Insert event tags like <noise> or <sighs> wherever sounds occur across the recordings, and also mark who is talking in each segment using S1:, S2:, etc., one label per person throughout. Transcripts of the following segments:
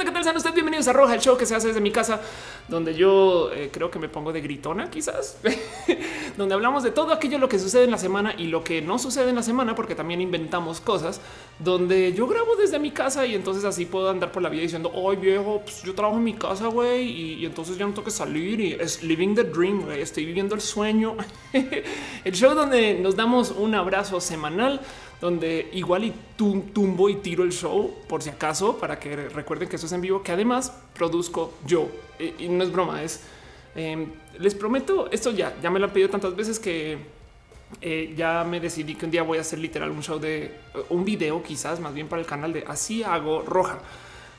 S1: ¿qué tal? Sean ustedes bienvenidos a Roja, el show que se hace desde mi casa, donde yo eh, creo que me pongo de gritona, quizás, <laughs> donde hablamos de todo aquello lo que sucede en la semana y lo que no sucede en la semana, porque también inventamos cosas, donde yo grabo desde mi casa y entonces así puedo andar por la vida diciendo, hoy viejo, pues yo trabajo en mi casa, güey, y, entonces ya no tengo que salir y es living the dream, estoy viviendo el sueño. <laughs> el show donde nos damos un abrazo semanal donde igual y tumbo y tiro el show por si acaso para que recuerden que eso es en vivo, que además produzco yo. Y no es broma, es em, les prometo esto ya, ya me lo han pedido tantas veces que eh, ya me decidí que un día voy a hacer literal un show de un video, quizás más bien para el canal de así hago roja,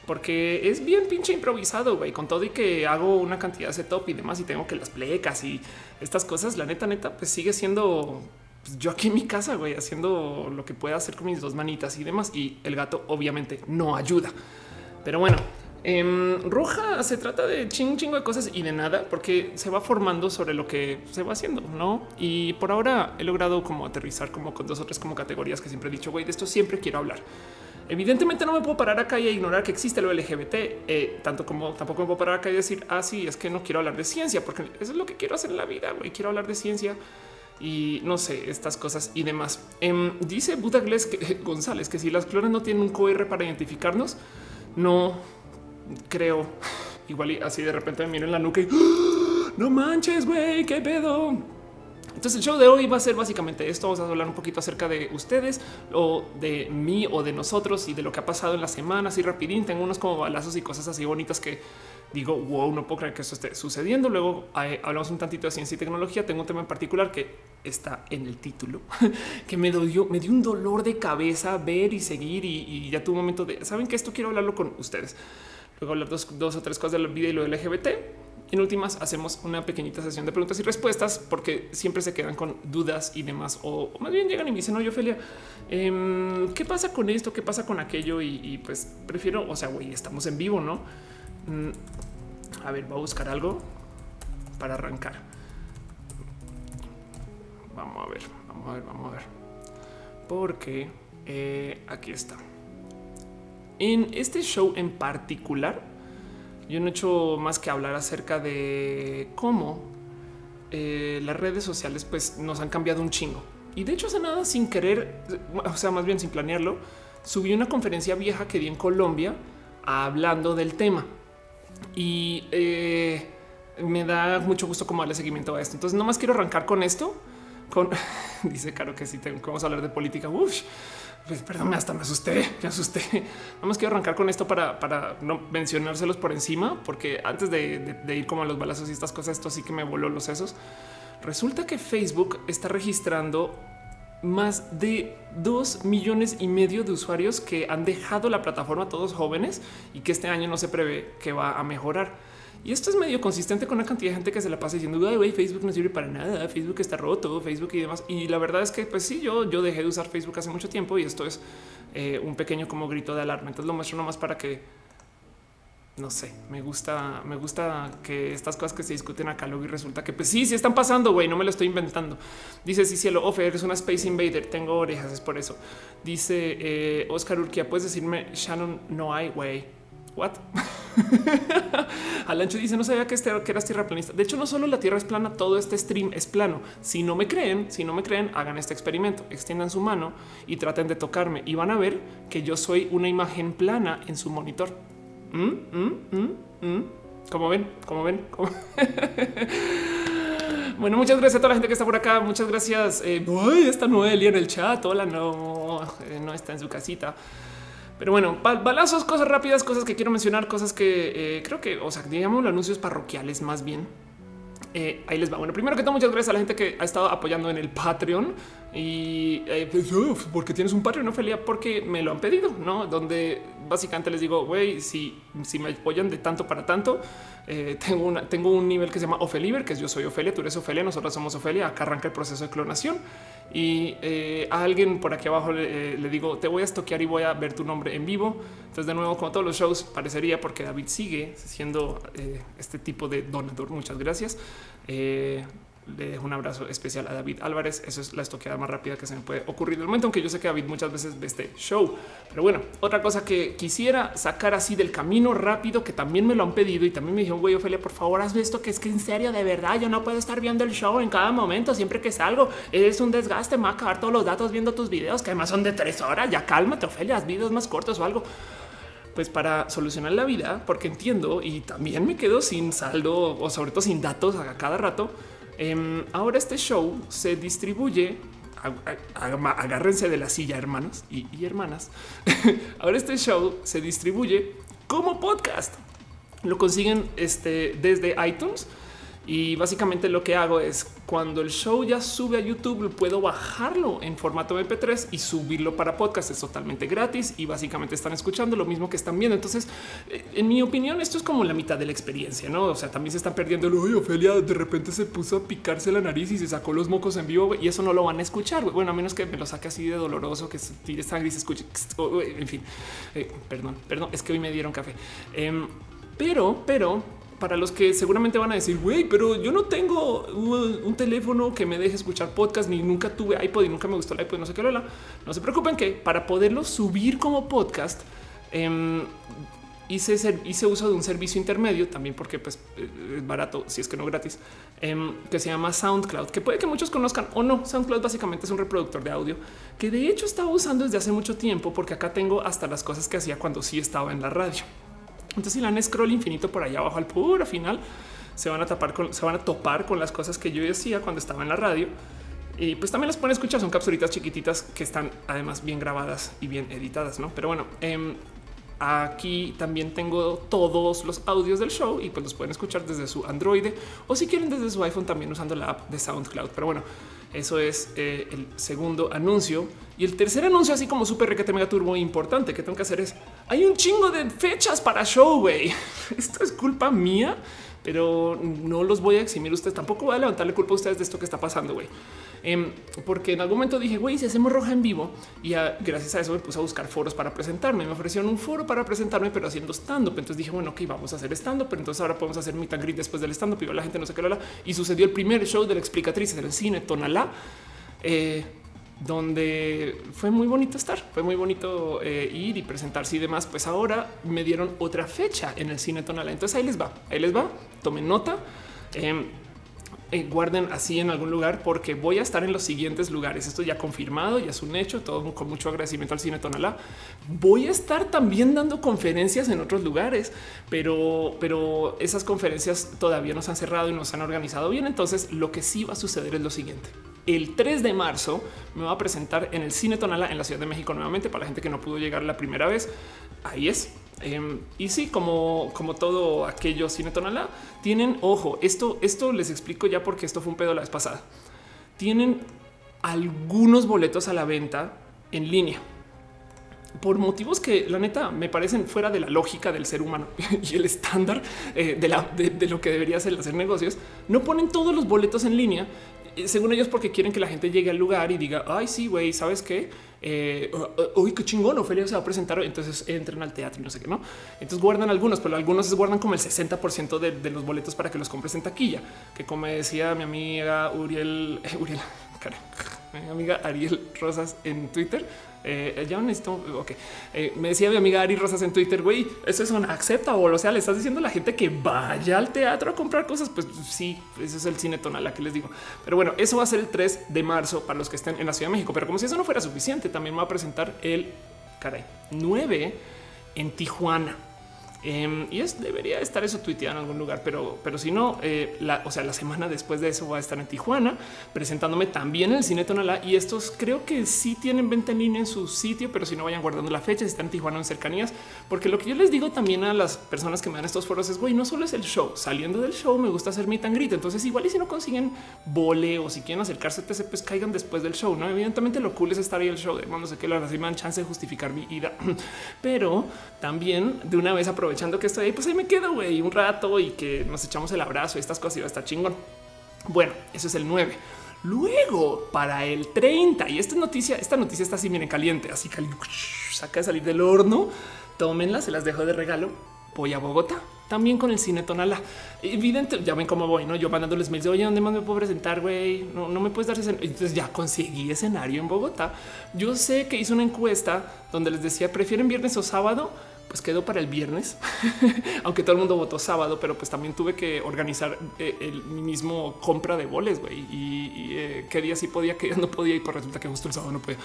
S1: porque es bien pinche improvisado, güey, con todo y que hago una cantidad de setup y demás y tengo que las plecas y estas cosas, la neta, neta, pues sigue siendo pues, yo aquí en mi casa, güey, haciendo lo que pueda hacer con mis dos manitas y demás. Y el gato obviamente no ayuda. Pero bueno, en em, roja se trata de ching chingo de cosas y de nada, porque se va formando sobre lo que se va haciendo, no? Y por ahora he logrado como aterrizar como con dos o tres como categorías que siempre he dicho, güey, de esto siempre quiero hablar. Evidentemente no me puedo parar acá y ignorar que existe lo LGBT, eh, tanto como tampoco me puedo parar acá y decir, ah, sí, es que no quiero hablar de ciencia, porque eso es lo que quiero hacer en la vida, güey, quiero hablar de ciencia y no sé, estas cosas y demás. Em, dice Buda <laughs> González que si las clonas no tienen un QR para identificarnos, no creo. <sighs> Igual y así de repente me miren la nuca y <gasps> no manches, güey, qué pedo. Entonces el show de hoy va a ser básicamente esto. Vamos a hablar un poquito acerca de ustedes o de mí o de nosotros y de lo que ha pasado en la semana. Así rapidín, tengo unos como balazos y cosas así bonitas que digo, wow, no puedo creer que eso esté sucediendo. Luego hablamos un tantito de ciencia y tecnología. Tengo un tema en particular que está en el título, <laughs> que me dio, me dio un dolor de cabeza ver y seguir y, ya tuve un momento de, ¿saben que Esto quiero hablarlo con ustedes. Luego hablar dos, dos o tres cosas del video y lo LGBT. En últimas, hacemos una pequeñita sesión de preguntas y respuestas porque siempre se quedan con dudas y demás. O, más bien llegan y me dicen, oye, Ophelia, em, ¿qué pasa con esto? ¿Qué pasa con aquello? Y, y pues prefiero, o sea, güey, estamos en vivo, ¿no? Mm, a ver, voy a buscar algo para arrancar. Vamos a ver, vamos a ver, vamos a ver. Porque eh, aquí está. En este show en particular, yo no he hecho más que hablar acerca de cómo eh, las redes sociales pues, nos han cambiado un chingo. Y de hecho, hace nada sin querer, o sea, más bien sin planearlo, subí una conferencia vieja que di en Colombia hablando del tema y eh, me da mucho gusto como darle seguimiento a esto. Entonces, no más quiero arrancar con esto. Con <laughs> dice Caro que que vamos a hablar de política. Uf, pues perdón, hasta me asusté, me asusté. No más quiero arrancar con esto para, para no mencionárselos por encima, porque antes de, de, ir como a los balazos y estas cosas, esto sí que me voló los sesos. Resulta que Facebook está registrando más de dos millones y medio de usuarios que han dejado la plataforma, todos jóvenes, y que este año no se prevé que va a mejorar. Y esto es medio consistente con una cantidad de gente que se la pasa diciendo, güey, Facebook no sirve para nada, Facebook está roto, Facebook y demás. Y la verdad es que, pues sí, yo, yo dejé de usar Facebook hace mucho tiempo y esto es eh, un pequeño como grito de alarma. Entonces lo muestro nomás para que no sé, me gusta, me gusta que estas cosas que se discuten acá luego y resulta que pues sí, sí están pasando, güey, no me lo estoy inventando. Dice sí, cielo, Ofe, eres una Space Invader, tengo orejas, es por eso. Dice eh, Oscar Urquía, puedes decirme Shannon, no hay, güey. What? <laughs> Alancho dice no sabía que, este, que eras tierra planista. De hecho, no solo la tierra es plana, todo este stream es plano. Si no me creen, si no me creen, hagan este experimento, extiendan su mano y traten de tocarme y van a ver que yo soy una imagen plana en su monitor. Mm, mm, mm, como ven, como ven. <laughs> bueno, muchas gracias a toda la gente que está por acá. Muchas gracias. Eh, está Noelia en el chat. Hola, no, eh, no está en su casita. Pero bueno, balazos, cosas rápidas, cosas que quiero mencionar, cosas que eh, creo que, o sea, digamos, anuncios parroquiales más bien. Eh, ahí les va. Bueno, primero que todo, muchas gracias a la gente que ha estado apoyando en el Patreon y eh, pues, porque tienes un Patreon, Ophelia, porque me lo han pedido, no? Donde básicamente les digo, güey, si, si me apoyan de tanto para tanto, tengo, una, tengo un nivel que se llama Ofeliver, que es yo soy Ofelia, tú eres Ofelia, nosotros somos Ofelia. Acá arranca el proceso de clonación y a alguien por aquí abajo le, le, digo, te voy a estoquear y voy a ver tu nombre en vivo. Entonces, de nuevo, como todos los shows, parecería porque David sigue siendo este tipo de donador. Muchas gracias. Eh, le dejo un abrazo especial a David Álvarez. Eso es la estoqueada más rápida que se me puede ocurrir el momento, aunque yo sé que David muchas veces ve este show. Pero bueno, otra cosa que quisiera sacar así del camino rápido, que también me lo han pedido y también me dijeron, güey, Ofelia, por favor, haz esto, que es que en serio, de verdad, yo no puedo estar viendo el show en cada momento, siempre que salgo. Es un desgaste, me va a acabar todos los datos viendo tus videos, que además son de tres horas. Ya cálmate, Ofelia, haz videos más cortos o algo pues para solucionar la vida, porque entiendo y también me quedo sin saldo o sobre todo sin datos a cada rato. Em, ahora este show se distribuye. agárrense de la silla, hermanos y, y hermanas. <laughs> ahora este show se distribuye como podcast. Lo consiguen este, desde iTunes y básicamente lo que hago es cuando el show ya sube a YouTube, puedo bajarlo en formato MP3 y subirlo para podcast. Es totalmente gratis y básicamente están escuchando lo mismo que están viendo. Entonces, eh, en mi opinión, esto es como la mitad de la experiencia, no? O sea, también se está perdiendo el oye, de repente se puso a picarse la nariz y se sacó los mocos en vivo y eso no lo van a escuchar. Bueno, a menos que me lo saque así de doloroso, que tire sangre se escuche. En fin, eh, perdón, perdón, es que hoy me dieron café. Em, pero, pero para los que seguramente van a decir, güey, pero yo no tengo un, teléfono que me deje escuchar podcast, ni nunca tuve iPod y nunca me gustó el iPod, no sé qué, Lola. No se preocupen que para poderlo subir como podcast, eh, hice, uso de un servicio intermedio también porque pues, es barato, si es que no gratis, em, que se llama SoundCloud, que puede que muchos conozcan o no. SoundCloud básicamente es un reproductor de audio que de hecho estaba usando desde hace mucho tiempo porque acá tengo hasta las cosas que hacía cuando sí estaba en la radio. Entonces, si le dan scroll infinito por allá abajo al puro final, se van a tapar con, se van a topar con las cosas que yo decía cuando estaba en la radio. Y pues también las pueden escuchar, son capsulitas chiquititas que están además bien grabadas y bien editadas, ¿no? Pero bueno, eh, aquí también tengo todos los audios del show y pues los pueden escuchar desde su Android o si quieren desde su iPhone también usando la app de SoundCloud. Pero bueno, eso es eh, el segundo anuncio. Y el tercer anuncio, así como súper requete mega turbo importante que tengo que hacer es hay un chingo de fechas para show. Güey, <laughs> esto es culpa mía, pero no los voy a eximir ustedes. Tampoco voy a levantarle culpa a ustedes de esto que está pasando. Güey. Em, porque en algún momento dije, güey, si hacemos roja en vivo y gracias a eso me puse a buscar foros para presentarme. Me ofrecieron un foro para presentarme, pero haciendo stand up. Entonces dije, bueno, ok, vamos a hacer stand up, pero entonces ahora podemos hacer mi and después del stand up y la gente no sé qué lo Y sucedió el primer show de la explicatriz en el cine Tonalá. Eh, donde fue muy bonito estar, fue muy bonito eh, ir y presentarse y demás. Pues ahora me dieron otra fecha en el cine Tonalá. Entonces ahí les va, ahí les va, tomen nota. Em, eh, guarden así en algún lugar porque voy a estar en los siguientes lugares. Esto ya confirmado, ya es un hecho, todo con mucho agradecimiento al Cine Tonalá. Voy a estar también dando conferencias en otros lugares, pero, pero esas conferencias todavía nos han cerrado y nos han organizado bien. Entonces lo que sí va a suceder es lo siguiente. El 3 de marzo me va a presentar en el Cine Tonalá en la Ciudad de México nuevamente para la gente que no pudo llegar la primera vez. Ahí es Em, y sí, como, como todo aquello cine tonalá, tienen ojo. Esto, esto les explico ya porque esto fue un pedo la vez pasada. Tienen algunos boletos a la venta en línea por motivos que la neta me parecen fuera de la lógica del ser humano <laughs> y el estándar eh, de, de, lo que debería ser hacer negocios. No ponen todos los boletos en línea, según ellos, porque quieren que la gente llegue al lugar y diga, ay, sí, güey, sabes qué? eh, uy, qué chingón, Ofelia se va a presentar. Entonces entran al teatro y no sé qué, no. Entonces guardan algunos, pero algunos guardan como el 60% de, de, los boletos para que los compres en taquilla. Que como decía mi amiga Uriel, <laughs> Uriel, mi amiga Ariel Rosas en Twitter, eh, ya necesito. Ok, eh, me decía mi amiga Ari Rosas en Twitter, güey, eso es una acepta o sea, le estás diciendo a la gente que vaya al teatro a comprar cosas. Pues sí, ese es el cine tonal que les digo. Pero bueno, eso va a ser el 3 de marzo para los que estén en la Ciudad de México. Pero como si eso no fuera suficiente, también va a presentar el caray 9 en Tijuana. Em, y es debería estar eso tuiteado en algún lugar, pero, pero si no, eh, la, o sea, la semana después de eso va a estar en Tijuana presentándome también en el cine Tonalá. Y estos creo que sí tienen venta en línea en su sitio, pero si no vayan guardando la fecha, si están en Tijuana en cercanías, porque lo que yo les digo también a las personas que me dan estos foros es güey, no solo es el show, saliendo del show me gusta hacer mi tan grito. Entonces, igual y si no consiguen vole o si quieren acercarse, pues, pues caigan después del show. No, evidentemente lo cool es estar ahí el show de no sé qué, la me dan chance de justificar mi ida, <clears throat> pero también de una vez aprovechar aprovechando que estoy ahí, pues ahí me quedo güey, un rato y que nos echamos el abrazo y estas cosas y va a estar chingón. Bueno, eso es el 9. Luego para el 30 y esta noticia, esta noticia está así, miren caliente, así caliente, saca de salir del horno. Tómenla, se las dejo de regalo. voy a Bogotá también con el cine Tonala. Evidente, ya ven cómo voy, no? Yo mandándoles mails de oye, ¿dónde más me puedo presentar? Güey, no, no me puedes dar ese. Entonces ya conseguí escenario en Bogotá. Yo sé que hice una encuesta donde les decía prefieren viernes o sábado pues quedó para el viernes, <laughs> aunque todo el mundo votó sábado, pero pues también tuve que organizar eh, el mismo compra de boles, güey, y, eh, qué día sí podía, qué día no podía, y pues resulta que justo el sábado no podía.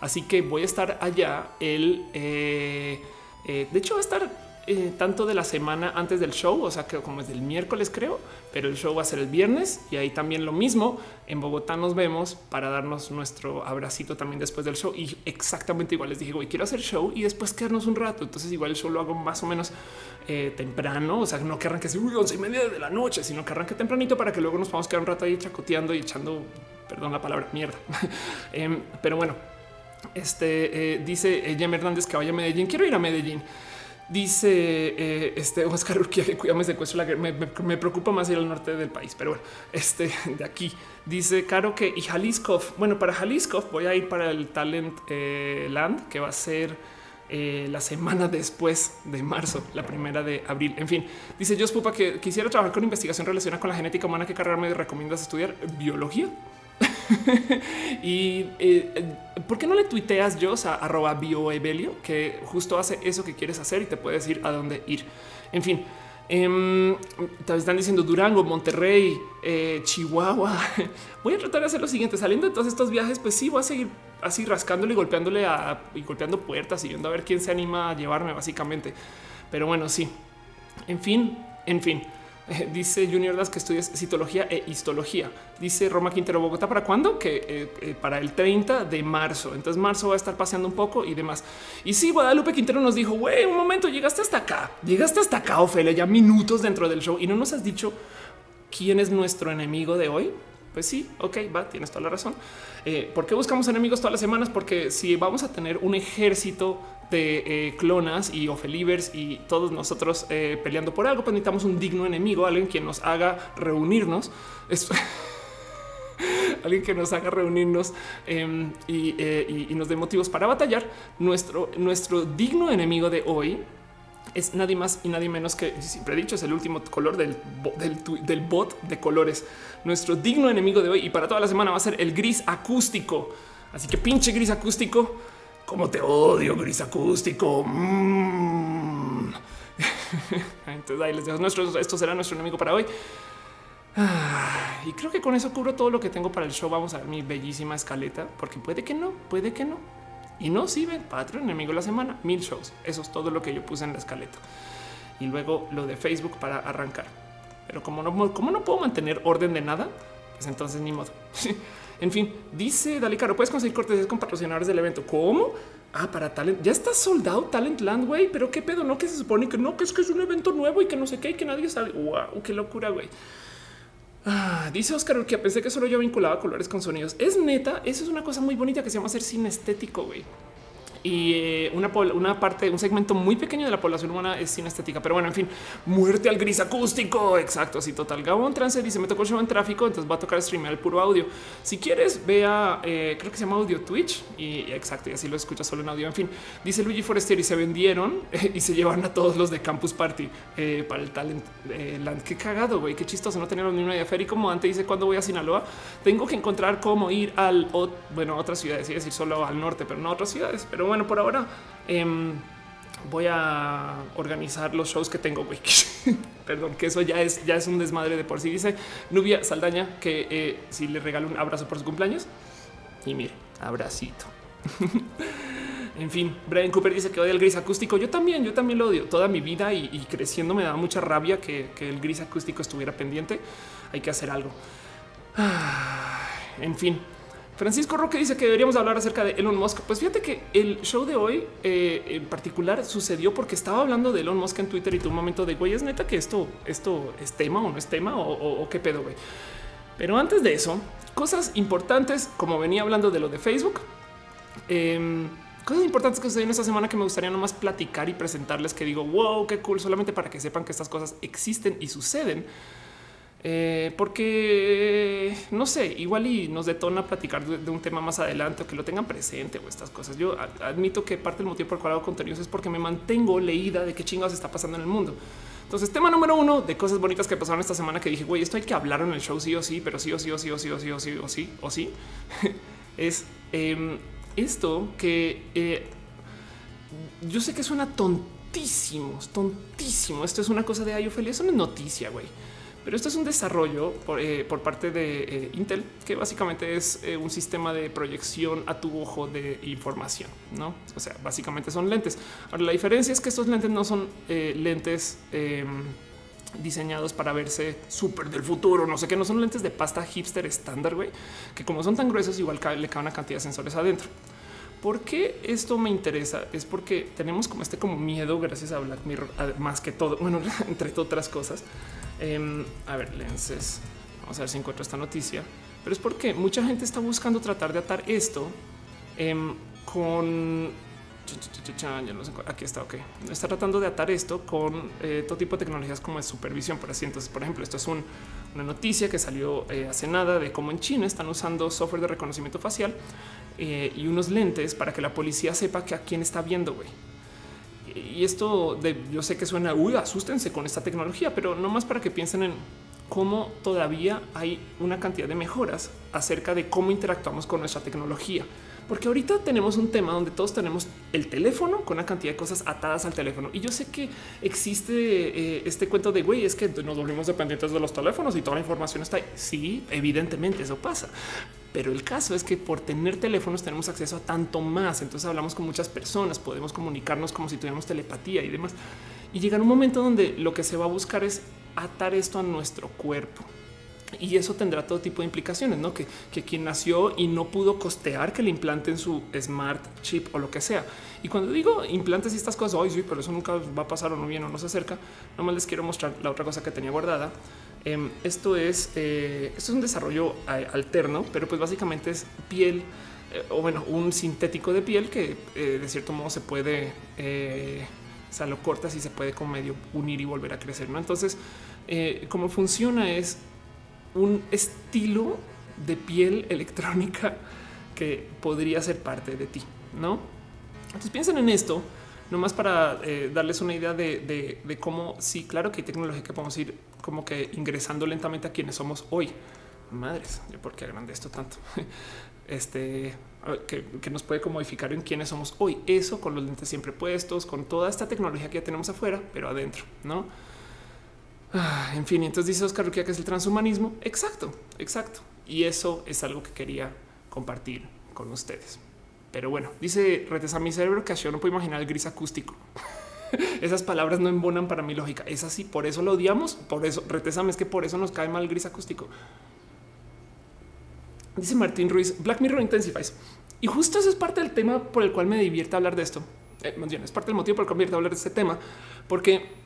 S1: Así que voy a estar allá el, eh, de hecho va a estar eh, tanto de la semana antes del show, o sea que como es del miércoles creo, pero el show va a ser el viernes y ahí también lo mismo. En Bogotá nos vemos para darnos nuestro abracito también después del show y exactamente igual les dije, güey, quiero hacer show y después quedarnos un rato. Entonces igual el show lo hago más o menos eh, temprano, o sea, no que arranque así, uy, once y media de la noche, sino que arranque tempranito para que luego nos podamos quedar un rato ahí chacoteando y echando, perdón la palabra, mierda. <laughs> Em, pero bueno, este eh, dice Jem Hernández que vaya a Medellín. Quiero ir a Medellín. Dice eh, este Oscar Urquía <laughs> que cuidame secuestro la me, me, preocupa más ir al norte del país, pero bueno, este <laughs> de aquí dice Caro que y Jalisco. Bueno, para Jalisco voy a ir para el Talent eh, Land que va a ser eh, la semana después de marzo, la primera de abril. En fin, dice Jos Pupa que quisiera trabajar con investigación relacionada con la genética humana. ¿Qué carrera me recomiendas estudiar? Biología. <laughs> y eh, por qué no le tuiteas yo a arroba bioevelio que justo hace eso que quieres hacer y te puede decir a dónde ir. En fin, eh, están diciendo Durango, Monterrey, eh, Chihuahua. <laughs> Voy a tratar de hacer lo siguiente. Saliendo de todos estos viajes, pues sí, voy a seguir así rascándole y golpeándole a, y golpeando puertas y viendo a ver quién se anima a llevarme, básicamente. Pero bueno, sí. En fin, en fin. <laughs> dice Junior Das que estudias citología e histología. Dice Roma Quintero Bogotá. ¿Para cuándo? Que eh, eh, para el 30 de marzo. Entonces marzo va a estar paseando un poco y demás. Y sí, Guadalupe Quintero nos dijo, güey, un momento, llegaste hasta acá. Llegaste hasta acá, Ofelia, ya minutos dentro del show y no nos has dicho quién es nuestro enemigo de hoy. Pues sí, ok, va, tienes toda la razón. Eh, ¿Por qué buscamos enemigos todas las semanas? Porque si vamos a tener un ejército eh, clonas y ofelivers y todos nosotros eh, peleando por algo, pues necesitamos un digno enemigo, alguien que nos haga reunirnos. <laughs> alguien que nos haga reunirnos em, eh, y, nos dé motivos para batallar. Nuestro, nuestro digno enemigo de hoy es nadie más y nadie menos que siempre he dicho, es el último color del, del, del, bot de colores. Nuestro digno enemigo de hoy y para toda la semana va a ser el gris acústico. Así que pinche gris acústico ¿Cómo te odio, gris acústico? Mm. <laughs> Entonces ahí les dejo nuestro, esto será nuestro enemigo para hoy. Y creo que con eso cubro todo lo que tengo para el show. Vamos a ver mi bellísima escaleta, porque puede que no, puede que no. Y no, ven, Patreon, enemigo de la semana, mil shows. Eso es todo lo que yo puse en la escaleta. Y luego lo de Facebook para arrancar. Pero como no, como no puedo mantener orden de nada, pues entonces ni modo. <laughs> En fin, dice Dale Caro, puedes conseguir cortesías con patrocinadores del evento. ¿Cómo? Ah, para Talent. Ya está soldado Talent Land, güey. Pero qué pedo, no que se supone que no, que es que es un evento nuevo y que no sé qué y que nadie sabe. Wow, qué locura, güey. Ah, dice Oscar que pensé que solo yo vinculaba colores con sonidos. Es neta, eso es una cosa muy bonita que se llama ser estético, güey y eh, una, una parte, un segmento muy pequeño de la población humana es sinestética. Pero bueno, en fin, muerte al gris acústico. Exacto. Así total. Gabón Trance dice: Me tocó show en tráfico, entonces va a tocar streamear el puro audio. Si quieres, vea, eh, creo que se llama Audio Twitch y, exacto. Y así lo escuchas solo en audio. En fin, dice Luigi Forestier <laughs> y se vendieron y se llevaron a todos los de Campus Party eh, para el talent land. Qué cagado, güey. Qué chistoso. No teníamos ni una idea. Ferry, como antes dice, cuando voy a Sinaloa, tengo que encontrar cómo ir al, bueno, a otras ciudades, y decir solo al norte, pero no a otras ciudades. Pero bueno, bueno, por ahora em, voy a organizar los shows que tengo. <laughs> Perdón, que eso ya es, ya es un desmadre de por sí. Dice Nubia Saldaña que eh, si le regalo un abrazo por su cumpleaños. Y mire, abracito. <laughs> en fin, Brian Cooper dice que odia el gris acústico. Yo también, yo también lo odio. Toda mi vida y, creciendo me da mucha rabia que, el gris acústico estuviera pendiente. Hay que hacer algo. <sighs> En fin, Francisco Roque dice que deberíamos hablar acerca de Elon Musk. Pues fíjate que el show de hoy eh, en particular sucedió porque estaba hablando de Elon Musk en Twitter y tuvo un momento de güey, es neta que esto, esto es tema o no es tema o, qué pedo, güey. Pero antes de eso, cosas importantes, como venía hablando de lo de Facebook, em, cosas importantes que sucedieron esta semana que me gustaría nomás platicar y presentarles que digo, wow, qué cool, solamente para que sepan que estas cosas existen y suceden. Eh, porque no sé, igual y nos detona platicar de, un tema más adelante o que lo tengan presente o estas cosas. Yo admito que parte del motivo por el cual hago contenidos es porque me mantengo leída de qué chingados está pasando en el mundo. Entonces, tema número uno de cosas bonitas que pasaron esta semana que dije, güey, esto hay que hablar en el show sí o sí, pero sí o sí o sí o sí o sí o sí o sí o sí <laughs> es em, esto que eh, yo sé que suena tontísimo, tontísimo. Esto es una cosa de ay, Ophelia, eso no es noticia, güey. Pero esto es un desarrollo por, eh, parte de eh, Intel, que básicamente es eh, un sistema de proyección a tu ojo de información, ¿no? O sea, básicamente son lentes. Ahora, la diferencia es que estos lentes no son lentes em, diseñados para verse súper del futuro, no sé qué, no son lentes de pasta hipster estándar, güey, que como son tan gruesos, igual le cabe una cantidad de sensores adentro. ¿Por qué esto me interesa? Es porque tenemos como este como miedo gracias a Black Mirror, más que todo, bueno, <laughs> entre otras cosas, Em, a ver, lenses. Vamos a ver si encuentro esta noticia. Pero es porque mucha gente está buscando tratar de atar esto em, con aquí está. Ok, está tratando de atar esto con eh, todo tipo de tecnologías como de supervisión. Por así, entonces, por ejemplo, esto es una noticia que salió eh, hace nada de cómo en China están usando software de reconocimiento facial eh, y unos lentes para que la policía sepa que a quién está viendo. Güey y esto de, yo sé que suena, uy, asústense con esta tecnología, pero no más para que piensen en cómo todavía hay una cantidad de mejoras acerca de cómo interactuamos con nuestra tecnología. Porque ahorita tenemos un tema donde todos tenemos el teléfono con una cantidad de cosas atadas al teléfono. Y yo sé que existe eh, este cuento de güey, es que nos volvimos dependientes de los teléfonos y toda la información está ahí. Sí, evidentemente eso pasa. Pero el caso es que por tener teléfonos tenemos acceso a tanto más. Entonces hablamos con muchas personas, podemos comunicarnos como si tuviéramos telepatía y demás. Y llega un momento donde lo que se va a buscar es atar esto a nuestro cuerpo. Y eso tendrá todo tipo de implicaciones, ¿no? Que, quien nació y no pudo costear que le implanten su smart chip o lo que sea. Y cuando digo implantes y estas cosas, hoy sí, pero eso nunca va a pasar o no viene o no se acerca, nomás les quiero mostrar la otra cosa que tenía guardada Em, esto es eh, esto es un desarrollo alterno, pero pues básicamente es piel eh, o bueno, un sintético de piel que eh, de cierto modo se puede, o sea, lo cortas y se puede como medio unir y volver a crecer. ¿no? Entonces, cómo funciona es un estilo de piel electrónica que podría ser parte de ti, no? Entonces piensen en esto nomás para darles una idea de, de, cómo sí, claro que hay tecnología que podemos ir como que ingresando lentamente a quienes somos hoy. Madres, ¿por qué agrande esto tanto? <laughs> Este que, nos puede modificar en quiénes somos hoy. Eso con los lentes siempre puestos, con toda esta tecnología que ya tenemos afuera, pero adentro, no? Ah, en fin, entonces dice Oscar Ruquia que es el transhumanismo. Exacto, exacto. Y eso es algo que quería compartir con ustedes. Pero bueno, dice Retes a mi cerebro que yo no puedo imaginar el gris acústico. <laughs> Esas palabras no embonan para mi lógica. Es así, por eso lo odiamos. Por eso, retésame, es que por eso nos cae mal el gris acústico. Dice Martín Ruiz, Black Mirror Intensifies. Y justo eso es parte del tema por el cual me divierte hablar de esto. Eh, es parte del motivo por el cual me divierte hablar de este tema, porque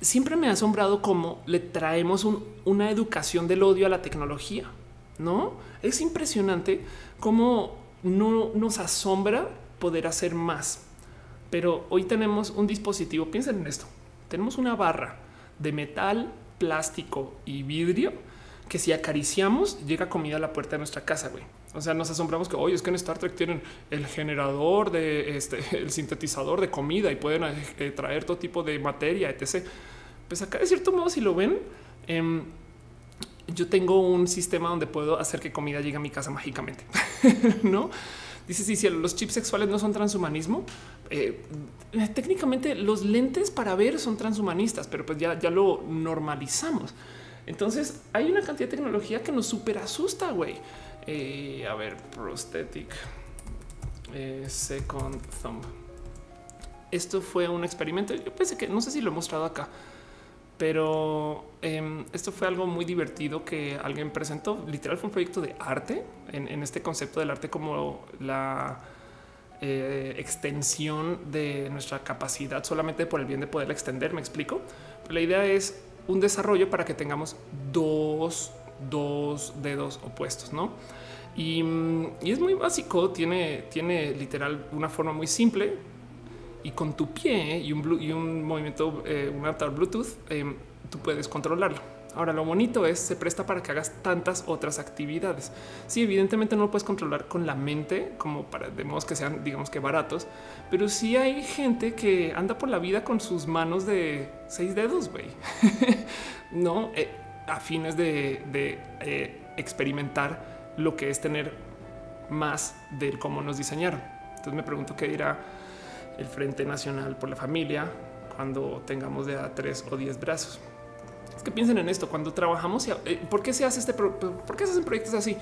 S1: siempre me ha asombrado cómo le traemos una educación del odio a la tecnología. No es impresionante cómo no nos asombra poder hacer más pero hoy tenemos un dispositivo. Piensen en esto. Tenemos una barra de metal, plástico y vidrio que si acariciamos llega comida a la puerta de nuestra casa. Güey. O sea, nos asombramos que hoy es que en Star Trek tienen el generador de este, <laughs> el sintetizador de comida y pueden eh, traer todo tipo de materia, etc. Pues acá de cierto modo, si lo ven, em, yo tengo un sistema donde puedo hacer que comida llegue a mi casa mágicamente, <laughs> no? Dice si sí, los chips sexuales no son transhumanismo. Eh, técnicamente los lentes para ver son transhumanistas, pero pues ya, ya lo normalizamos. Entonces hay una cantidad de tecnología que nos super asusta, güey. Eh, a ver, prosthetic eh, second thumb. Esto fue un experimento. Yo pensé que no sé si lo he mostrado acá, pero em, esto fue algo muy divertido que alguien presentó. Literal fue un proyecto de arte en, este concepto del arte como la eh, extensión de nuestra capacidad solamente por el bien de poderla extender. Me explico. la idea es un desarrollo para que tengamos dos, dos dedos opuestos, no? Y, es muy básico. Tiene, tiene literal una forma muy simple y con tu pie y un, y un movimiento, eh, un adaptador Bluetooth, em, tú puedes controlarlo. Ahora, lo bonito es se presta para que hagas tantas otras actividades. Sí, evidentemente no lo puedes controlar con la mente, como para de modos que sean, digamos que baratos, pero sí hay gente que anda por la vida con sus manos de seis dedos, güey. <laughs> no eh, a fines de, eh, experimentar lo que es tener más del cómo nos diseñaron. Entonces me pregunto qué dirá el Frente Nacional por la Familia cuando tengamos de a tres o diez brazos. Es que piensen en esto cuando trabajamos. Eh, ¿Por qué se hace este? ¿Por qué se hacen proyectos así?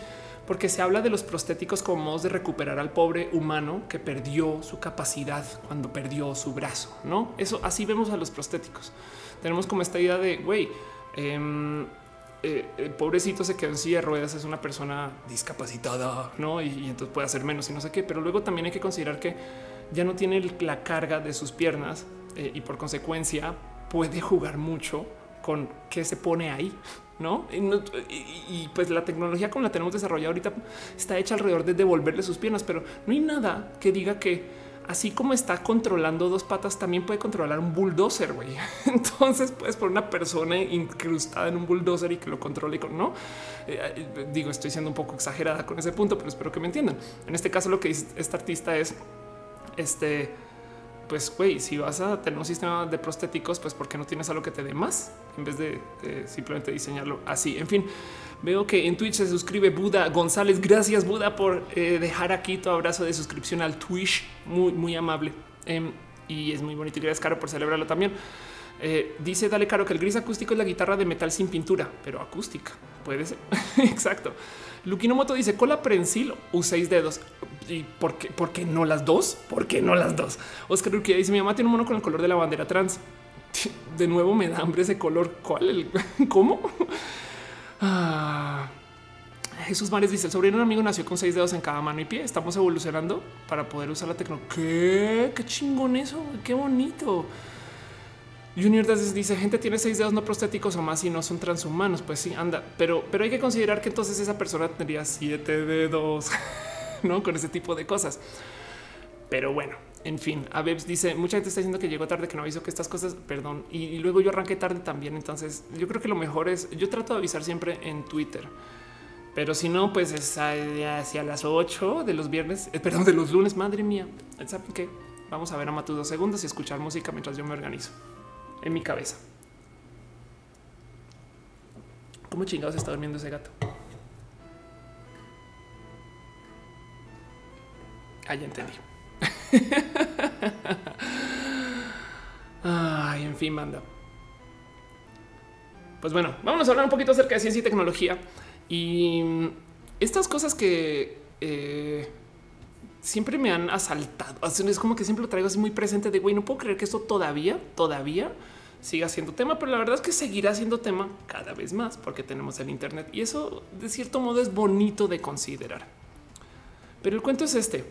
S1: Porque se habla de los prostéticos como modos de recuperar al pobre humano que perdió su capacidad cuando perdió su brazo. No, eso así vemos a los prostéticos. Tenemos como esta idea de güey. Em, eh, el pobrecito se quedó en silla de ruedas, es una persona discapacitada, no? Y, entonces puede hacer menos y no sé qué. Pero luego también hay que considerar que ya no tiene la carga de sus piernas eh, y por consecuencia puede jugar mucho con qué se pone ahí. ¿no? Y, pues la tecnología como la tenemos desarrollada ahorita está hecha alrededor de devolverle sus piernas, pero no hay nada que diga que así como está controlando dos patas, también puede controlar un bulldozer, güey. <laughs> Entonces puedes poner una persona incrustada en un bulldozer y que lo controle con no. Eh, eh, digo, estoy siendo un poco exagerada con ese punto, pero espero que me entiendan. En este caso, lo que dice este artista es este pues güey, si vas a tener un sistema de prostéticos, pues ¿por qué no tienes algo que te dé más en vez de simplemente diseñarlo así? En fin, veo que en Twitch se suscribe Buda González. Gracias Buda por eh, dejar aquí tu abrazo de suscripción al Twitch. Muy, muy amable. Em, y es muy bonito y gracias Caro por celebrarlo también. Eh, dice Dale Caro que el gris acústico es la guitarra de metal sin pintura, pero acústica. Puede ser. <laughs> Exacto. Luquino Moto dice cola prensil o seis dedos. ¿Y por qué, por qué no las dos? ¿Por qué no las dos? Oscar Urquía dice mi mamá tiene un mono con el color de la bandera trans. <laughs> De nuevo me da hambre ese color. ¿Cuál? <laughs> ¿Cómo? Ah. Jesús Mares dice el sobrino de un amigo nació con seis dedos en cada mano y pie. Estamos evolucionando para poder usar la tecnología. ¿Qué? Qué chingón eso. Qué bonito. Junior dice gente tiene seis dedos no prostéticos o más y no son transhumanos. Pues sí, anda, pero, pero hay que considerar que entonces esa persona tendría siete dedos, <laughs> no con ese tipo de cosas. Pero bueno, en fin, Abebs dice mucha gente está diciendo que llegó tarde, que no avisó que estas cosas, perdón. Y, luego yo arranqué tarde también. Entonces yo creo que lo mejor es yo trato de avisar siempre en Twitter. Pero si no, pues es hacia las 8 de los viernes, eh, perdón, de los lunes. Madre mía, ¿saben qué? Vamos a ver a Matu dos segundos y escuchar música mientras yo me organizo en mi cabeza. ¿Cómo chingados está durmiendo ese gato? Ah, ya entendí. <laughs> Ay, en fin, manda. Pues bueno, vamos a hablar un poquito acerca de ciencia y tecnología y estas cosas que eh, siempre me han asaltado. Es como que siempre lo traigo así muy presente de güey, no puedo creer que esto todavía, todavía siga siendo tema, pero la verdad es que seguirá siendo tema cada vez más porque tenemos el Internet y eso de cierto modo es bonito de considerar. Pero el cuento es este.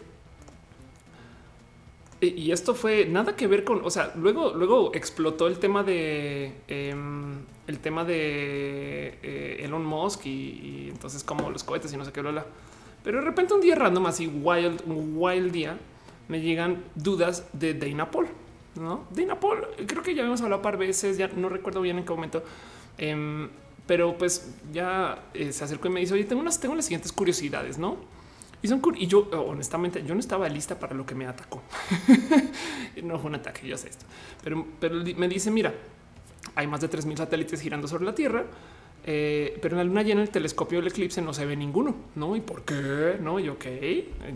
S1: Y esto fue nada que ver con, o sea, luego, luego explotó el tema de em, el tema de eh, Elon Musk y, entonces como los cohetes y no sé qué, bla, Pero de repente un día random, así wild, un wild día, me llegan dudas de Dana Paul no Dina Paul. Creo que ya habíamos hablado un par veces, ya no recuerdo bien en qué momento, em, pero pues ya eh, se acercó y me dice: Oye, tengo unas, tengo las siguientes curiosidades, no? Y son y yo honestamente yo no estaba lista para lo que me atacó. <laughs> no fue un ataque, yo sé esto, pero, me dice: Mira, hay más de 3000 satélites girando sobre la Tierra eh, pero en la luna llena el telescopio del eclipse no se ve ninguno, ¿no? ¿Y por qué? No, y ok.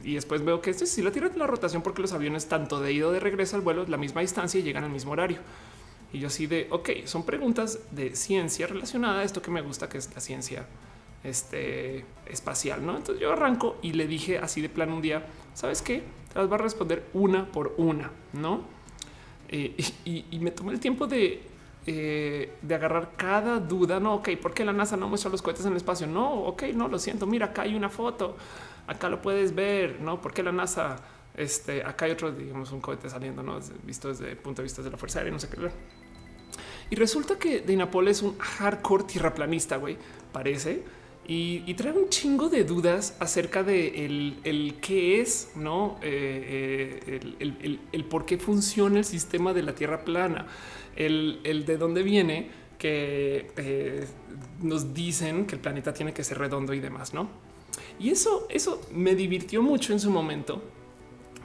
S1: Y después veo que esto sí la tierra de la rotación porque los aviones tanto de ida de regreso al vuelo la misma distancia y llegan al mismo horario. Y yo así de, ok, son preguntas de ciencia relacionada a esto que me gusta, que es la ciencia este, espacial, ¿no? Entonces yo arranco y le dije así de plan un día, ¿sabes qué? Te las va a responder una por una, ¿no? Eh, y me tomé el tiempo de eh, de agarrar cada duda. No, ok, ¿por qué la NASA no muestra los cohetes en el espacio? No, ok, no lo siento. Mira, acá hay una foto, acá lo puedes ver. No, ¿por qué la NASA? Este acá hay otro, digamos, un cohete saliendo, no visto desde el punto de vista de la Fuerza Aérea, no sé qué. Y resulta que Dinapol es un hardcore tierraplanista, güey, parece. Y, trae un chingo de dudas acerca de el, qué es, no eh, eh, el, por qué funciona el sistema de la Tierra plana el, de dónde viene que eh, nos dicen que el planeta tiene que ser redondo y demás, ¿no? Y eso, eso me divirtió mucho en su momento,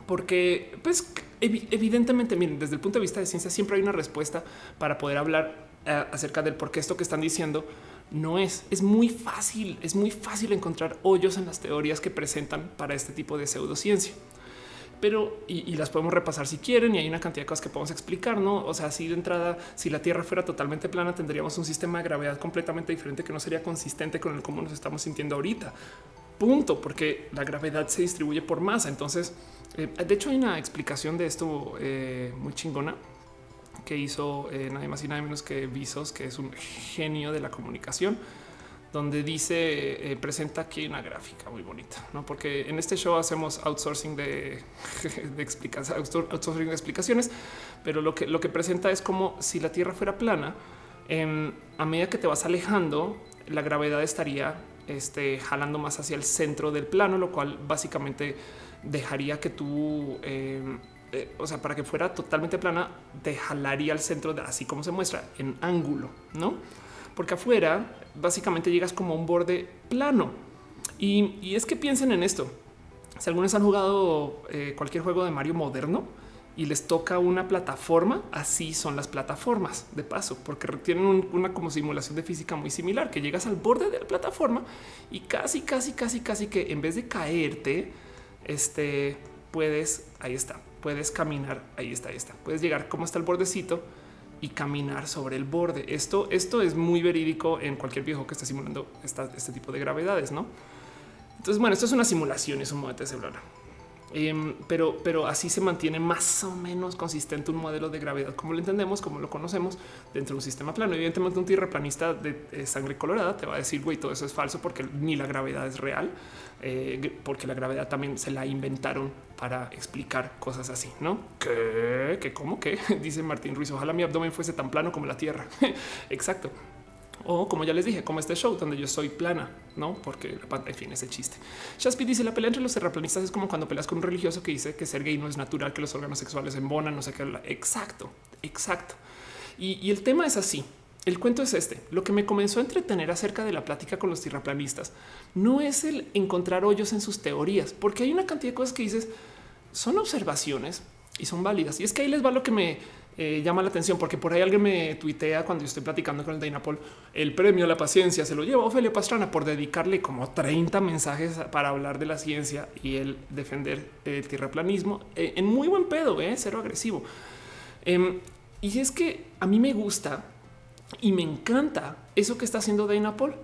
S1: porque pues evidentemente, miren, desde el punto de vista de ciencia siempre hay una respuesta para poder hablar acerca del por qué esto que están diciendo no es. Es muy fácil, es muy fácil encontrar hoyos en las teorías que presentan para este tipo de pseudociencia. Pero y, las podemos repasar si quieren y hay una cantidad de cosas que podemos explicar, no? O sea, si de entrada, si la Tierra fuera totalmente plana, tendríamos un sistema de gravedad completamente diferente que no sería consistente con el cómo nos estamos sintiendo ahorita. Punto, porque la gravedad se distribuye por masa. Entonces, eh, de hecho, hay una explicación de esto eh, muy chingona que hizo eh, nadie más y nada menos que Visos, que es un genio de la comunicación, donde dice, eh, presenta aquí una gráfica muy bonita, ¿no? porque en este show hacemos outsourcing de, <laughs> de outsourcing de explicaciones, pero lo que, lo que presenta es como si la Tierra fuera plana, em, a medida que te vas alejando, la gravedad estaría este, jalando más hacia el centro del plano, lo cual básicamente dejaría que tú... Eh, o sea, para que fuera totalmente plana, te jalaría al centro de así como se muestra en ángulo, no? Porque afuera básicamente llegas como a un borde plano. Y, es que piensen en esto. Si algunos han jugado eh, cualquier juego de Mario moderno y les toca una plataforma, así son las plataformas de paso, porque tienen una como simulación de física muy similar, que llegas al borde de la plataforma y casi, casi, casi, casi que en vez de caerte, este puedes, ahí está, puedes caminar. Ahí está, ahí está. Puedes llegar como está el bordecito y caminar sobre el borde. Esto, esto es muy verídico en cualquier viejo que esté simulando este tipo de gravedades, no? Entonces, bueno, esto es una simulación, es un modelo celular. Em, pero, pero así se mantiene más o menos consistente un modelo de gravedad como lo entendemos, como lo conocemos dentro de un sistema plano. Evidentemente, un tierraplanista de sangre colorada te va a decir, güey, todo eso es falso porque ni la gravedad es real, eh, porque la gravedad también se la inventaron para explicar cosas así, no? Que, que cómo que <laughs> dice Martín Ruiz. Ojalá mi abdomen fuese tan plano como la tierra. <laughs> Exacto. O como ya les dije, como este show donde yo soy plana, no? Porque la en fin, ese chiste. Shaspi dice la pelea entre los terraplanistas es como cuando peleas con un religioso que dice que ser gay no es natural, que los órganos sexuales embonan, no sé qué. Exacto, exacto. Y, y el tema es así. El cuento es este. Lo que me comenzó a entretener acerca de la plática con los tierraplanistas no es el encontrar hoyos en sus teorías, porque hay una cantidad de cosas que dices son observaciones y son válidas. Y es que ahí les va lo que me eh, llama la atención porque por ahí alguien me tuitea cuando yo estoy platicando con el Dynapol el premio a la paciencia se lo lleva Ofelia Pastrana por dedicarle como 30 mensajes para hablar de la ciencia y el defender el tierraplanismo eh, en muy buen pedo, eh, cero agresivo. Em, y es que a mí me gusta y me encanta eso que está haciendo Dynapol.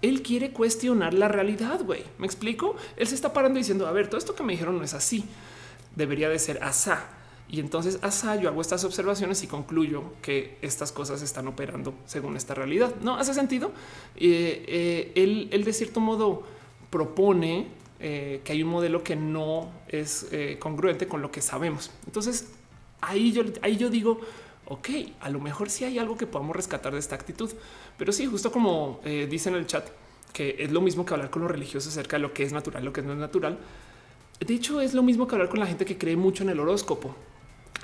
S1: Él quiere cuestionar la realidad, güey. ¿Me explico? Él se está parando diciendo, a ver, todo esto que me dijeron no es así. Debería de ser asá y entonces yo hago estas observaciones y concluyo que estas cosas están operando según esta realidad. No hace sentido. Eh, eh, él, de cierto modo propone eh, que hay un modelo que no es congruente con lo que sabemos. Entonces ahí yo, ahí yo digo, ok, a lo mejor sí hay algo que podamos rescatar de esta actitud, pero sí, justo como dice en el chat, que es lo mismo que hablar con los religiosos acerca de lo que es natural, lo que no es natural. De hecho, es lo mismo que hablar con la gente que cree mucho en el horóscopo.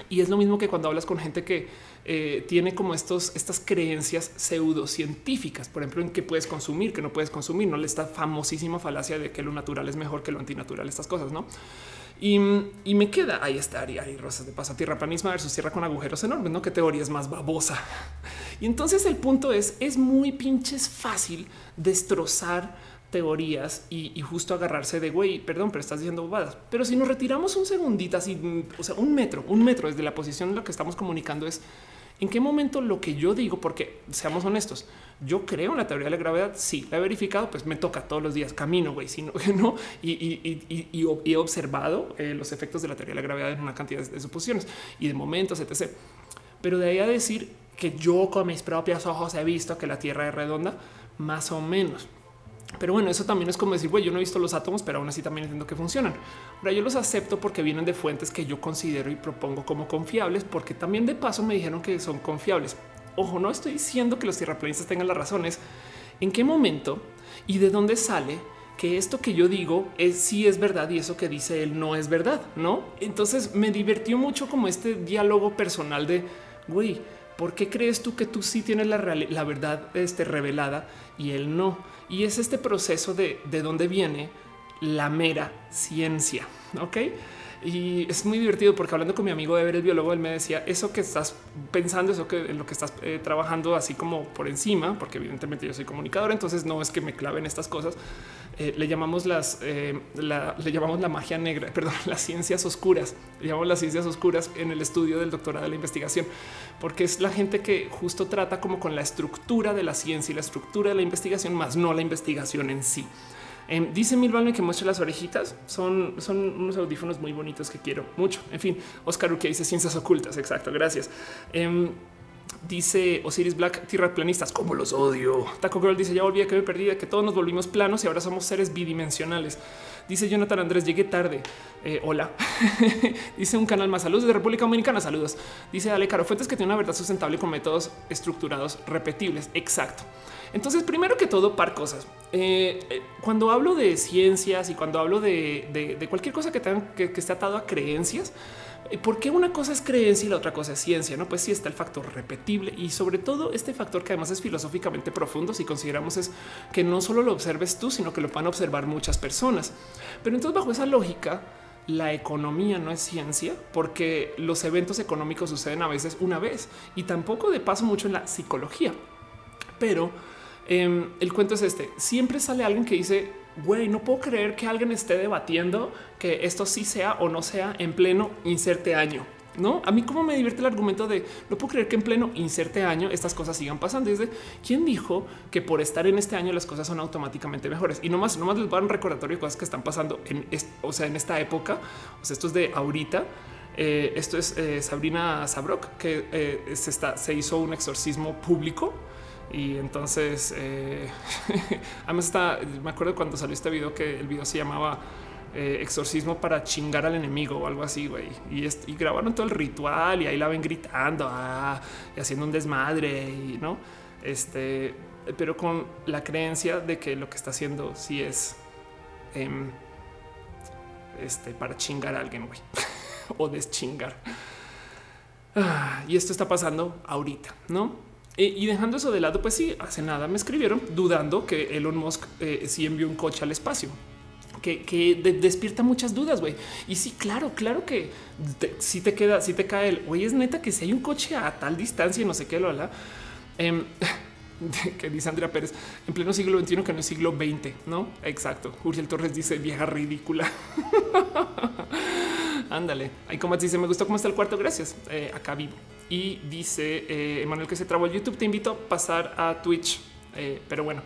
S1: Y es lo mismo que cuando hablas con gente que eh, tiene como estos, estas creencias pseudocientíficas, por ejemplo, en qué puedes consumir, que no puedes consumir, no le está famosísima falacia de que lo natural es mejor que lo antinatural, estas cosas, no? Y, me queda ahí está y Rosas de paso tierra planisma versus tierra con agujeros enormes, no? Qué teoría es más babosa. Y entonces el punto es, es muy pinches fácil destrozar teorías y, justo agarrarse de güey, perdón, pero estás diciendo bobadas. Pero si nos retiramos un segundito, así, o sea, un metro, un metro desde la posición en la que estamos comunicando es en qué momento lo que yo digo, porque seamos honestos, yo creo en la teoría de la gravedad. Sí, la he verificado, pues me toca todos los días camino, güey, sino <laughs> no y, y, y, he observado eh, los efectos de la teoría de la gravedad en una cantidad de, de suposiciones y de momentos, etc. Pero de ahí a decir que yo con mis propios ojos he visto que la Tierra es redonda, más o menos. Pero bueno, eso también es como decir, güey, yo no he visto los átomos, pero aún así también entiendo que funcionan. Ahora yo los acepto porque vienen de fuentes que yo considero y propongo como confiables, porque también de paso me dijeron que son confiables. Ojo, no estoy diciendo que los tierraplanistas tengan las razones. ¿En qué momento y de dónde sale que esto que yo digo es sí es verdad y eso que dice él no es verdad? No. Entonces me divirtió mucho como este diálogo personal de güey ¿Por qué crees tú que tú sí tienes la, la verdad este, revelada y él no? Y es este proceso de, de dónde viene la mera ciencia. Ok. Y es muy divertido porque hablando con mi amigo Ever, el biólogo, él me decía eso que estás pensando, eso que en lo que estás eh, trabajando así como por encima, porque evidentemente yo soy comunicador, entonces no es que me claven estas cosas. Eh, le llamamos las, eh, la, le llamamos la magia negra, <laughs> perdón, las ciencias oscuras. Le llamamos las ciencias oscuras en el estudio del doctorado de la investigación, porque es la gente que justo trata como con la estructura de la ciencia y la estructura de la investigación, más no la investigación en sí. Em, dice Milvalme que muestre las orejitas. Son, son unos audífonos muy bonitos que quiero mucho. En fin, Oscar que dice ciencias ocultas. Exacto. Gracias. Dice Osiris Black, tierra planistas, como los odio. Taco Girl dice: Ya a que me perdí, que todos nos volvimos planos y ahora somos seres bidimensionales. Dice Jonathan Andrés, llegué tarde. Eh, hola. <laughs> dice un canal más saludos de República Dominicana. Saludos. Dice Ale Caro Fuentes que tiene una verdad sustentable con métodos estructurados repetibles. Exacto. Entonces, primero que todo, par cosas. Eh, eh, cuando hablo de ciencias y cuando hablo de, cualquier cosa que, tenga, que, esté atado a creencias, eh, ¿Por qué una cosa es creencia y la otra cosa es ciencia? No, pues sí está el factor repetible y sobre todo este factor que además es filosóficamente profundo. Si consideramos es que no solo lo observes tú, sino que lo van a observar muchas personas. Pero entonces, bajo esa lógica, la economía no es ciencia porque los eventos económicos suceden a veces una vez y tampoco de paso mucho en la psicología. Pero Em, el cuento es este. Siempre sale alguien que dice, güey, no puedo creer que alguien esté debatiendo que esto sí sea o no sea en pleno inserte año. No, a mí como me divierte el argumento de no puedo creer que en pleno inserte año estas cosas sigan pasando. Desde quién dijo que por estar en este año las cosas son automáticamente mejores y no más, no más les dar un recordatorio de cosas que están pasando en, o sea, en esta época. O sea, esto es de ahorita. Eh, esto es eh, Sabrina Sabrok que eh, se, está, se hizo un exorcismo público y entonces, eh, <laughs> además está, me acuerdo cuando salió este video que el video se llamaba eh, exorcismo para chingar al enemigo o algo así, güey. Y, grabaron todo el ritual y ahí la ven gritando ah, y haciendo un desmadre y no, este, pero con la creencia de que lo que está haciendo sí es em, este para chingar a alguien, güey, <laughs> o deschingar. Ah, y esto está pasando ahorita, no? Eh, y dejando eso de lado, pues sí, hace nada me escribieron dudando que Elon Musk eh, sí envió un coche al espacio. Que, despierta muchas dudas, güey. Y sí, claro, claro que si te queda, si te cae el güey, es neta que si hay un coche a tal distancia y no sé qué lo habla. Em, <laughs> que dice Andrea Pérez en pleno siglo XXI que no es siglo XX, no? Exacto. Uriel Torres dice vieja ridícula. <laughs> Ándale. Hay como dice, me gustó cómo está el cuarto. Gracias. Eh, acá vivo. Y dice eh, Emanuel que se trabó el YouTube. Te invito a pasar a Twitch. Eh, pero bueno,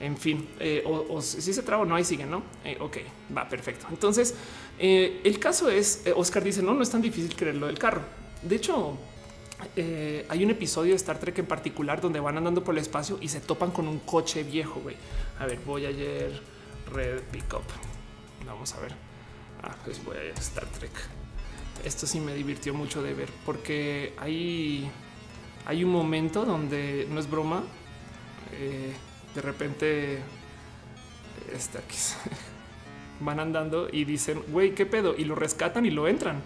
S1: en fin, o, si se trabó, no, ahí siguen, no? ok, va perfecto. Entonces, el caso es, Oscar dice, no, no es tan difícil creer lo del carro. De hecho, hay un episodio de Star Trek en particular donde van andando por el espacio y se topan con un coche viejo. Güey, a ver, voy ayer Red Pickup. Vamos a ver. Ah, pues voy a Star Trek. Esto sí me divirtió mucho de ver porque hay, hay un momento donde no es broma. Eh, de repente aquí. <laughs> van andando y dicen, güey, qué pedo, y lo rescatan y lo entran.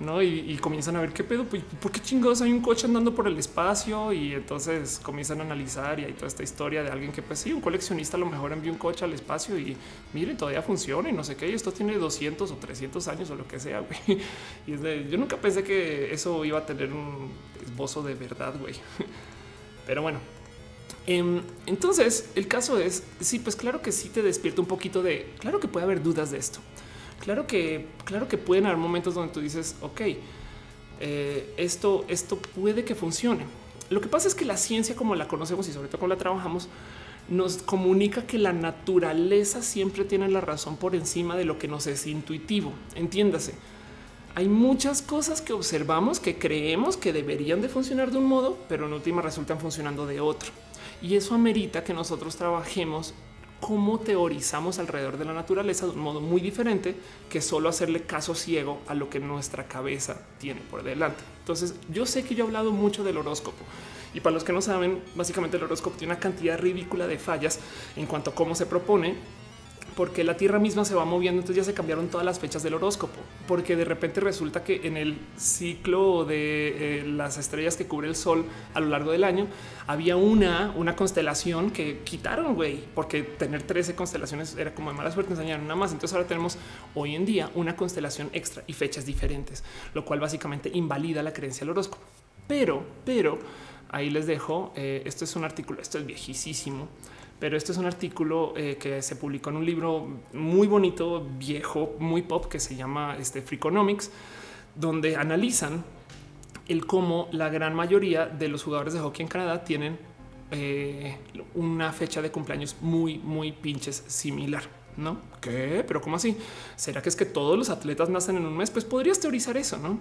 S1: ¿No? Y, comienzan a ver qué pedo, pues, ¿por qué chingados hay un coche andando por el espacio? Y entonces comienzan a analizar y hay toda esta historia de alguien que, pues sí, un coleccionista a lo mejor envió un coche al espacio y miren, todavía funciona y no sé qué, y esto tiene 200 o 300 años o lo que sea, <laughs> güey. Y yo nunca pensé que eso iba a tener un esbozo de verdad, güey. <laughs> Pero bueno, em, entonces el caso es, sí, pues claro que sí te despierta un poquito de, claro que puede haber dudas de esto. Claro que, claro que pueden haber momentos donde tú dices, ok, eh, esto, esto puede que funcione. Lo que pasa es que la ciencia, como la conocemos y sobre todo como la trabajamos, nos comunica que la naturaleza siempre tiene la razón por encima de lo que nos es intuitivo. Entiéndase. Hay muchas cosas que observamos que creemos que deberían de funcionar de un modo, pero en última resultan funcionando de otro. Y eso amerita que nosotros trabajemos cómo teorizamos alrededor de la naturaleza de un modo muy diferente que solo hacerle caso ciego a lo que nuestra cabeza tiene por delante. Entonces, yo sé que yo he hablado mucho del horóscopo y para los que no saben, básicamente el horóscopo tiene una cantidad ridícula de fallas en cuanto a cómo se propone, porque la Tierra misma se va moviendo, entonces ya se cambiaron todas las fechas del horóscopo, porque de repente resulta que en el ciclo de eh, las estrellas que cubre el Sol a lo largo del año, había una, una constelación que quitaron, güey, porque tener 13 constelaciones era como de mala suerte, enseñaron nada más, entonces ahora tenemos hoy en día una constelación extra y fechas diferentes, lo cual básicamente invalida la creencia del horóscopo. Pero, pero, ahí les dejo, eh, esto es un artículo, esto es viejísimo, pero este es un artículo eh, que se publicó en un libro muy bonito, viejo, muy pop, que se llama este Freakonomics, donde analizan el cómo la gran mayoría de los jugadores de hockey en Canadá tienen eh, una fecha de cumpleaños muy, muy pinches similar. No, ¿qué? Pero ¿cómo así? ¿Será que es que todos los atletas nacen en un mes? Pues podrías teorizar eso, ¿no?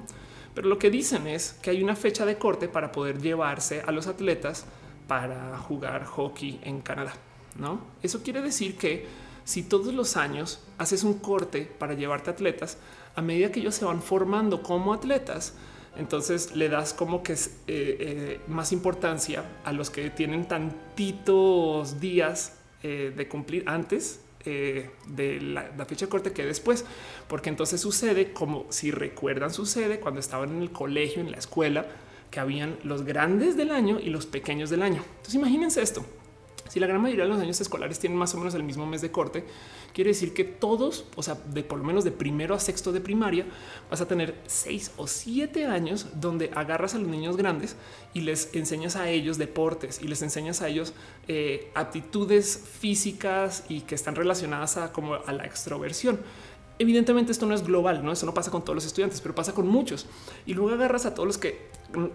S1: Pero lo que dicen es que hay una fecha de corte para poder llevarse a los atletas para jugar hockey en Canadá. ¿no? Eso quiere decir que si todos los años haces un corte para llevarte atletas, a medida que ellos se van formando como atletas, entonces le das como que es eh, eh, más importancia a los que tienen tantitos días eh, de cumplir antes de la, la, fecha de corte que después, porque entonces sucede como si recuerdan sucede cuando estaban en el colegio, en la escuela, que habían los grandes del año y los pequeños del año. Entonces imagínense esto. Si la gran mayoría de los años escolares tienen más o menos el mismo mes de corte, quiere decir que todos, o sea, de por lo menos de primero a sexto de primaria, vas a tener seis o siete años donde agarras a los niños grandes y les enseñas a ellos deportes y les enseñas a ellos eh, aptitudes físicas y que están relacionadas a como a la extroversión. Evidentemente esto no es global, no eso no pasa con todos los estudiantes, pero pasa con muchos. Y luego agarras a todos los que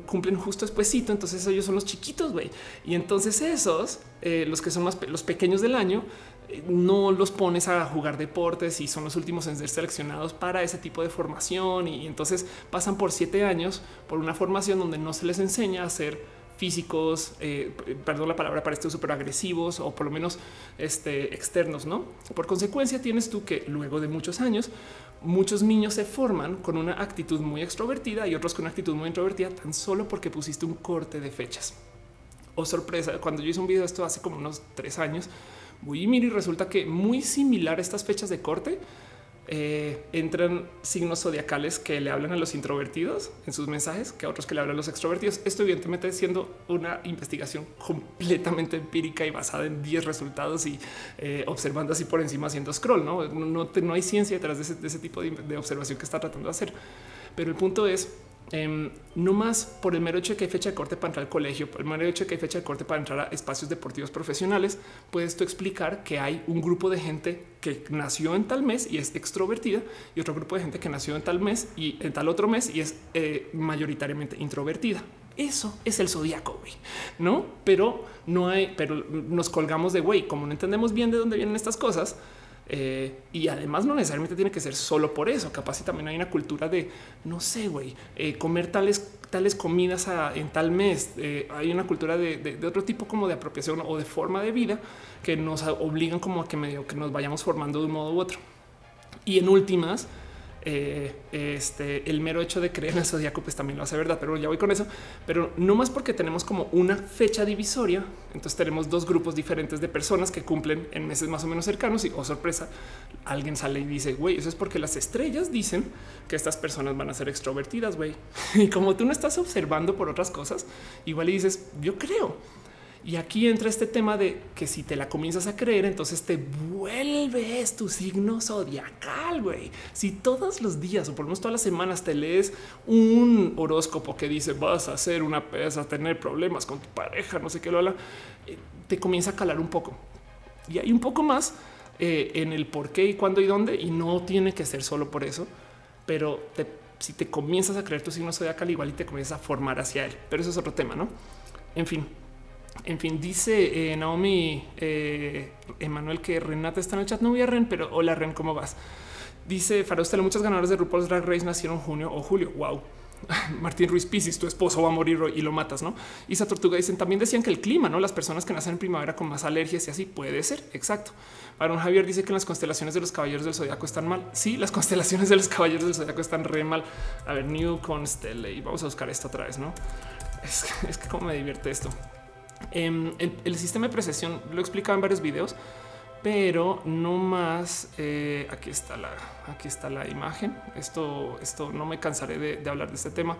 S1: cumplen justo despuésito, entonces ellos son los chiquitos, güey. Y entonces esos, eh, los que son más los pequeños del año, eh, no los pones a jugar deportes y son los últimos en ser seleccionados para ese tipo de formación y entonces pasan por siete años por una formación donde no se les enseña a hacer físicos, eh, perdón la palabra para esto, súper agresivos o por lo menos este, externos, ¿no? Por consecuencia tienes tú que luego de muchos años, muchos niños se forman con una actitud muy extrovertida y otros con una actitud muy introvertida tan solo porque pusiste un corte de fechas. O oh, sorpresa, cuando yo hice un video de esto hace como unos tres años, voy y miro y resulta que muy similar a estas fechas de corte, eh, entran signos zodiacales que le hablan a los introvertidos en sus mensajes que a otros que le hablan a los extrovertidos. Esto evidentemente siendo una investigación completamente empírica y basada en 10 resultados y eh, observando así por encima haciendo scroll. No, no, hay ciencia detrás de ese, tipo de observación que está tratando de hacer. Pero el punto es Em, no más por el mero hecho de que hay fecha de corte para entrar al colegio, por el mero hecho de que hay fecha de corte para entrar a espacios deportivos profesionales, puedes tú explicar que hay un grupo de gente que nació en tal mes y es extrovertida y otro grupo de gente que nació en tal mes y en tal otro mes y es eh, mayoritariamente introvertida. Eso es el zodiaco, güey, no? Pero no hay, pero nos colgamos de güey, como no entendemos bien de dónde vienen estas cosas eh, y además no necesariamente tiene que ser solo por eso. Capaz y también hay una cultura de no sé, güey, eh, comer tales, tales comidas en tal mes. Eh, hay una cultura de, otro tipo como de apropiación o de forma de vida que nos obligan como a que medio que nos vayamos formando de un modo u otro. Y en últimas, eh, este, el mero hecho de creer en el zodiaco pues también lo hace verdad, pero ya voy con eso. Pero no más porque tenemos como una fecha divisoria, entonces tenemos dos grupos diferentes de personas que cumplen en meses más o menos cercanos y, oh sorpresa, alguien sale y dice, güey, eso es porque las estrellas dicen que estas personas van a ser extrovertidas, güey. <laughs> Y como tú no estás observando por otras cosas, igual y dices, yo creo. Y aquí entra este tema de que si te la comienzas a creer, entonces te vuelves tu signo zodiacal, güey. Si todos los días o por lo menos todas las semanas te lees un horóscopo que dice vas a hacer una pesa, tener problemas con tu pareja, no sé qué lo eh, te comienza a calar un poco. Y hay un poco más eh, en el por qué y cuándo y dónde, y no tiene que ser solo por eso, pero si te comienzas a creer tu signo zodiacal, igual y te comienzas a formar hacia él. Pero eso es otro tema, ¿no? En fin, en fin, dice eh, Naomi eh, Emanuel que Renata está en el chat. No voy a Ren, pero hola Ren, ¿cómo vas? Dice Farostela, muchas ganadoras de RuPaul's Drag Race nacieron junio o julio. Wow. <laughs> Martín Ruiz Pisis, tu esposo va a morir y lo matas, ¿no? Isa Tortuga dicen también decían que el clima, ¿no? Las personas que nacen en primavera con más alergias y así puede ser. Exacto. Aaron Javier dice que las constelaciones de los caballeros del zodiaco están mal. Sí, las <laughs> constelaciones de los caballeros del zodiaco están re mal. A ver, New Constelle y vamos a buscar esto otra vez, ¿no? Es, es que me divierte esto. Em, el, sistema de precesión lo he explicado en varios videos, pero no más. Eh, aquí está la, aquí está la imagen. Esto, esto no me cansaré de, hablar de este tema,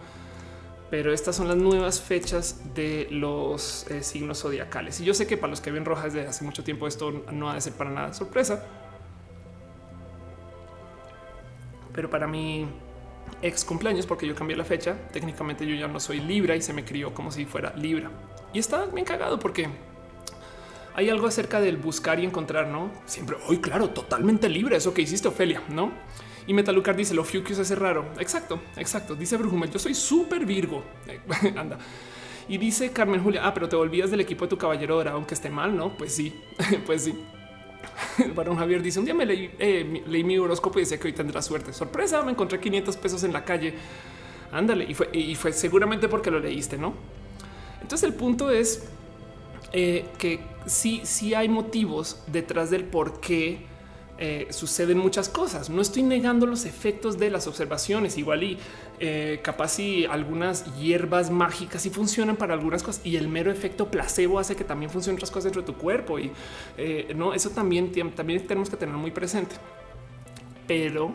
S1: pero estas son las nuevas fechas de los eh, signos zodiacales. Y yo sé que para los que ven rojas desde hace mucho tiempo, esto no ha de ser para nada sorpresa. Pero para mí, ex cumpleaños, porque yo cambié la fecha, técnicamente yo ya no soy Libra y se me crió como si fuera Libra. Y está bien cagado porque hay algo acerca del buscar y encontrar, ¿no? Siempre, hoy claro, totalmente libre, eso que hiciste, Ofelia, ¿no? Y Metalucar dice, lo Fukius es raro. Exacto, exacto. Dice Brujumel, yo soy súper Virgo. <laughs> Anda. Y dice Carmen Julia, ah, pero te olvidas del equipo de tu caballero dorado, aunque esté mal, ¿no? Pues sí, <laughs> pues sí. Varón Javier dice, un día me leí, eh, mi horóscopo y decía que hoy tendrá suerte. Sorpresa, me encontré 500 pesos en la calle. Ándale, y fue, y fue seguramente porque lo leíste, ¿no? Entonces el punto es eh, que sí, sí hay motivos detrás del por qué eh, suceden muchas cosas. No estoy negando los efectos de las observaciones. Igual y eh, capaz y algunas hierbas mágicas y funcionan para algunas cosas y el mero efecto placebo hace que también funcionen otras cosas dentro de tu cuerpo. Y no, eso también, también tenemos que tener muy presente. Pero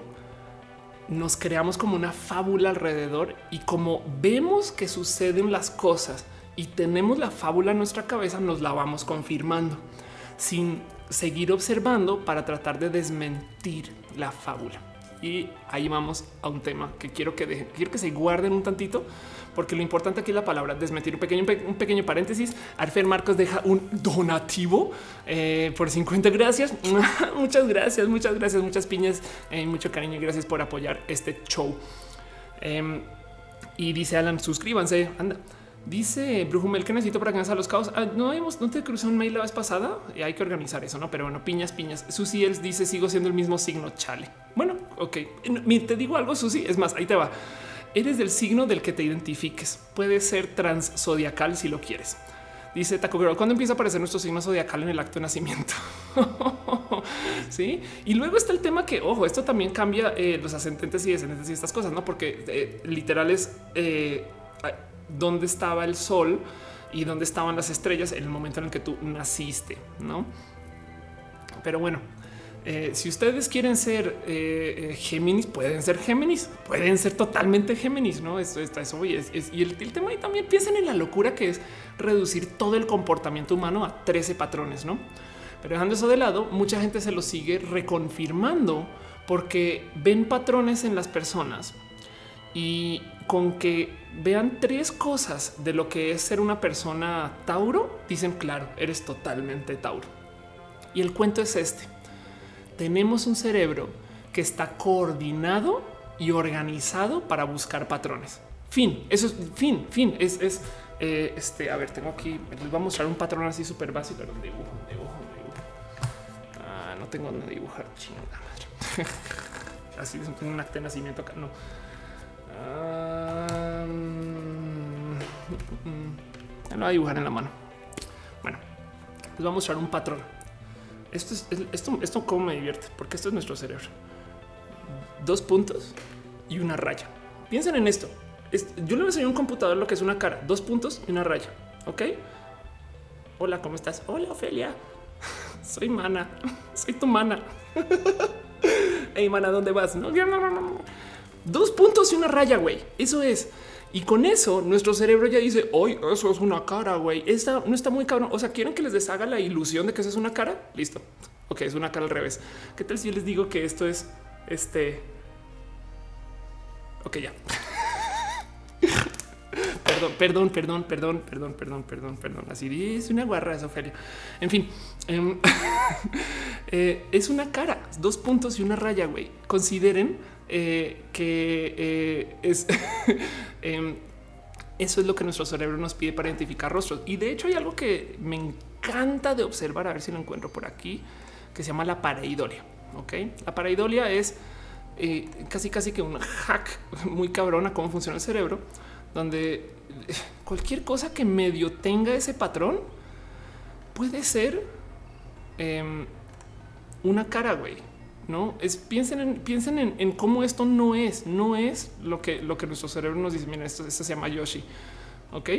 S1: nos creamos como una fábula alrededor y como vemos que suceden las cosas y tenemos la fábula en nuestra cabeza, nos la vamos confirmando sin seguir observando para tratar de desmentir la fábula. Y ahí vamos a un tema que quiero que dejen, quiero que se guarden un tantito, porque lo importante aquí es la palabra desmentir. Un pequeño, un pequeño paréntesis. Arfer Marcos deja un donativo eh, por 50. Gracias. <laughs> muchas gracias, muchas gracias, muchas piñas, eh, mucho cariño y gracias por apoyar este show. Em, y dice Alan, suscríbanse. Anda. Dice Brujumel que necesito para que a los caos. Ah, no hemos, no te cruzó un mail la vez pasada y hay que organizar eso, no? Pero bueno, piñas, piñas. Susi él dice sigo siendo el mismo signo. Chale. Bueno, ok. Te digo algo, Susi. Es más, ahí te va. Eres del signo del que te identifiques. Puede ser trans zodiacal si lo quieres. Dice Taco Girl, ¿cuándo empieza a aparecer nuestro signo zodiacal en el acto de nacimiento? <laughs> sí. Y luego está el tema que, ojo, esto también cambia eh, los ascendentes y descendentes y estas cosas, no? Porque eh, literal es eh, dónde estaba el sol y dónde estaban las estrellas en el momento en el que tú naciste, ¿no? Pero bueno, eh, si ustedes quieren ser eh, eh, Géminis, pueden ser Géminis, pueden ser totalmente Géminis, ¿no? Esto está eso y, y el, el, tema y también piensen en la locura que es reducir todo el comportamiento humano a 13 patrones, ¿no? Pero dejando eso de lado, mucha gente se lo sigue reconfirmando porque ven patrones en las personas y con que vean tres cosas de lo que es ser una persona Tauro, dicen, claro, eres totalmente Tauro. Y el cuento es este. Tenemos un cerebro que está coordinado y organizado para buscar patrones. Fin, eso es fin, fin, es, es eh, este, a ver, tengo aquí, les voy a mostrar un patrón así súper básico, pero dibujo, dibujo, dibujo. Ah, no tengo nada dibujar, chingada madre. <laughs> así tengo un acta de nacimiento acá, no. Ah, lo voy a dibujar en la mano. Bueno, les voy a mostrar un patrón. Esto es esto, esto cómo me divierte, porque esto es nuestro cerebro. Dos puntos y una raya. Piensen en esto. Yo le enseño a un computador lo que es una cara, dos puntos y una raya. Ok. Hola, ¿cómo estás? Hola, Ofelia. <laughs> Soy Mana. <laughs> Soy tu mana. <laughs> Hey, mana, ¿dónde vas? No, no, no, no. Dos puntos y una raya, güey. Eso es. Y con eso nuestro cerebro ya dice, hoy eso es una cara, güey. Esta no está muy cabrón. O sea, quieren que les deshaga la ilusión de que eso es una cara. Listo. Ok, es una cara al revés. ¿Qué tal si yo les digo que esto es este? Ok, ya. <laughs> perdón, perdón, perdón, perdón, perdón, perdón, perdón. Así dice una guarra esa Ofelia. En fin, em, <laughs> eh, es una cara, dos puntos y una raya, güey. Consideren eh, que eh, es <laughs> em, eso es lo que nuestro cerebro nos pide para identificar rostros. Y de hecho hay algo que me encanta de observar, a ver si lo encuentro por aquí, que se llama la pareidolia. Ok, la pareidolia es eh, casi casi que un hack <laughs> muy cabrón a cómo funciona el cerebro, donde <laughs> cualquier cosa que medio tenga ese patrón puede ser em, una cara, güey no es piensen en, piensen en, cómo esto no es, no es lo que, lo que nuestro cerebro nos dice. Mira, esto, se llama Yoshi. Ok.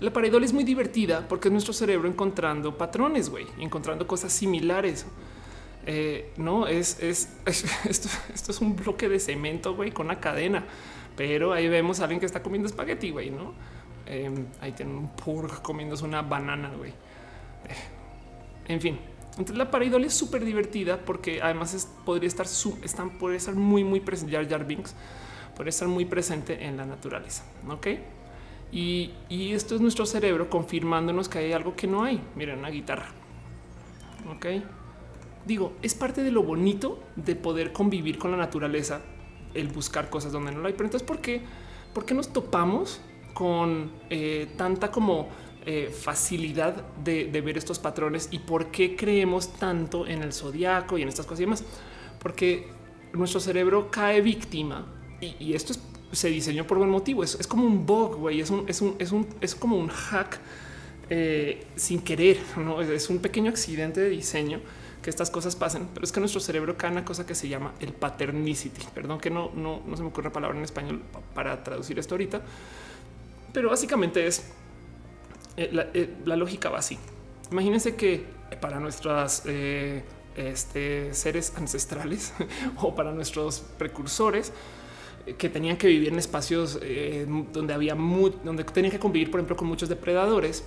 S1: La pareidolia es muy divertida porque es nuestro cerebro encontrando patrones, güey, encontrando cosas similares. Eh, no es, es, <laughs> esto, esto, es un bloque de cemento, güey, con una cadena, pero ahí vemos a alguien que está comiendo espagueti, güey, no? Em, ahí tienen un purg comiéndose una banana, güey. Eh, en fin, entonces la pareidolia es súper divertida porque además podría estar, están, podría estar muy, muy presente. Jar Jar podría estar muy presente en la naturaleza. Ok. Y, esto es nuestro cerebro confirmándonos que hay algo que no hay. Miren, una guitarra. Ok. Digo, es parte de lo bonito de poder convivir con la naturaleza, el buscar cosas donde no lo hay. Pero entonces, ¿por qué, por qué nos topamos con eh, tanta como eh, facilidad de, ver estos patrones y por qué creemos tanto en el zodiaco y en estas cosas y demás? Porque nuestro cerebro cae víctima y, esto se diseñó por buen motivo. Es, como un bug, güey. Es un, es un, es un, es como un hack eh, sin querer. No es un pequeño accidente de diseño que estas cosas pasen, pero es que nuestro cerebro cae una cosa que se llama el paternicity. Perdón que no, no, no se me ocurre palabra en español para traducir esto ahorita, pero básicamente es eh, eh, la, lógica va así. Imagínense que para nuestras este, seres ancestrales <laughs> o para nuestros precursores, que tenían que vivir en espacios eh, donde había donde tenían que convivir, por ejemplo, con muchos depredadores,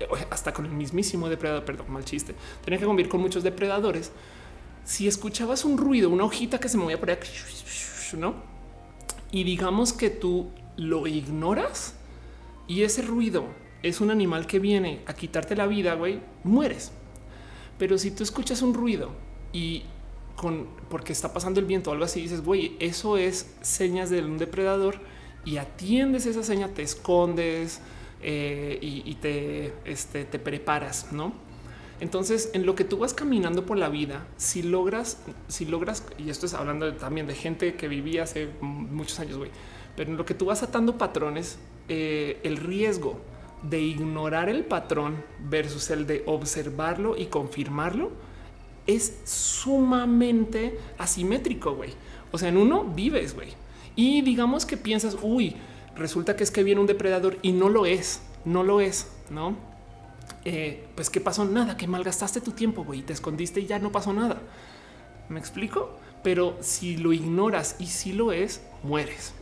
S1: eh, hasta con el mismísimo depredador, perdón, mal chiste, tenían que convivir con muchos depredadores. Si escuchabas un ruido, una hojita que se movía por ahí, no? Y digamos que tú lo ignoras y ese ruido es un animal que viene a quitarte la vida, güey, mueres. Pero si tú escuchas un ruido y con porque está pasando el viento o algo así, dices, güey, eso es señas de un depredador y atiendes esa seña, te escondes eh, y, te, este, te preparas, ¿no? Entonces, en lo que tú vas caminando por la vida, si logras, si logras, y esto es hablando también de gente que vivía hace muchos años, güey, pero en lo que tú vas atando patrones, eh, el riesgo de ignorar el patrón versus el de observarlo y confirmarlo, es sumamente asimétrico, güey. O sea, en uno vives, güey. Y digamos que piensas, uy, resulta que es que viene un depredador y no lo es, no lo es, ¿no? Eh, pues qué pasó nada, que malgastaste tu tiempo, güey, te escondiste y ya no pasó nada. ¿Me explico? Pero si lo ignoras y si lo es, mueres.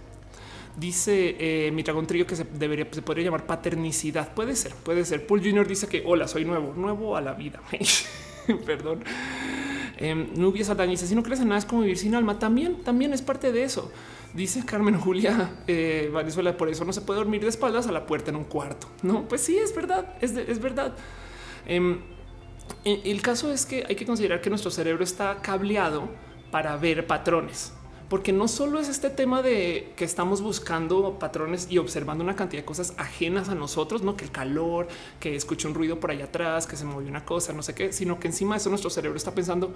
S1: Dice eh, mi dragón trío que se debería, se podría llamar paternicidad. Puede ser, puede ser. Paul Junior dice que hola, soy nuevo, nuevo a la vida. <laughs> Perdón. Eh, Nubia Saldaña dice: Si no crees en nada, es como vivir sin alma. También, también es parte de eso. Dice Carmen Julia eh, Venezuela. Por eso no se puede dormir de espaldas a la puerta en un cuarto. No, pues sí, es verdad. Es, es verdad. Em, el caso es que hay que considerar que nuestro cerebro está cableado para ver patrones porque no solo es este tema de que estamos buscando patrones y observando una cantidad de cosas ajenas a nosotros, no que el calor, que escuché un ruido por allá atrás, que se movió una cosa, no sé qué, sino que encima de eso nuestro cerebro está pensando,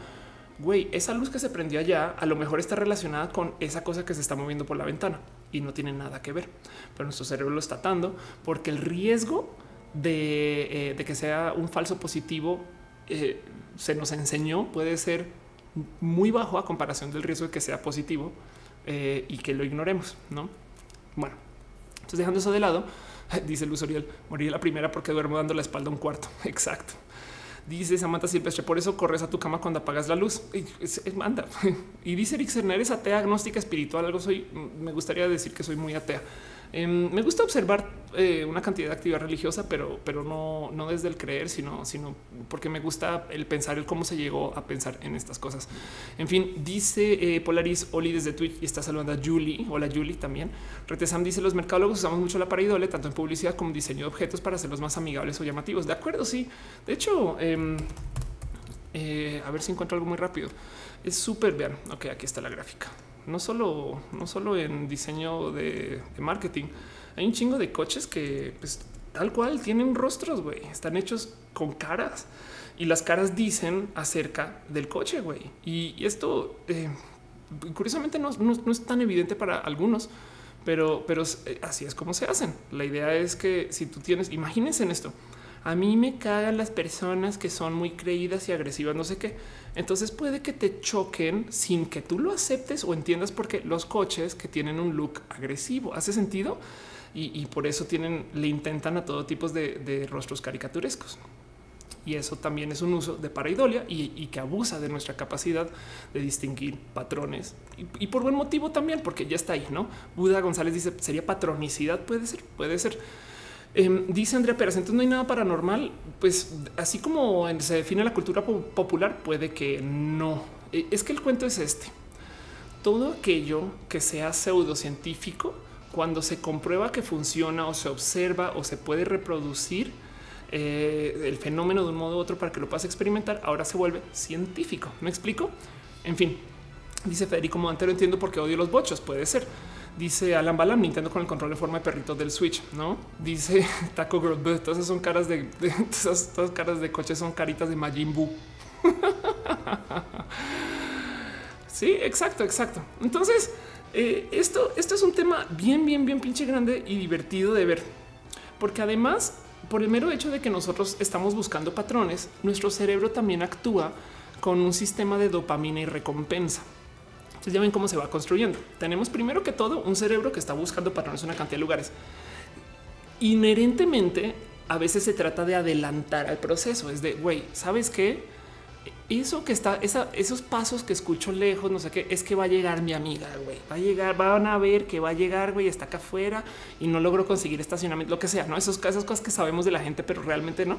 S1: güey, esa luz que se prendió allá a lo mejor está relacionada con esa cosa que se está moviendo por la ventana y no tiene nada que ver, pero nuestro cerebro lo está atando porque el riesgo de, eh, que sea un falso positivo eh, se nos enseñó puede ser muy bajo a comparación del riesgo de que sea positivo eh, y que lo ignoremos. No, bueno, entonces dejando eso de lado, <laughs> dice Luz Oriel, morir la primera porque duermo dando la espalda un cuarto. <laughs> Exacto. Dice Samantha Silvestre, por eso corres a tu cama cuando apagas la luz. Y. <laughs> Y dice Eric Cerner, es atea, agnóstica, espiritual. Algo soy, me gustaría decir que soy muy atea. Em, me gusta observar eh, una cantidad de actividad religiosa, pero, pero no, no desde el creer, sino, sino porque me gusta el pensar, el cómo se llegó a pensar en estas cosas. En fin, dice eh, Polaris Oli desde Twitch y está saludando a Julie. Hola Julie también. Retesam dice los mercadólogos usamos mucho la paridole, tanto en publicidad como en diseño de objetos para hacerlos más amigables o llamativos. De acuerdo, sí. De hecho, em, eh, a ver si encuentro algo muy rápido. Es súper, vean, ok, aquí está la gráfica no solo, no solo en diseño de, marketing. Hay un chingo de coches que pues, tal cual tienen rostros, güey. Están hechos con caras y las caras dicen acerca del coche, güey. Y, esto eh, curiosamente no, es tan evidente para algunos, pero, pero eh, así es como se hacen. La idea es que si tú tienes, imagínense en esto. A mí me cagan las personas que son muy creídas y agresivas, no sé qué entonces puede que te choquen sin que tú lo aceptes o entiendas porque los coches que tienen un look agresivo hace sentido. y, por eso tienen, le intentan a todo tipo de, rostros caricaturescos. Y eso también es un uso de paraidolia y, que abusa de nuestra capacidad de distinguir patrones y, por buen motivo también, porque ya está ahí, no? Buda González dice sería patronicidad. Puede ser, puede ser. Em, dice Andrea Pérez, entonces no hay nada paranormal. Pues así como se define la cultura popular, puede que no. E, es que el cuento es este. Todo aquello que sea pseudocientífico, cuando se comprueba que funciona o se observa o se puede reproducir eh, el fenómeno de un modo u otro para que lo puedas experimentar, ahora se vuelve científico. ¿Me explico? En fin, dice Federico Montero, entiendo por qué odio los bochos. Puede ser. Dice Alan Balam, Nintendo con el control de forma de perrito del Switch, ¿no? Dice <laughs> Taco Girl, todas son caras de, <laughs> todas, caras de coches son caritas de Majin Buu. <laughs> sí, exacto, exacto. Entonces, eh, esto, esto es un tema bien, bien, bien pinche grande y divertido de ver. Porque además, por el mero hecho de que nosotros estamos buscando patrones, nuestro cerebro también actúa con un sistema de dopamina y recompensa. Entonces ya ven cómo se va construyendo. Tenemos primero que todo un cerebro que está buscando patrones en una cantidad de lugares. Inherentemente, a veces se trata de adelantar al proceso. Es de, güey, ¿sabes qué? Eso que está, esos pasos que escucho lejos, no sé qué, es que va a llegar mi amiga, güey. Va a llegar, van a ver que va a llegar, güey, está acá afuera y no logro conseguir estacionamiento, lo que sea, ¿no? Esas, esas cosas que sabemos de la gente, pero realmente no.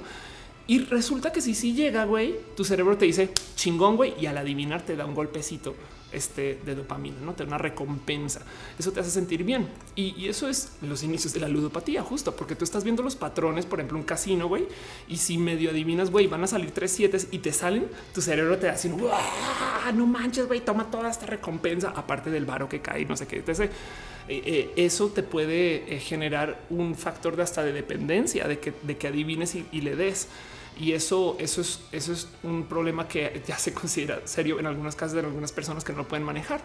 S1: Y resulta que si sí llega, güey, tu cerebro te dice chingón, güey, y al adivinar te da un golpecito este, de dopamina, no te da una recompensa. Eso te hace sentir bien. Y, eso es los inicios de la ludopatía, justo porque tú estás viendo los patrones, por ejemplo, un casino, güey, y si medio adivinas, güey, van a salir tres siete y te salen, tu cerebro te da así, no manches, güey, toma toda esta recompensa, aparte del varo que cae, no sé qué. Entonces, eh, eh, eso te puede eh, generar un factor de hasta de dependencia, de que adivines y le des. Y eso, eso es, eso es un problema que ya se considera serio en algunas casas de algunas personas que no pueden manejar,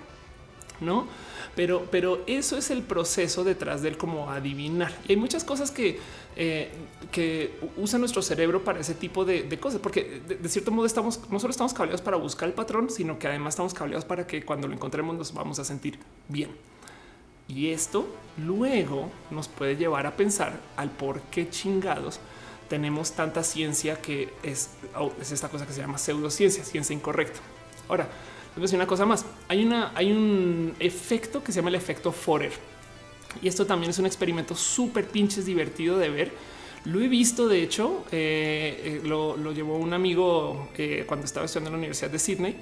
S1: no? Pero, pero eso es el proceso detrás del como adivinar. Y hay muchas cosas que, eh, que usa nuestro cerebro para ese tipo de, cosas, porque de, cierto modo estamos no solo estamos cableados para buscar el patrón, sino que además estamos cableados para que cuando lo encontremos nos vamos a sentir bien. Y esto luego nos puede llevar a pensar al por qué chingados tenemos tanta ciencia que es, es esta cosa que se llama pseudociencia, ciencia incorrecta. Ahora, les voy a decir una cosa más. Hay, una, hay un efecto que se llama el efecto Forer. Y esto también es un experimento súper pinches divertido de ver. Lo he visto, de hecho, eh, eh, lo, llevó un amigo eh, cuando estaba estudiando en la Universidad de Sydney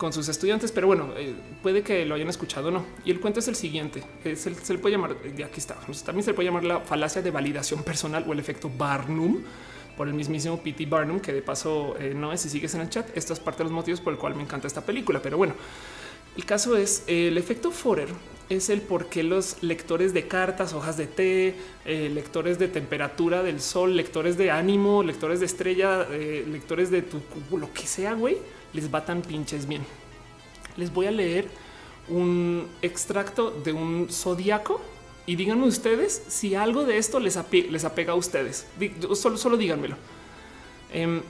S1: con sus estudiantes, pero bueno, eh, puede que lo hayan escuchado o no. Y el cuento es el siguiente, se, le puede llamar, y aquí está, también se le puede llamar la falacia de validación personal o el efecto Barnum por el mismísimo P.T. Barnum, que de paso eh, no es si sigues en el chat, esta es parte de los motivos por el cual me encanta esta película, pero bueno, el caso es el efecto Forer es el por qué los lectores de cartas, hojas de té, eh, lectores de temperatura del sol, lectores de ánimo, lectores de estrella, lectores de tu lo que sea, güey les va tan pinches bien. Les voy a leer un extracto de un zodiaco y díganme ustedes si algo de esto les, les apega a ustedes. Solo, solo díganmelo. Em,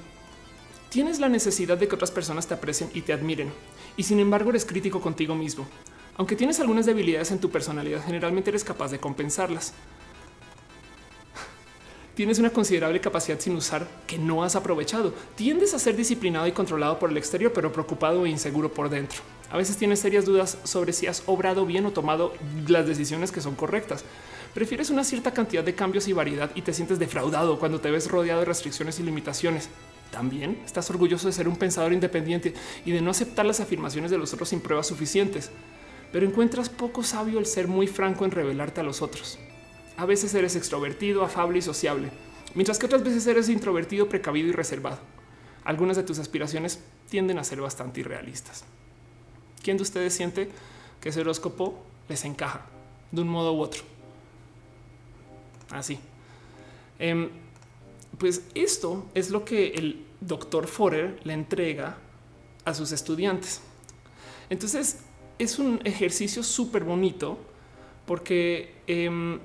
S1: tienes la necesidad de que otras personas te aprecien y te admiren, y sin embargo eres crítico contigo mismo. Aunque tienes algunas debilidades en tu personalidad, generalmente eres capaz de compensarlas tienes una considerable capacidad sin usar que no has aprovechado. Tiendes a ser disciplinado y controlado por el exterior, pero preocupado e inseguro por dentro. A veces tienes serias dudas sobre si has obrado bien o tomado las decisiones que son correctas. Prefieres una cierta cantidad de cambios y variedad y te sientes defraudado cuando te ves rodeado de restricciones y limitaciones. También estás orgulloso de ser un pensador independiente y de no aceptar las afirmaciones de los otros sin pruebas suficientes. Pero encuentras poco sabio el ser muy franco en revelarte a los otros. A veces eres extrovertido, afable y sociable, mientras que otras veces eres introvertido, precavido y reservado. Algunas de tus aspiraciones tienden a ser bastante irrealistas. ¿Quién de ustedes siente que ese horóscopo les encaja de un modo u otro? Así. Em, pues esto es lo que el doctor Forer le entrega a sus estudiantes. Entonces es un ejercicio súper bonito porque em,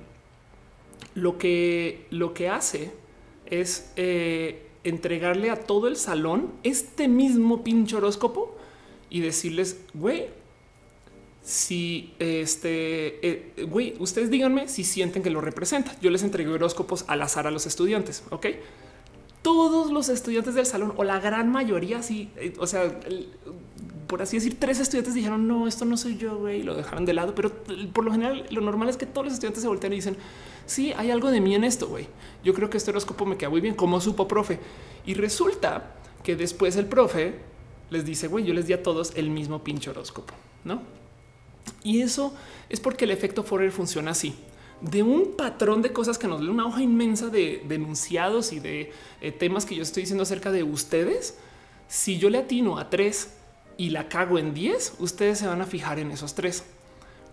S1: lo que, lo que hace es eh, entregarle a todo el salón este mismo pinche horóscopo y decirles, güey, si este eh, güey, ustedes díganme si sienten que lo representa. Yo les entregué horóscopos al azar a los estudiantes. Ok, todos los estudiantes del salón o la gran mayoría, sí, eh, o sea, por así decir, tres estudiantes dijeron no, esto no soy yo, güey, lo dejaron de lado. Pero por lo general, lo normal es que todos los estudiantes se voltean y dicen sí, hay algo de mí en esto, güey. Yo creo que este horóscopo me queda muy bien. como supo, profe? Y resulta que después el profe les dice, güey, yo les di a todos el mismo pinche horóscopo, ¿no? Y eso es porque el efecto Forer funciona así. De un patrón de cosas que nos lee una hoja inmensa de denunciados y de eh, temas que yo estoy diciendo acerca de ustedes, si yo le atino a tres y la cago en 10, ustedes se van a fijar en esos tres.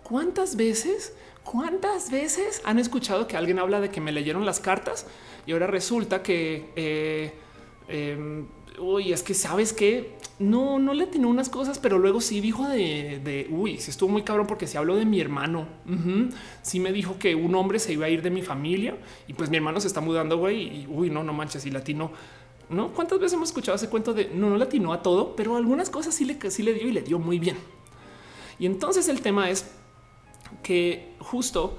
S1: ¿Cuántas veces ¿Cuántas veces han escuchado que alguien habla de que me leyeron las cartas y ahora resulta que, eh, em, uy, es que sabes que no, no le tiene unas cosas, pero luego sí dijo de, uy, se estuvo muy cabrón porque se habló de mi hermano. Sí me dijo que un hombre se iba a ir de mi familia y pues mi hermano se está mudando, güey, y uy, no, no manches, y latino. No, cuántas veces hemos escuchado ese cuento de no, no latino a todo, pero algunas cosas sí le, sí le dio y le dio muy bien. Y entonces el tema es que justo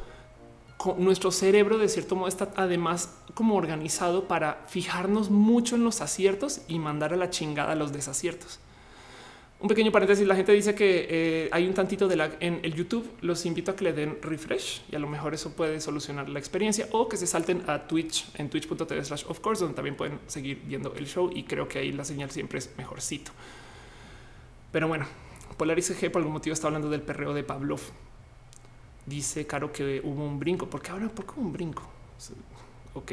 S1: nuestro cerebro de cierto modo está además como organizado para fijarnos mucho en los aciertos y mandar a la chingada los desaciertos. Un pequeño paréntesis, la gente dice que eh, hay un tantito de la en el YouTube, los invito a que le den refresh y a lo mejor eso puede solucionar la experiencia o que se salten a Twitch en twitch.tv slash of course, donde también pueden seguir viendo el show y creo que ahí la señal siempre es mejorcito. Pero bueno, Polaris G por algún motivo está hablando del perreo de Pavlov. Dice Caro que hubo un brinco. porque ahora? ¿Por qué un brinco? Ok.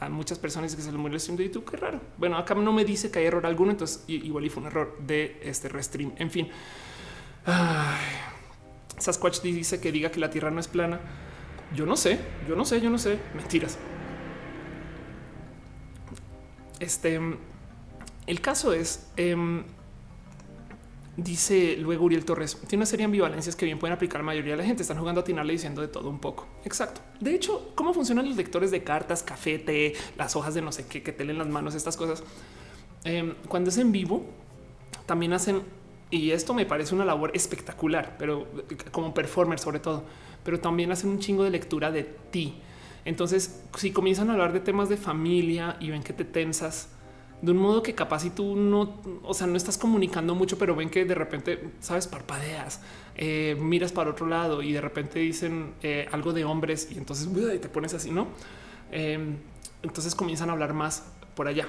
S1: A muchas personas que se le murió el stream de YouTube. Qué raro. Bueno, acá no me dice que hay error alguno. Entonces igual y fue un error de este restream. En fin. Sasquatch dice que diga que la tierra no es plana. Yo no sé, yo no sé, yo no sé. Mentiras. Este, el caso es, em, Dice luego Uriel Torres, tiene una serie de ambivalencias que bien pueden aplicar la mayoría de la gente. Están jugando a atinarle diciendo de todo un poco. Exacto. De hecho, ¿cómo funcionan los lectores de cartas, café, té, las hojas de no sé qué, que te leen las manos, estas cosas? Em, cuando es en vivo, también hacen, y esto me parece una labor espectacular, pero como performer sobre todo, pero también hacen un chingo de lectura de ti. Entonces, si comienzan a hablar de temas de familia y ven que te tensas, de un modo que capaz si tú no, o sea, no estás comunicando mucho, pero ven que de repente, sabes, parpadeas, eh, miras para otro lado y de repente dicen eh, algo de hombres y entonces te pones así, ¿no? Em, entonces comienzan a hablar más por allá.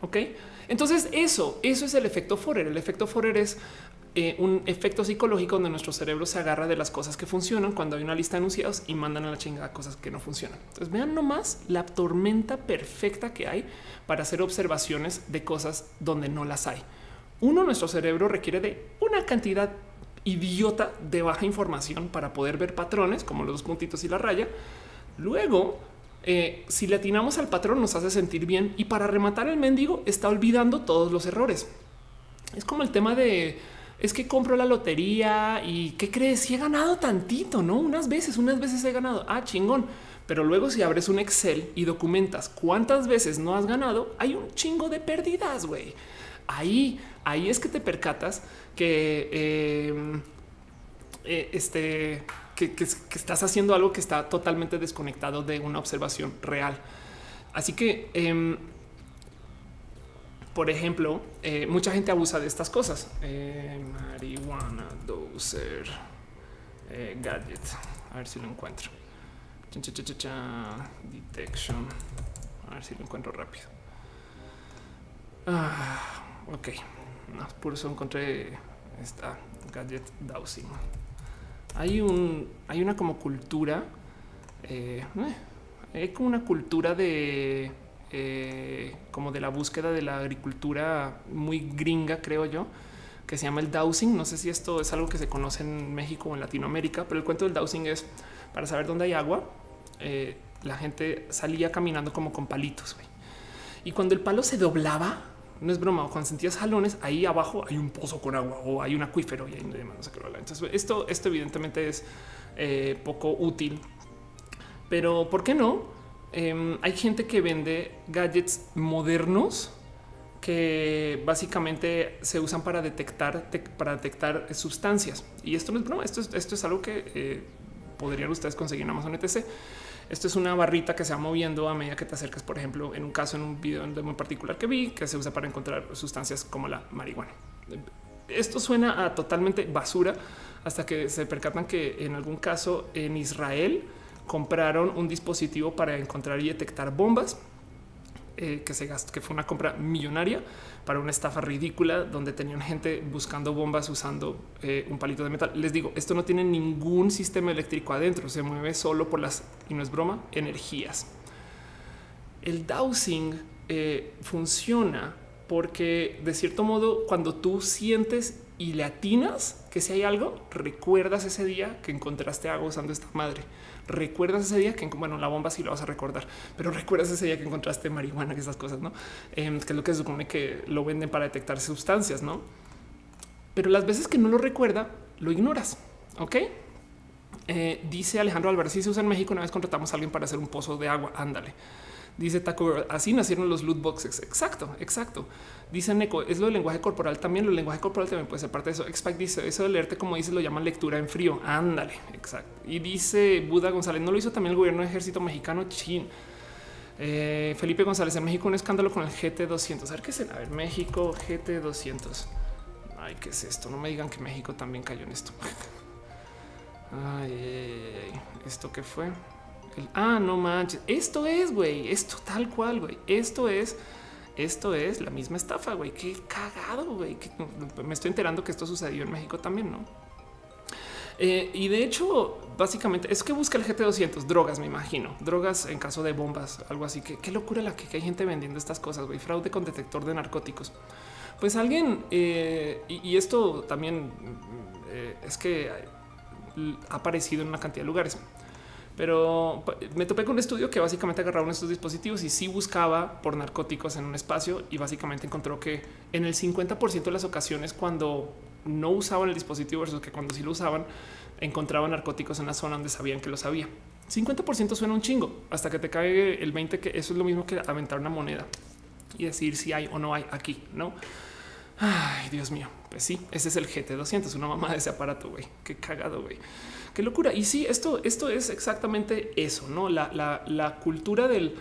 S1: Ok, entonces eso, eso es el efecto Forer. El efecto Forer es eh, un efecto psicológico donde nuestro cerebro se agarra de las cosas que funcionan cuando hay una lista de enunciados y mandan a la chingada cosas que no funcionan. Entonces vean nomás la tormenta perfecta que hay para hacer observaciones de cosas donde no las hay. Uno, nuestro cerebro requiere de una cantidad idiota de baja información para poder ver patrones como los puntitos y la raya. Luego, eh, si le atinamos al patrón nos hace sentir bien y para rematar el mendigo está olvidando todos los errores. Es como el tema de es que compro la lotería y qué crees? Si he ganado tantito, no unas veces, unas veces he ganado. Ah, chingón. Pero luego, si abres un Excel y documentas cuántas veces no has ganado, hay un chingo de pérdidas. Güey, ahí, ahí es que te percatas que em, eh, este, que, estás haciendo algo que está totalmente desconectado de una observación real. Así que em, por ejemplo, eh, mucha gente abusa de estas cosas. Eh, marihuana, doser, eh, gadget. A ver si lo encuentro. Detection. A ver si lo encuentro rápido. Ah, ok. Por eso encontré esta gadget dowsing. Hay un, hay una como cultura. hay como una cultura de eh, como de la búsqueda de la agricultura muy gringa, creo yo, que se llama el dowsing. No sé si esto es algo que se conoce en México o en Latinoamérica, pero el cuento del dowsing es para saber dónde hay agua. Eh, la gente salía caminando como con palitos. Y cuando el palo se doblaba, no es broma, cuando sentías jalones, ahí abajo hay un pozo con agua o hay un acuífero y ahí no. Entonces, esto, esto evidentemente es eh, poco útil. Pero ¿por qué no? Em, hay gente que vende gadgets modernos que básicamente se usan para detectar, para detectar sustancias. Y esto no es broma, esto es, esto es algo que eh, podrían ustedes conseguir en Amazon ETC. Esto es una barrita que se va moviendo a medida que te acercas, por ejemplo, en un caso, en un video muy particular que vi, que se usa para encontrar sustancias como la marihuana. Esto suena a totalmente basura hasta que se percatan que en algún caso en Israel compraron un dispositivo para encontrar y detectar bombas eh, que se gastó, que fue una compra millonaria para una estafa ridícula donde tenían gente buscando bombas usando eh, un palito de metal. Les digo, esto no tiene ningún sistema eléctrico adentro, se mueve solo por las, y no es broma, energías. El dowsing eh, funciona porque de cierto modo cuando tú sientes y le atinas que si hay algo, recuerdas ese día que encontraste algo usando esta madre recuerdas ese día que, bueno, la bomba sí lo vas a recordar, pero recuerdas ese día que encontraste marihuana, que esas cosas, ¿no? Em, que es lo que se supone que lo venden para detectar sustancias, ¿no? Pero las veces que no lo recuerda, lo ignoras, ¿ok? Eh, dice Alejandro Álvarez, si se usa en México, una vez contratamos a alguien para hacer un pozo de agua, ándale. Dice Taco, así nacieron los loot boxes. Exacto, exacto. Dice Neko, es lo del lenguaje corporal también. Lo lenguaje corporal también puede ser parte de eso. Expac dice eso de leerte, como dices, lo llaman lectura en frío. Ándale, exacto. Y dice Buda González, no lo hizo también el gobierno de ejército mexicano chin. Eh, Felipe González en México un escándalo con el GT 200. A ver qué es. A ver, México GT 200. Ay, qué es esto. No me digan que México también cayó en esto. Ay, esto qué fue ah, no manches. Esto es, güey. Esto tal cual, güey. Esto es, esto es la misma estafa, güey. Qué cagado, güey. Me estoy enterando que esto sucedió en México también, ¿no? Eh, y de hecho, básicamente es que busca el GT200 drogas, me imagino, drogas en caso de bombas, algo así. Que qué locura la que, hay gente vendiendo estas cosas, güey. Fraude con detector de narcóticos. Pues alguien, eh, y, esto también eh, es que ha aparecido en una cantidad de lugares. Pero me topé con un estudio que básicamente agarraba estos dispositivos y sí buscaba por narcóticos en un espacio y básicamente encontró que en el 50% de las ocasiones cuando no usaban el dispositivo versus que cuando sí lo usaban, encontraban narcóticos en la zona donde sabían que lo sabía. 50% suena un chingo hasta que te cae el 20 que eso es lo mismo que aventar una moneda y decir si hay o no hay aquí, ¿no? Ay, Dios mío. Pues sí, ese es el GT200, una mamá de ese aparato, güey. Qué cagado, güey. Qué locura. Y sí, esto, esto es exactamente eso, ¿no? La, cultura del...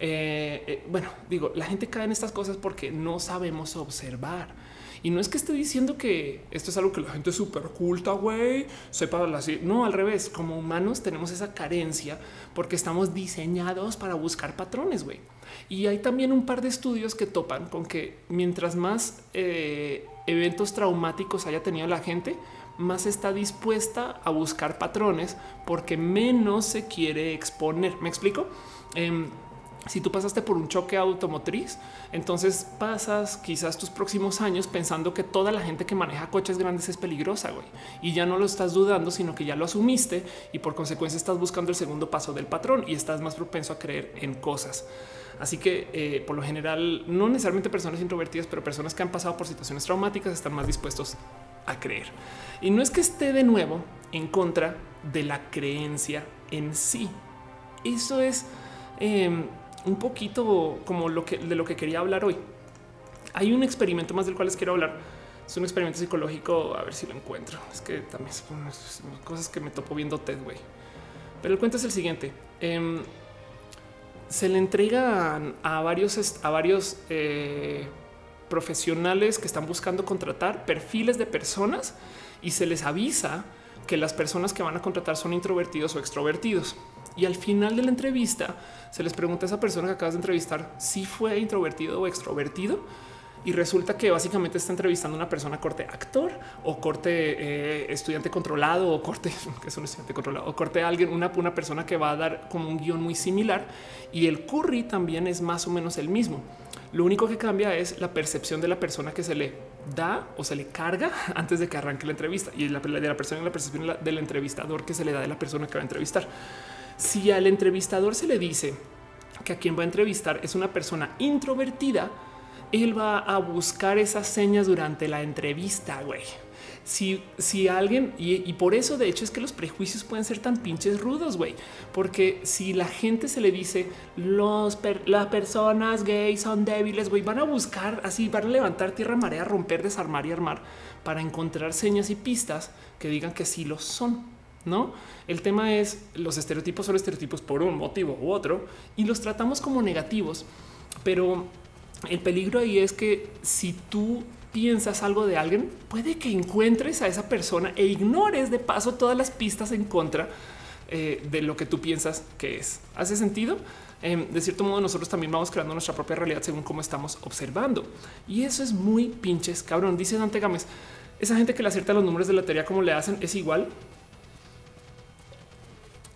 S1: Eh, eh, bueno, digo, la gente cae en estas cosas porque no sabemos observar. Y no es que esté diciendo que esto es algo que la gente súper culta, güey, sepa así. No, al revés, como humanos tenemos esa carencia porque estamos diseñados para buscar patrones, güey. Y hay también un par de estudios que topan con que mientras más eh, eventos traumáticos haya tenido la gente, más está dispuesta a buscar patrones porque menos se quiere exponer. ¿Me explico? Em, si tú pasaste por un choque automotriz, entonces pasas quizás tus próximos años pensando que toda la gente que maneja coches grandes es peligrosa, güey. Y ya no lo estás dudando, sino que ya lo asumiste y por consecuencia estás buscando el segundo paso del patrón y estás más propenso a creer en cosas. Así que eh, por lo general, no necesariamente personas introvertidas, pero personas que han pasado por situaciones traumáticas están más dispuestos a creer. Y no es que esté de nuevo en contra de la creencia en sí. Eso es em, un poquito como lo que de lo que quería hablar hoy. Hay un experimento más del cual les quiero hablar. Es un experimento psicológico. A ver si lo encuentro. Es que también son cosas que me topo viendo TED, güey. Pero el cuento es el siguiente. Em, se le entrega a varios, a varios eh, profesionales que están buscando contratar perfiles de personas y se les avisa que las personas que van a contratar son introvertidos o extrovertidos. Y al final de la entrevista se les pregunta a esa persona que acabas de entrevistar si fue introvertido o extrovertido y resulta que básicamente está entrevistando a una persona corte actor o corte eh, estudiante controlado o corte <laughs> que es un estudiante controlado o corte alguien, una, una persona que va a dar como un guion muy similar y el curry también es más o menos el mismo. Lo único que cambia es la percepción de la persona que se le da o se le carga <laughs> antes de que arranque la entrevista y la de la persona y la percepción del entrevistador que se le da de la persona que va a entrevistar. Si al entrevistador se le dice que a quien va a entrevistar es una persona introvertida, él va a buscar esas señas durante la entrevista, güey. si, si alguien, y, por eso de hecho es que los prejuicios pueden ser tan pinches rudos, güey, porque si la gente se le dice las personas gays son débiles, güey, van a buscar así, van a levantar tierra, marea, romper, desarmar y armar para encontrar señas y pistas que digan que sí lo son. No, el tema es los estereotipos son estereotipos por un motivo u otro y los tratamos como negativos, pero el peligro ahí es que si tú piensas algo de alguien, puede que encuentres a esa persona e ignores de paso todas las pistas en contra eh, de lo que tú piensas que es. ¿Hace sentido? Em, de cierto modo, nosotros también vamos creando nuestra propia realidad según cómo estamos observando. Y eso es muy pinches cabrón. Dice Dante Gámez, esa gente que le acierta los números de lotería como le hacen es igual.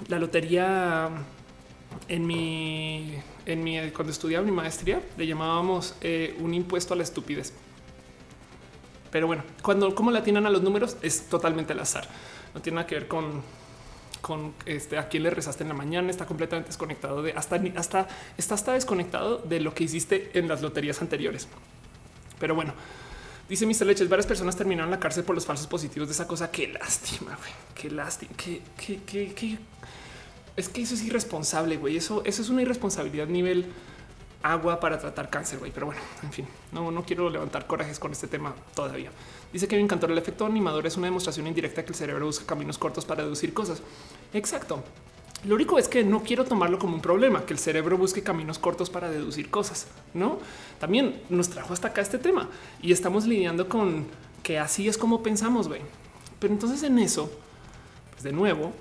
S1: La lotería en mi, en mi cuando estudiaba mi maestría le llamábamos eh, un impuesto a la estupidez. Pero bueno, cuando cómo le atinan a los números es totalmente al azar. No tiene nada que ver con con este a quién le rezaste en la mañana, está completamente desconectado de hasta hasta está hasta desconectado de lo que hiciste en las loterías anteriores. Pero bueno, dice Mr. Leches, varias personas terminaron la cárcel por los falsos positivos de esa cosa. Qué lástima, güey. Qué lástima. Qué, qué, qué, qué. Es que eso es irresponsable, güey. Eso, eso es una irresponsabilidad nivel agua para tratar cáncer, güey. Pero bueno, en fin, no, no quiero levantar corajes con este tema todavía. Dice que me encantó el efecto animador es una demostración indirecta que el cerebro busca caminos cortos para deducir cosas. Exacto. Lo único es que no quiero tomarlo como un problema, que el cerebro busque caminos cortos para deducir cosas, ¿no? También nos trajo hasta acá este tema y estamos lidiando con que así es como pensamos, güey. Pero entonces en eso, pues de nuevo,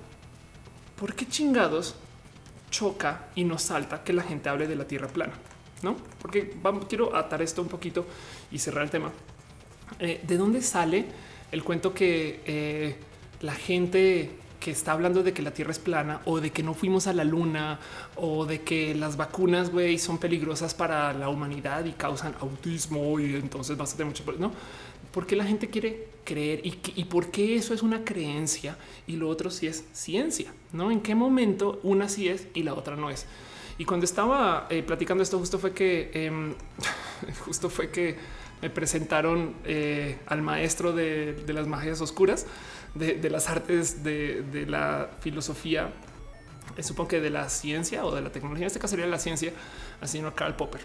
S1: ¿por qué chingados choca y nos salta que la gente hable de la Tierra plana? no? Porque vamos, quiero atar esto un poquito y cerrar el tema. Eh, ¿De dónde sale el cuento que eh, la gente que está hablando de que la Tierra es plana o de que no fuimos a la Luna o de que las vacunas güey, son peligrosas para la humanidad y causan autismo y entonces vas a mucho, no? ¿Por qué la gente quiere creer y, por qué eso es una creencia y lo otro sí es ciencia? No? ¿En qué momento una sí es y la otra no es? Y cuando estaba eh, platicando esto, justo fue que em, <laughs> justo fue que me presentaron eh, al maestro de, las magias oscuras, de, las artes, de, la filosofía, eh, supongo que de la ciencia o de la tecnología. En este caso sería la ciencia, al señor Karl Popper.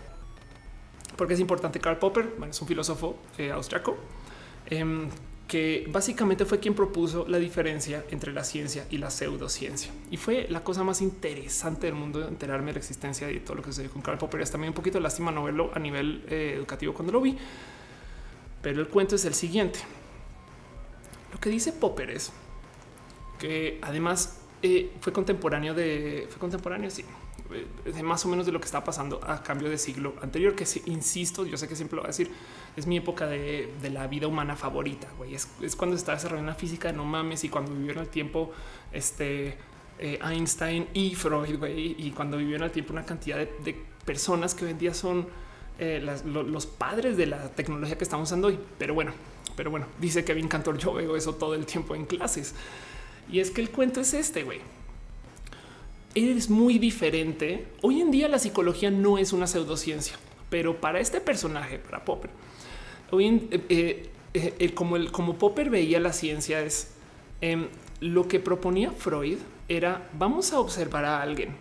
S1: Porque es importante Karl Popper, bueno, es un filósofo austriaco em, que básicamente fue quien propuso la diferencia entre la ciencia y la pseudociencia. Y fue la cosa más interesante del mundo enterarme de la existencia de todo lo que se dio con Karl Popper. Es también un poquito lástima no verlo a nivel eh, educativo cuando lo vi. Pero el cuento es el siguiente. Lo que dice Popper es que además eh, fue contemporáneo de... Fue contemporáneo, sí de más o menos de lo que está pasando a cambio de siglo anterior, que insisto, yo sé que siempre lo voy a decir, es mi época de, la vida humana favorita. Güey. Es, cuando está desarrollando la física no mames y cuando vivieron el tiempo este, eh, Einstein y Freud güey, y cuando vivieron el tiempo una cantidad de, personas que hoy en día son eh, los padres de la tecnología que estamos usando hoy. Pero bueno, pero bueno, dice Kevin Cantor, yo veo eso todo el tiempo en clases. Y es que el cuento es este, güey. Es muy diferente. Hoy en día la psicología no es una pseudociencia, pero para este personaje, para Popper, Hoy eh, eh, eh, como, el, Popper veía la ciencia es em, lo que proponía Freud era vamos a observar a alguien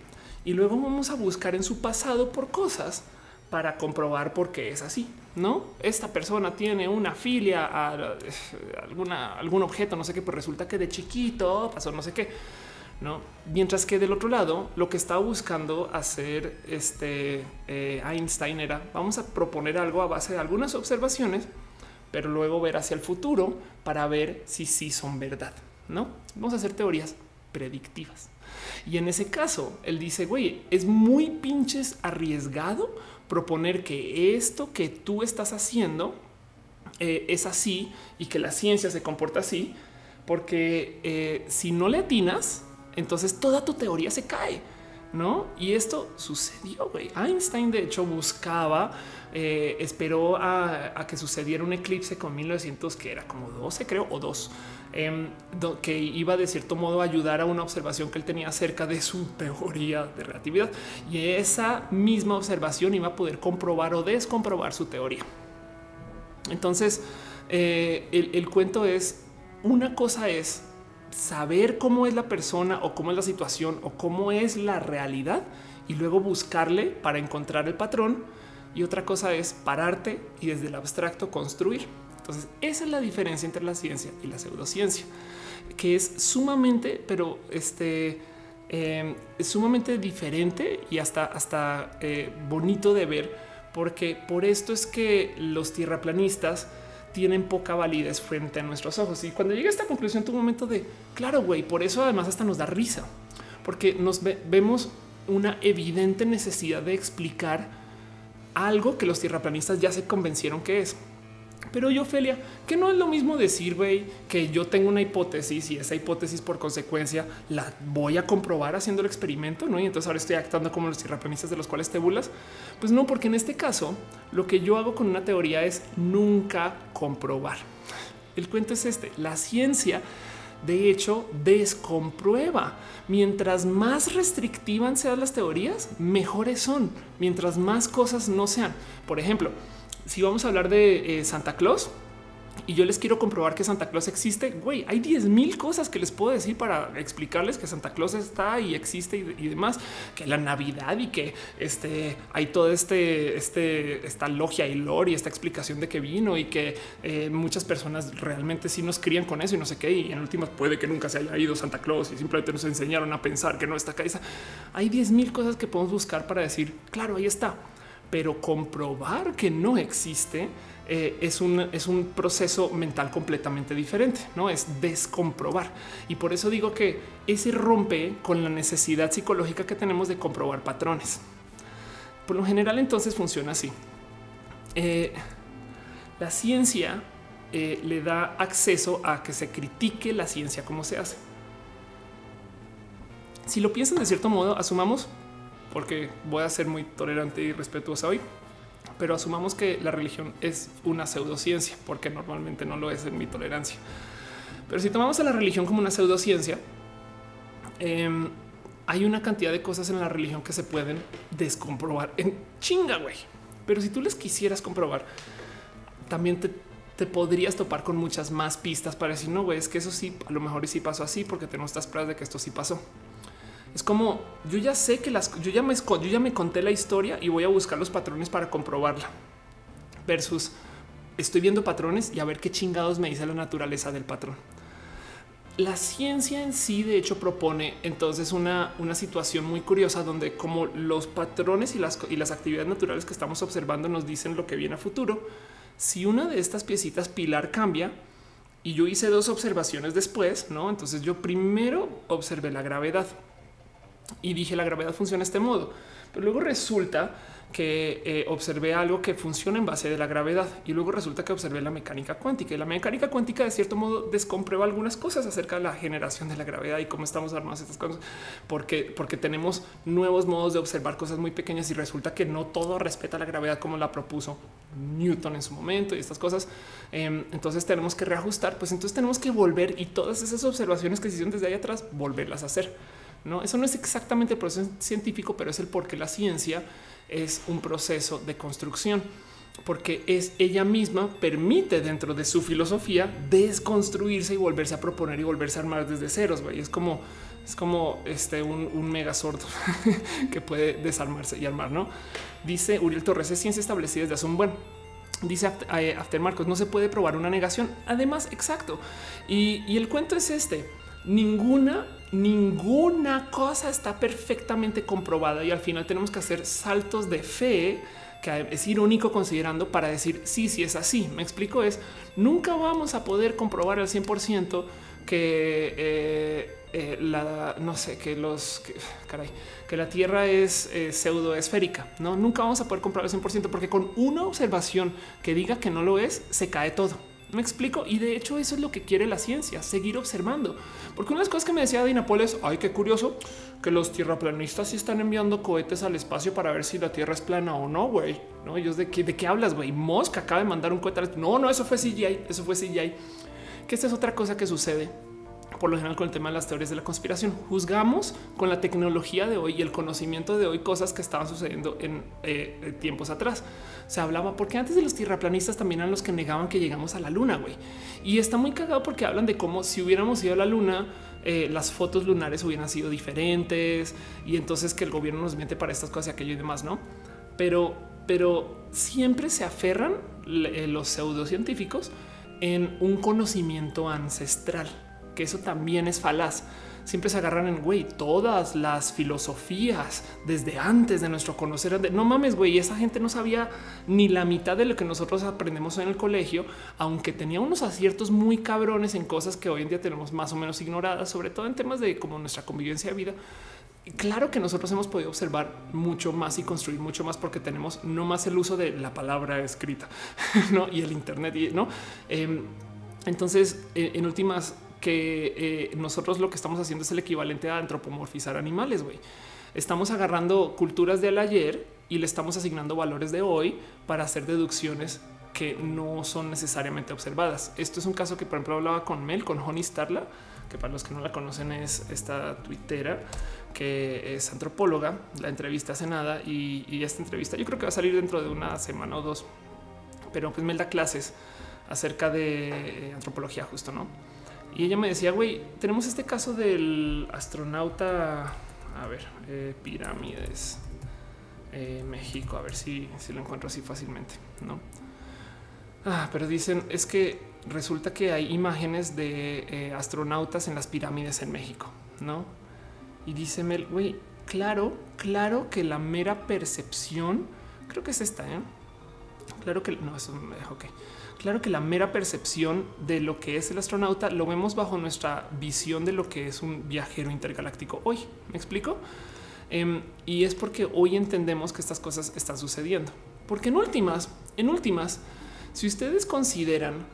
S1: y luego vamos a buscar en su pasado por cosas para comprobar por qué es así. No, esta persona tiene una filia a, alguna, algún objeto, no sé qué, pues resulta que de chiquito pasó no sé qué. No, mientras que del otro lado, lo que estaba buscando hacer este eh, Einstein era vamos a proponer algo a base de algunas observaciones, pero luego ver hacia el futuro para ver si sí son verdad. No vamos a hacer teorías predictivas. Y en ese caso, él dice, güey, es muy pinches arriesgado proponer que esto que tú estás haciendo eh, es así y que la ciencia se comporta así, porque eh, si no le atinas, entonces toda tu teoría se cae. No, y esto sucedió. Güey. Einstein, de hecho, buscaba, eh, esperó a, que sucediera un eclipse con 1900, que era como 12, creo, o dos, em, que iba de cierto modo a ayudar a una observación que él tenía acerca de su <laughs> teoría de relatividad. Y esa misma observación iba a poder comprobar o descomprobar su teoría. Entonces, eh, el cuento es una cosa es saber cómo es la persona o cómo es la situación o cómo es la realidad y luego buscarle para encontrar el patrón. Y otra cosa es pararte y desde el abstracto construir. Entonces, esa es la diferencia entre la ciencia y la pseudociencia, que es sumamente, pero este em, es sumamente diferente y hasta, hasta eh, bonito de ver, porque por esto es que los tierraplanistas tienen poca validez frente a nuestros ojos. Y cuando llega a esta conclusión, tu momento de claro, güey, por eso además hasta nos da risa, porque nos vemos una evidente necesidad de explicar algo que los tierraplanistas ya se convencieron que es. Pero yo, Ophelia, que no es lo mismo decir, güey, que yo tengo una hipótesis y esa hipótesis por consecuencia la voy a comprobar haciendo el experimento, ¿no? Y entonces ahora estoy actuando como los tierraplanistas de los cuales te burlas. Pues no, porque en este caso lo que yo hago con una teoría es nunca comprobar. El cuento es este, la ciencia de hecho descomprueba. Mientras más restrictivas sean las teorías, mejores son. Mientras más cosas no sean. Por ejemplo, si vamos a hablar de eh, Santa Claus, y yo les quiero comprobar que Santa Claus existe, güey, hay 10 mil cosas que les puedo decir para explicarles que Santa Claus está y existe y, demás, que la Navidad y que este hay todo este, este, esta logia y lore y esta explicación de que vino y que eh, muchas personas realmente sí nos crían con eso y no sé qué. Y en últimas puede que nunca se haya ido Santa Claus y simplemente nos enseñaron a pensar que no está acá. Hay 10 mil cosas que podemos buscar para decir, claro, ahí está, pero comprobar que no existe eh, es, un, es un proceso mental completamente diferente, no es descomprobar. Y por eso digo que ese rompe con la necesidad psicológica que tenemos de comprobar patrones. Por lo general, entonces funciona así. Eh, la ciencia eh, le da acceso a que se critique la ciencia como se hace. Si lo piensan de cierto modo, asumamos, porque voy a ser muy tolerante y respetuosa hoy, pero asumamos que la religión es una pseudociencia, porque normalmente no lo es en mi tolerancia. Pero si tomamos a la religión como una pseudociencia, em, hay una cantidad de cosas en la religión que se pueden descomprobar en chinga, güey. Pero si tú les quisieras comprobar, también te, te podrías topar con muchas más pistas para decir, no, güey, es que eso sí, a lo mejor sí pasó así porque tenemos estas pruebas de que esto sí pasó. Es como yo ya sé que las yo ya me yo ya me conté la historia y voy a buscar los patrones para comprobarla. Versus estoy viendo patrones y a ver qué chingados me dice la naturaleza del patrón. La ciencia en sí, de hecho, propone entonces una, situación muy curiosa donde como los patrones y las, y las actividades naturales que estamos observando nos dicen lo que viene a futuro, si una de estas piecitas pilar cambia, y yo hice dos observaciones después, no? Entonces yo primero observé la gravedad y dije la gravedad funciona de este modo. Pero luego resulta que eh, observé algo que funciona en base de la gravedad y luego resulta que observé la mecánica cuántica. Y la mecánica cuántica de cierto modo descomprueba algunas cosas acerca de la generación de la gravedad y cómo estamos armados estas cosas porque porque tenemos nuevos modos de observar cosas muy pequeñas y resulta que no todo respeta la gravedad como la propuso Newton en su momento y estas cosas. Em, entonces tenemos que reajustar. Pues entonces tenemos que volver y todas esas observaciones que se hicieron desde ahí atrás volverlas a hacer no, eso no es exactamente el proceso científico, pero es el por qué la ciencia es un proceso de construcción, porque es ella misma permite dentro de su filosofía desconstruirse y volverse a proponer y volverse a armar desde ceros. Es como es como este un, mega sordo <laughs> que puede desarmarse y armar. No dice Uriel Torres, es ciencia establecida desde hace un buen. Dice eh, After Marcos, no se puede probar una negación. Además, exacto. Y, y el cuento es este ninguna, ninguna cosa está perfectamente comprobada y al final tenemos que hacer saltos de fe que es irónico considerando para decir sí, sí es así. Me explico es nunca vamos a poder comprobar al 100% que eh, eh, la no sé que los que, caray, que la Tierra es eh, pseudo esférica. No, nunca vamos a poder comprobar al 100% porque con una observación que diga que no lo es, se cae todo. Me explico. Y de hecho, eso es lo que quiere la ciencia, seguir observando. Porque una de las cosas que me decía Dinapol es ay, qué curioso que los tierraplanistas sí están enviando cohetes al espacio para ver si la tierra es plana o no, güey. No, ellos de qué, de qué hablas, güey. Mosca acaba de mandar un cohete. No, no, eso fue CGI. Eso fue CGI. Que esta es otra cosa que sucede por lo general con el tema de las teorías de la conspiración. Juzgamos con la tecnología de hoy y el conocimiento de hoy cosas que estaban sucediendo en eh, tiempos atrás. Se hablaba porque antes de los tierraplanistas también eran los que negaban que llegamos a la luna, güey. Y está muy cagado porque hablan de cómo si hubiéramos ido a la luna, eh, las fotos lunares hubieran sido diferentes y entonces que el gobierno nos miente para estas cosas y aquello y demás, ¿no? Pero, pero siempre se aferran eh, los pseudocientíficos en un conocimiento ancestral que eso también es falaz. Siempre se agarran en güey, todas las filosofías desde antes de nuestro conocer. No mames, güey, esa gente no sabía ni la mitad de lo que nosotros aprendemos en el colegio, aunque tenía unos aciertos muy cabrones en cosas que hoy en día tenemos más o menos ignoradas, sobre todo en temas de como nuestra convivencia de vida. Claro que nosotros hemos podido observar mucho más y construir mucho más porque tenemos no más el uso de la palabra escrita <laughs> ¿no? y el Internet. ¿no? Em, entonces, en últimas, que eh, nosotros lo que estamos haciendo es el equivalente a antropomorfizar animales. Estamos agarrando culturas del ayer y le estamos asignando valores de hoy para hacer deducciones que no son necesariamente observadas. Esto es un caso que, por ejemplo, hablaba con Mel, con Honey Starla, que para los que no la conocen es esta tuitera que es antropóloga. La entrevista hace nada y, y, esta entrevista yo creo que va a salir dentro de una semana o dos. Pero pues Mel da clases acerca de antropología justo, ¿no? Y ella me decía, güey, tenemos este caso del astronauta, a ver, eh, pirámides, eh, México, a ver si, si lo encuentro así fácilmente, ¿no? Ah, pero dicen, es que resulta que hay imágenes de eh, astronautas en las pirámides en México, ¿no? Y dice Mel, güey, claro, claro que la mera percepción, creo que es esta, ¿eh? Claro que no, eso me dejó que claro que la mera percepción de lo que es el astronauta lo vemos bajo nuestra visión de lo que es un viajero intergaláctico hoy. ¿Me explico? Em, y es porque hoy entendemos que estas cosas están sucediendo. Porque en últimas, en últimas, si ustedes consideran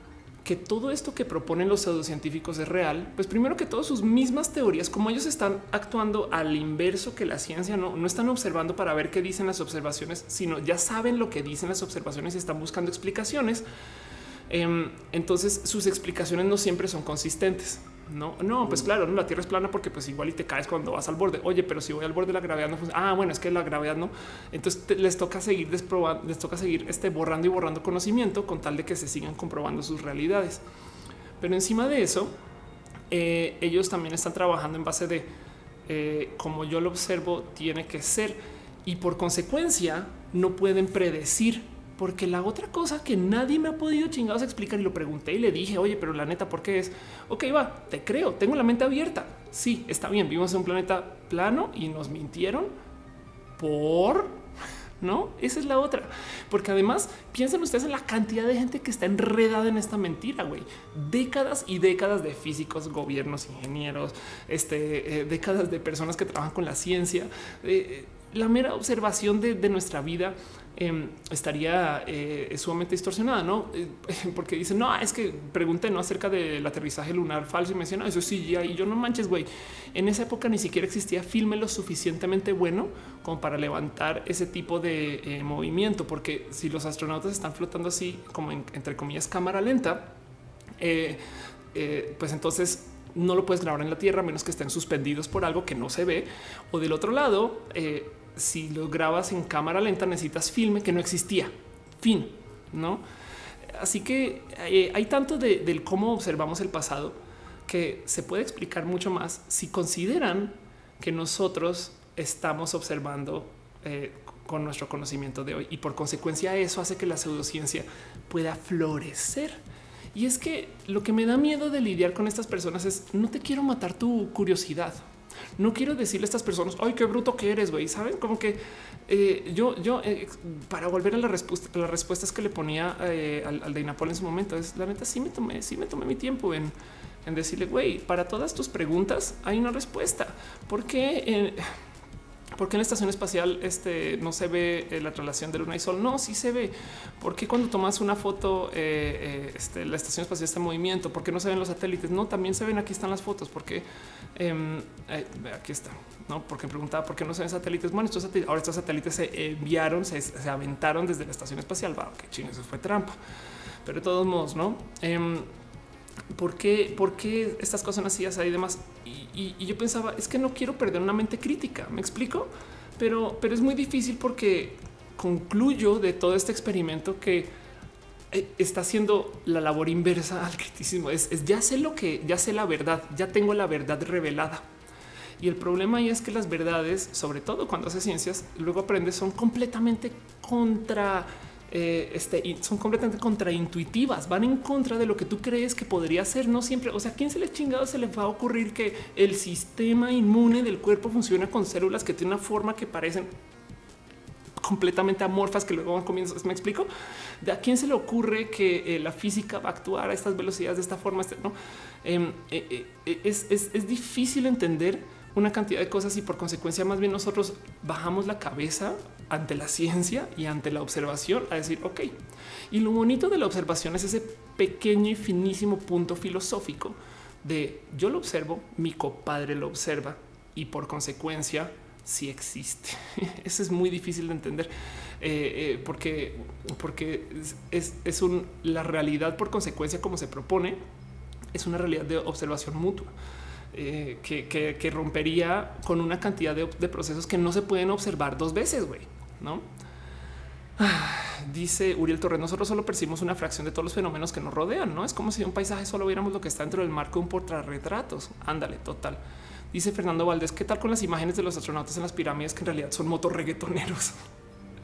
S1: que todo esto que proponen los pseudocientíficos es real, pues primero que todo sus mismas teorías, como ellos están actuando al inverso que la ciencia, no, no están observando para ver qué dicen las observaciones, sino ya saben lo que dicen las observaciones y están buscando explicaciones entonces sus explicaciones no siempre son consistentes. No, no, pues claro, no, la Tierra es plana porque pues igual y te caes cuando vas al borde. Oye, pero si voy al borde de la gravedad no funciona. Ah, bueno, es que la gravedad no. Entonces les toca seguir desprobando, les toca seguir este borrando y borrando conocimiento con tal de que se sigan comprobando sus realidades. Pero encima de eso, eh, ellos también están trabajando en base de eh, como yo lo observo, tiene que ser y por consecuencia no pueden predecir porque la otra cosa que nadie me ha podido chingados explicar y lo pregunté y le dije, oye, pero la neta, ¿por qué es? Ok, va, te creo, tengo la mente abierta. Sí, está bien, vivimos en un planeta plano y nos mintieron por... No, esa es la otra. Porque además piensen ustedes en la cantidad de gente que está enredada en esta mentira, güey. Décadas y décadas de físicos, gobiernos, ingenieros, este, eh, décadas de personas que trabajan con la ciencia. Eh, la mera observación de, nuestra vida Em, estaría eh, sumamente distorsionada, no? Eh, <laughs> porque dicen, no, es que pregunté no acerca del aterrizaje lunar falso y menciona eso sí, ya y yo no manches, güey. En esa época ni siquiera existía filme lo suficientemente bueno como para levantar ese tipo de eh, movimiento, porque si los astronautas están flotando así, como entre comillas, cámara lenta, pues entonces no lo puedes grabar en la Tierra a menos que estén suspendidos por algo que no se ve. O del otro lado, si lo grabas en cámara lenta necesitas filme que no existía. Fin, ¿no? Así que eh, hay tanto del cómo observamos el pasado que se puede explicar mucho más si consideran que nosotros estamos observando eh, con nuestro conocimiento de hoy y por consecuencia eso hace que la pseudociencia pueda florecer. Y es que lo que me da miedo de lidiar con estas personas es no te quiero matar tu curiosidad, no quiero decirle a estas personas, ay, qué bruto que eres, güey. Saben como que eh, yo, yo, eh, para volver a la respuesta, las respuestas que le ponía eh, al, de Inapol en su momento, es la neta, sí me tomé, sí me tomé mi tiempo en, en decirle, güey, para todas tus preguntas hay una respuesta. ¿Por qué? en la estación espacial este, no se ve la relación de luna y sol? No, sí se ve. porque cuando tomas una foto, este, la estación espacial está en movimiento? ¿Por qué no se ven los satélites? No, también se ven, aquí están las fotos. porque Em, eh, aquí está, no? Porque preguntaba por qué no se ven satélites. Bueno, estos satélites, ahora estos satélites se enviaron, se, aventaron desde la estación espacial. Va, qué ching, eso fue trampa, pero de todos modos, no? ¿Por qué, por qué estas cosas son así, y demás? Y, y, yo pensaba, es que no quiero perder una mente crítica, ¿me explico? Pero, pero es muy difícil porque concluyo de todo este experimento que eh, está haciendo la labor inversa al criticismo. Es, es, ya sé lo que, ya sé la verdad, ya tengo la verdad revelada. Y el problema ahí es que las verdades, sobre todo cuando haces ciencias, luego aprendes, son completamente contra eh, este, son completamente contraintuitivas, van en contra de lo que tú crees que podría ser. No siempre, o sea, ¿quién se les chingado se les va a ocurrir que el sistema inmune del cuerpo funciona con células que tienen una forma que parecen completamente amorfas que luego van comiendo. ¿Me explico? ¿De a quién se le ocurre que eh, la física va a actuar a estas velocidades de esta forma? Este, ¿no? Em, eh, es, es difícil entender una cantidad de cosas y por consecuencia más bien nosotros bajamos la cabeza ante la ciencia y ante la observación a decir, ok, y lo bonito de la observación es ese pequeño y finísimo punto filosófico de yo lo observo, mi compadre lo observa y por consecuencia sí existe. <laughs> Eso es muy difícil de entender eh, eh, porque, porque es, es un, la realidad por consecuencia como se propone es una realidad de observación mutua. Eh, que, rompería con una cantidad de, procesos que no se pueden observar dos veces, güey, ¿no? <sighs> dice Uriel Torres, nosotros solo percibimos una fracción de todos los fenómenos que nos rodean, ¿no? Es como si un paisaje solo viéramos lo que está dentro del marco de un portarretratos. Ándale, total. Dice Fernando Valdés, ¿qué tal con las imágenes de los astronautas en las pirámides que en realidad son motorreggaetoneros?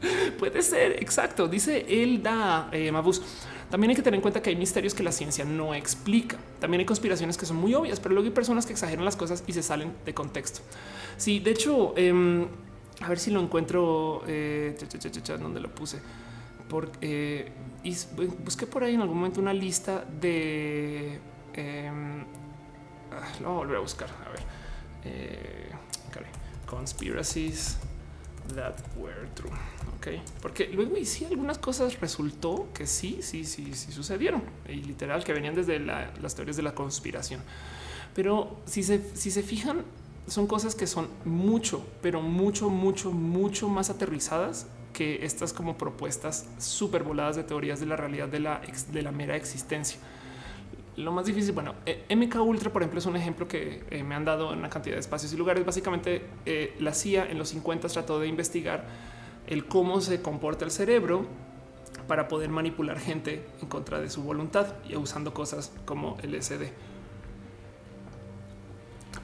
S1: <laughs> Puede ser, exacto. Dice Elda eh, Mabus. También hay que tener en cuenta que hay misterios que la ciencia no explica. También hay conspiraciones que son muy obvias, pero luego hay personas que exageran las cosas y se salen de contexto. Sí, de hecho, em, a ver si lo encuentro eh, donde lo puse. Porque eh, y busqué por ahí en algún momento una lista de em, ah, lo voy a volver a buscar. A ver, eh, conspiracies that were true. Ok, porque luego y sí algunas cosas resultó que sí, sí, sí, sí sucedieron y literal que venían desde las teorías de la conspiración. Pero si se, si se fijan, son cosas que son mucho, pero mucho, mucho, mucho más aterrizadas que estas como propuestas súper voladas de teorías de la realidad de la, de la mera existencia lo más difícil, bueno, eh, MK Ultra, por ejemplo, es un ejemplo que eh, me han dado en una cantidad de espacios y lugares. Básicamente, eh, la CIA en los 50 trató de investigar el cómo se comporta el cerebro para poder manipular gente en contra de su voluntad y usando cosas como LSD.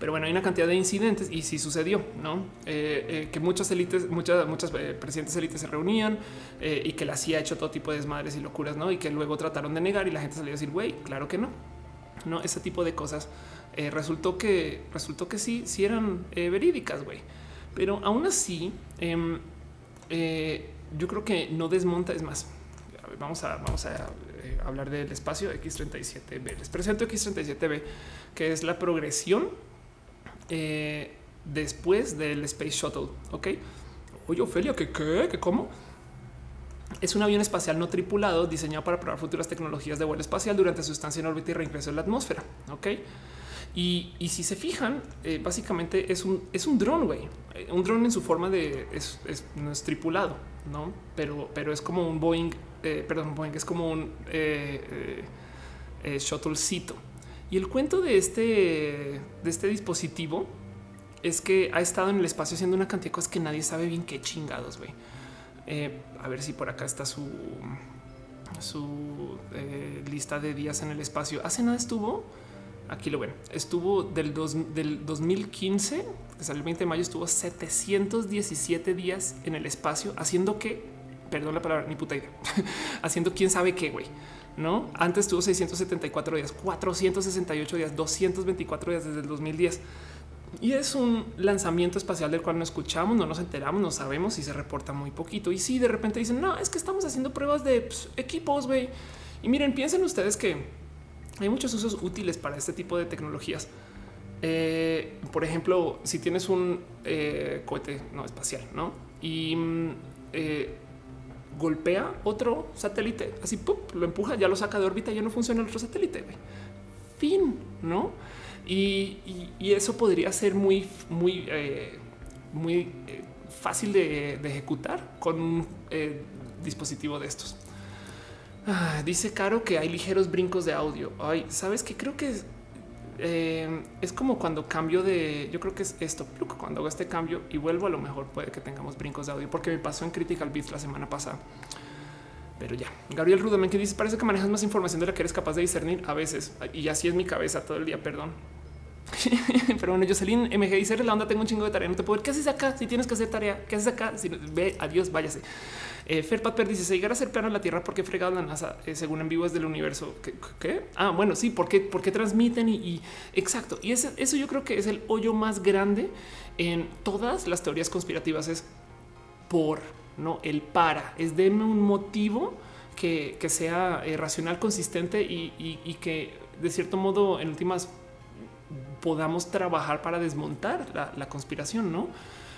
S1: Pero bueno, hay una cantidad de incidentes y sí sucedió, ¿no? que muchas élites, muchas, muchas presidentes élites se reunían y que la CIA ha hecho todo tipo de desmadres y locuras, ¿no? Y que luego trataron de negar y la gente salió a decir, güey, claro que no no ese tipo de cosas. Eh, resultó que resultó que sí, sí eran eh, verídicas, güey. Pero aún así, em, eh, yo creo que no desmonta. Es más, vamos a, vamos a hablar del espacio X37B. Les presento X37B, que es la progresión después del Space Shuttle. Ok. Oye, Ofelia, ¿qué qué? ¿Qué cómo? Es un avión espacial no tripulado diseñado para probar futuras tecnologías de vuelo espacial durante su estancia en órbita y reingreso en la atmósfera. Ok. Y, si se fijan, eh, básicamente es un, es un dron, güey. Eh, un dron en su forma de es, no es tripulado, no, pero, pero es como un Boeing, eh, perdón, Boeing es como un shuttlecito. Y el cuento de este, de este dispositivo es que ha estado en el espacio haciendo una cantidad de cosas que nadie sabe bien qué chingados, güey. A ver si por acá está su, su lista de días en el espacio. Hace nada estuvo, aquí lo ven, estuvo del, del 2015, que salió el 20 de mayo, estuvo 717 días en el espacio haciendo que, perdón la palabra, ni puta idea, <laughs> haciendo quién sabe qué, güey. No, antes tuvo 674 días, 468 días, 224 días desde el 2010. Y es un lanzamiento espacial del cual no escuchamos, no nos enteramos, no sabemos y se reporta muy poquito. Y si de repente dicen, no, es que estamos haciendo pruebas de pues, equipos, güey. Y miren, piensen ustedes que hay muchos usos útiles para este tipo de tecnologías. Eh, por ejemplo, si tienes un eh, cohete no espacial, no y mm, eh, golpea otro satélite, así lo empuja, ya lo saca de órbita, ya no funciona el otro satélite. Fin, no? Y, eso podría ser muy, muy, muy fácil de, ejecutar con un dispositivo de estos. Ah, dice Caro que hay ligeros brincos de audio. Ay, sabes que creo que es, eh, es como cuando cambio de yo creo que es esto. Cuando hago este cambio y vuelvo, a lo mejor puede que tengamos brincos de audio, porque me pasó en Critical Beats la semana pasada. Pero ya, Gabriel Rudamen que dice: Parece que manejas más información de la que eres capaz de discernir a veces. Y así es mi cabeza todo el día. Perdón. <laughs> Pero bueno, Jocelyn MG dice la onda, tengo un chingo de tarea, no te puedo ver. ¿Qué haces acá? Si tienes que hacer tarea, ¿qué haces acá? Si ve, adiós, váyase. Eh, Fer Patper dice: Se llegará a ser plano la Tierra porque fregado la NASA, eh, según en vivo es del universo. ¿Qué, Ah, bueno, sí, porque, porque transmiten y, exacto. Y ese, eso yo creo que es el hoyo más grande en todas las teorías conspirativas. Es por no el para, es denme un motivo que, sea eh, racional, consistente y, que de cierto modo en últimas podamos trabajar para desmontar la, la conspiración, no?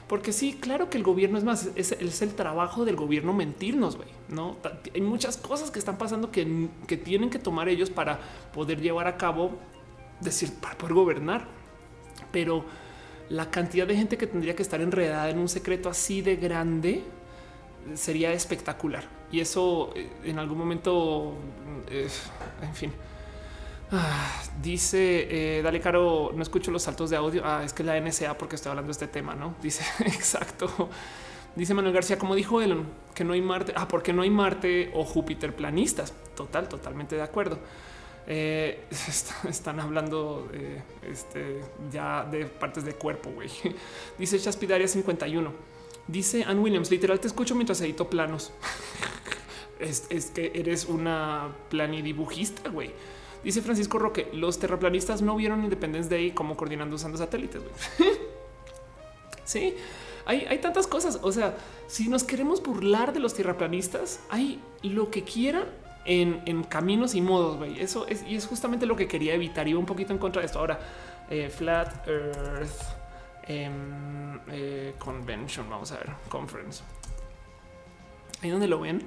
S1: Porque sí, claro que el gobierno es más, es, el trabajo del gobierno mentirnos, güey. No hay muchas cosas que están pasando que, que tienen que tomar ellos para poder llevar a cabo, decir, para poder gobernar. Pero la cantidad de gente que tendría que estar enredada en un secreto así de grande sería espectacular. Y eso eh, en algún momento, eh, en fin, Ah, dice, eh, dale caro, no escucho los saltos de audio. Ah, es que la NSA porque estoy hablando de este tema, ¿no? <laughs> Dice, exacto. Dice Manuel García, como dijo Elon, que no hay Marte. Ah, porque no hay Marte o Júpiter planistas. Total, totalmente de acuerdo. Eh, <laughs> están hablando este, ya de partes de cuerpo, güey. <laughs> Dice Chaspidaria 51. Dice Ann Williams, literal te escucho mientras edito planos. es, es que eres una planidibujista, güey. Dice Francisco Roque, los terraplanistas no vieron Independence Day como coordinando usando satélites. <laughs> sí, hay, tantas cosas. O sea, si nos queremos burlar de los terraplanistas, hay lo que quieran en, caminos y modos. Eso es, y es justamente lo que quería evitar. Iba un poquito en contra de esto. Ahora, eh, Flat Earth em, eh, Convention, vamos a ver, Conference. Ahí donde lo ven,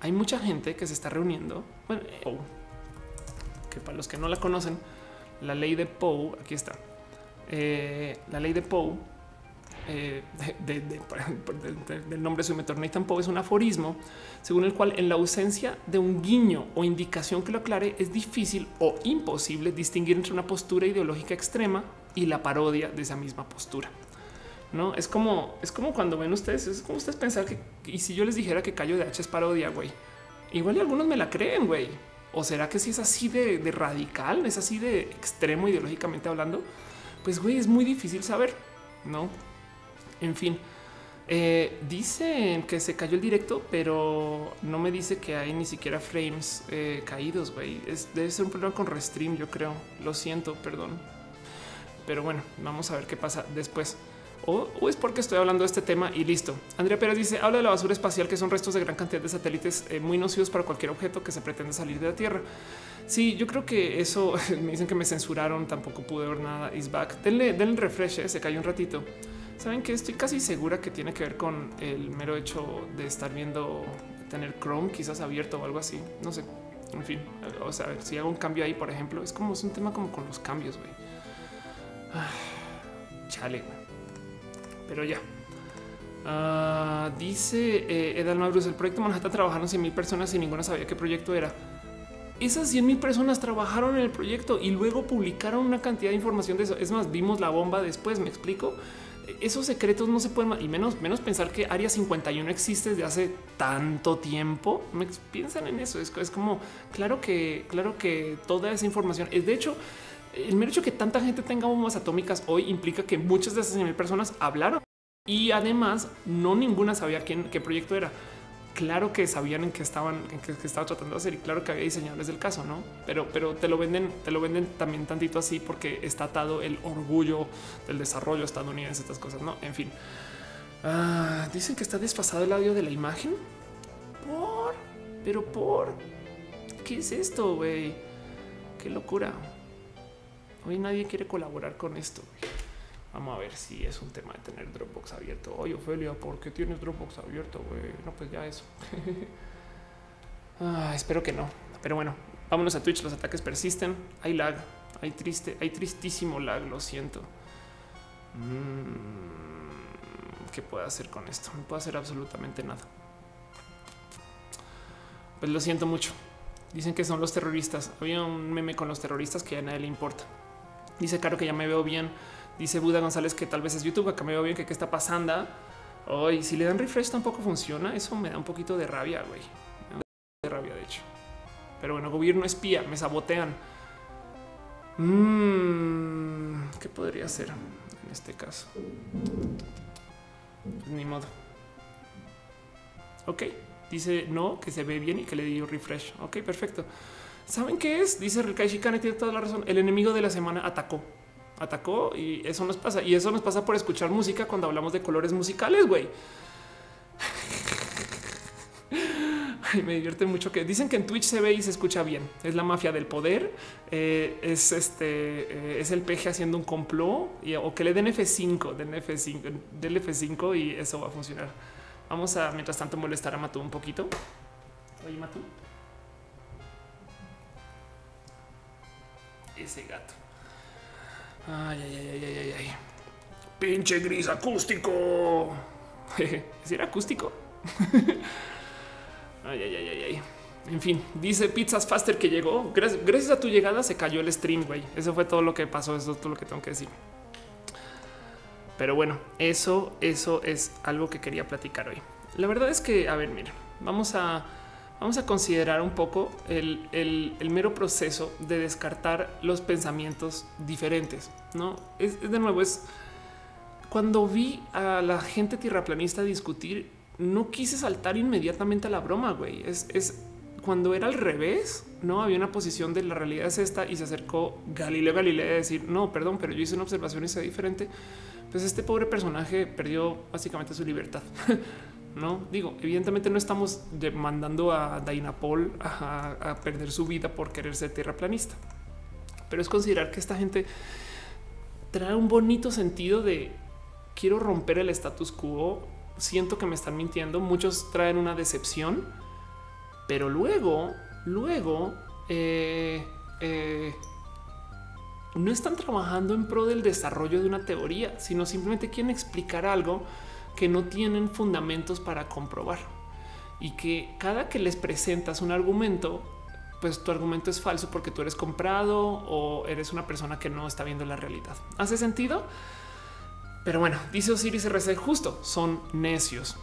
S1: hay mucha gente que se está reuniendo. Bueno, oh, que para los que no la conocen, la ley de Poe, aquí está. Eh, la ley de Poe, eh, del nombre de su mentor Nathan Poe, es un aforismo según el cual en la ausencia de un guiño o indicación que lo aclare, es difícil o imposible distinguir entre una postura ideológica extrema y la parodia de esa misma postura. No es como es como cuando ven ustedes, es como ustedes pensar que y si yo les dijera que Cayo de H es parodia, güey, igual algunos me la creen, güey ¿O será que si es así de, radical, es así de extremo ideológicamente hablando? Pues güey, es muy difícil saber, ¿no? En fin, eh, dicen que se cayó el directo, pero no me dice que hay ni siquiera frames eh, caídos, güey. Debe ser un problema con Restream, yo creo. Lo siento, perdón. Pero bueno, vamos a ver qué pasa después o, es porque estoy hablando de este tema y listo. Andrea Pérez dice habla de la basura espacial, que son restos de gran cantidad de satélites eh, muy nocivos para cualquier objeto que se pretende salir de la Tierra. Sí, yo creo que eso <laughs> me dicen que me censuraron, tampoco pude ver nada. Is back. Denle, denle refresh, eh, se cayó un ratito. Saben que estoy casi segura que tiene que ver con el mero hecho de estar viendo tener Chrome quizás abierto o algo así. No sé. En fin, o sea, si hago un cambio ahí, por ejemplo, es como es un tema como con los cambios. güey. Ah, chale, güey pero ya. Ah, dice eh, Edal Mabrus, el proyecto Manhattan trabajaron 100 mil personas y ninguna sabía qué proyecto era. Esas 100 mil personas trabajaron en el proyecto y luego publicaron una cantidad de información de eso. Es más, vimos la bomba después, me explico. Esos secretos no se pueden y menos, menos pensar que Área 51 existe desde hace tanto tiempo. Me piensan en eso. Es, es como claro que, claro que toda esa información es de hecho el mero hecho que tanta gente tenga bombas atómicas hoy implica que muchas de esas mil personas hablaron y además no ninguna sabía quién, qué proyecto era. Claro que sabían en qué estaban, en qué, estaba tratando de hacer y claro que había diseñadores del caso, no? Pero, pero te lo venden, te lo venden también tantito así porque está atado el orgullo del desarrollo estadounidense, estas cosas, no? En fin, ah, dicen que está desfasado el audio de la imagen. Por, pero por qué es esto, güey? Qué locura. Hoy nadie quiere colaborar con esto. Vamos a ver si es un tema de tener Dropbox abierto. Oye, Ophelia, ¿por qué tienes Dropbox abierto? No, pues ya eso. <laughs> ah, espero que no. Pero bueno, vámonos a Twitch. Los ataques persisten. Hay lag. Hay triste, hay tristísimo lag. Lo siento. Mm, ¿Qué puedo hacer con esto? No puedo hacer absolutamente nada. Pues lo siento mucho. Dicen que son los terroristas. Había un meme con los terroristas que a nadie le importa. Dice Caro que ya me veo bien. Dice Buda González que tal vez es YouTube, acá me veo bien, que qué está pasando. Hoy, si le dan refresh tampoco funciona. Eso me da un poquito de rabia, güey. De rabia, de hecho. Pero bueno, gobierno espía, me sabotean. Mm, ¿Qué podría ser en este caso? Pues ni modo. Ok, dice no, que se ve bien y que le dio refresh. Ok, perfecto. ¿Saben qué es? Dice Rikai Shikane, tiene toda la razón. El enemigo de la semana atacó. Atacó y eso nos pasa. Y eso nos pasa por escuchar música cuando hablamos de colores musicales, güey. <laughs> me divierte mucho que dicen que en Twitch se ve y se escucha bien. Es la mafia del poder. Eh, es este, eh, es el peje haciendo un complot o que le den F5, den F5, del F5 y eso va a funcionar. Vamos a, mientras tanto, molestar a Matú un poquito. Oye, Matú. Ese gato. Ay, ay, ay, ay, ay, ay. Pinche gris acústico. <laughs> ¿Si era acústico? <laughs> Ay, ay, ay, ay, ay. En fin, dice Pizzas Faster que llegó. Gracias, a tu llegada se cayó el stream, güey. Eso fue todo lo que pasó. Eso es todo lo que tengo que decir. Pero bueno, eso, eso es algo que quería platicar hoy. La verdad es que, a ver, mira, vamos a, vamos a considerar un poco el, el, mero proceso de descartar los pensamientos diferentes. No es de nuevo, es cuando vi a la gente tierraplanista discutir no quise saltar inmediatamente a la broma, güey. Es, cuando era al revés, no había una posición de la realidad es esta y se acercó Galileo Galilei a decir no, perdón, pero yo hice una observación y sea diferente. Pues este pobre personaje perdió básicamente su libertad. <laughs> no digo, evidentemente no estamos demandando a Dainapol a, a perder su vida por querer ser tierraplanista, pero es considerar que esta gente trae un bonito sentido de quiero romper el status quo siento que me están mintiendo. Muchos traen una decepción, pero luego, luego, eh, eh, no están trabajando en pro del desarrollo de una teoría, sino simplemente quieren explicar algo que no tienen fundamentos para comprobar y que cada que les presentas un argumento, pues tu argumento es falso porque tú eres comprado o eres una persona que no está viendo la realidad. ¿Hace sentido? Pero bueno, dice Osiris RC, justo son necios.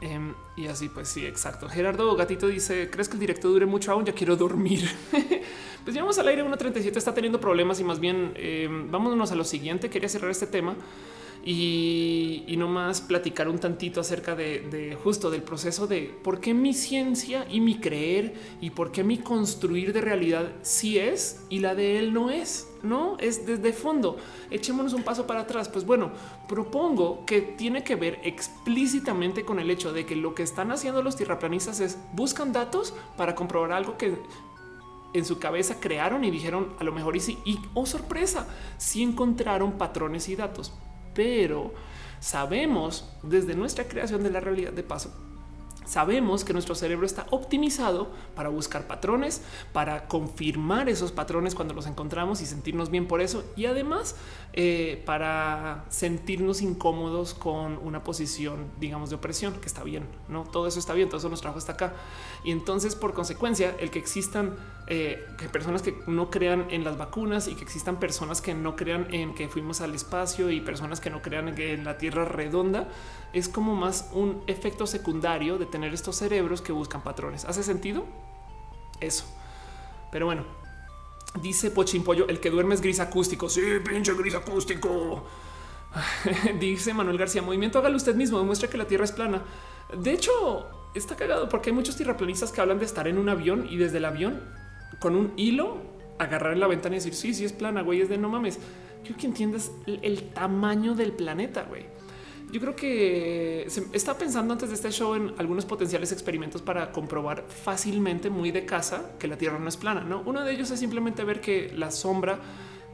S1: Em, y así, pues sí, exacto. Gerardo Gatito dice: ¿Crees que el directo dure mucho aún? Ya quiero dormir. <laughs> pues llevamos al aire 1.37, está teniendo problemas y más bien em, vámonos a lo siguiente. Quería cerrar este tema y, no más platicar un tantito acerca de, justo del proceso de por qué mi ciencia y mi creer y por qué mi construir de realidad sí es y la de él no es. No es desde fondo. Echémonos un paso para atrás. Pues bueno, propongo que tiene que ver explícitamente con el hecho de que lo que están haciendo los tierraplanistas es buscan datos para comprobar algo que en su cabeza crearon y dijeron a lo mejor y sí. Y oh sorpresa, si encontraron patrones y datos pero sabemos desde nuestra creación de la realidad de paso Sabemos que nuestro cerebro está optimizado para buscar patrones, para confirmar esos patrones cuando los encontramos y sentirnos bien por eso. Y además eh, para sentirnos incómodos con una posición, digamos, de opresión, que está bien, ¿no? Todo eso está bien, todo eso nos trajo hasta acá. Y entonces, por consecuencia, el que existan eh, personas que no crean en las vacunas y que existan personas que no crean en que fuimos al espacio y personas que no crean en que la Tierra redonda, es como más un efecto secundario de tener estos cerebros que buscan patrones. ¿Hace sentido? Eso. Pero bueno, dice Pochimpollo, el que duerme es gris acústico. Sí, pinche gris acústico. <laughs> dice Manuel García, movimiento hágalo usted mismo, demuestra que la Tierra es plana. De hecho, está cagado porque hay muchos tierraplanistas que hablan de estar en un avión y desde el avión con un hilo agarrar en la ventana y decir sí, sí es plana, güey, es de no mames. Quiero que entiendas el tamaño del planeta, güey yo creo que se está pensando antes de este show en algunos potenciales experimentos para comprobar fácilmente, muy de casa, que la Tierra no es plana. No, uno de ellos es simplemente ver que la sombra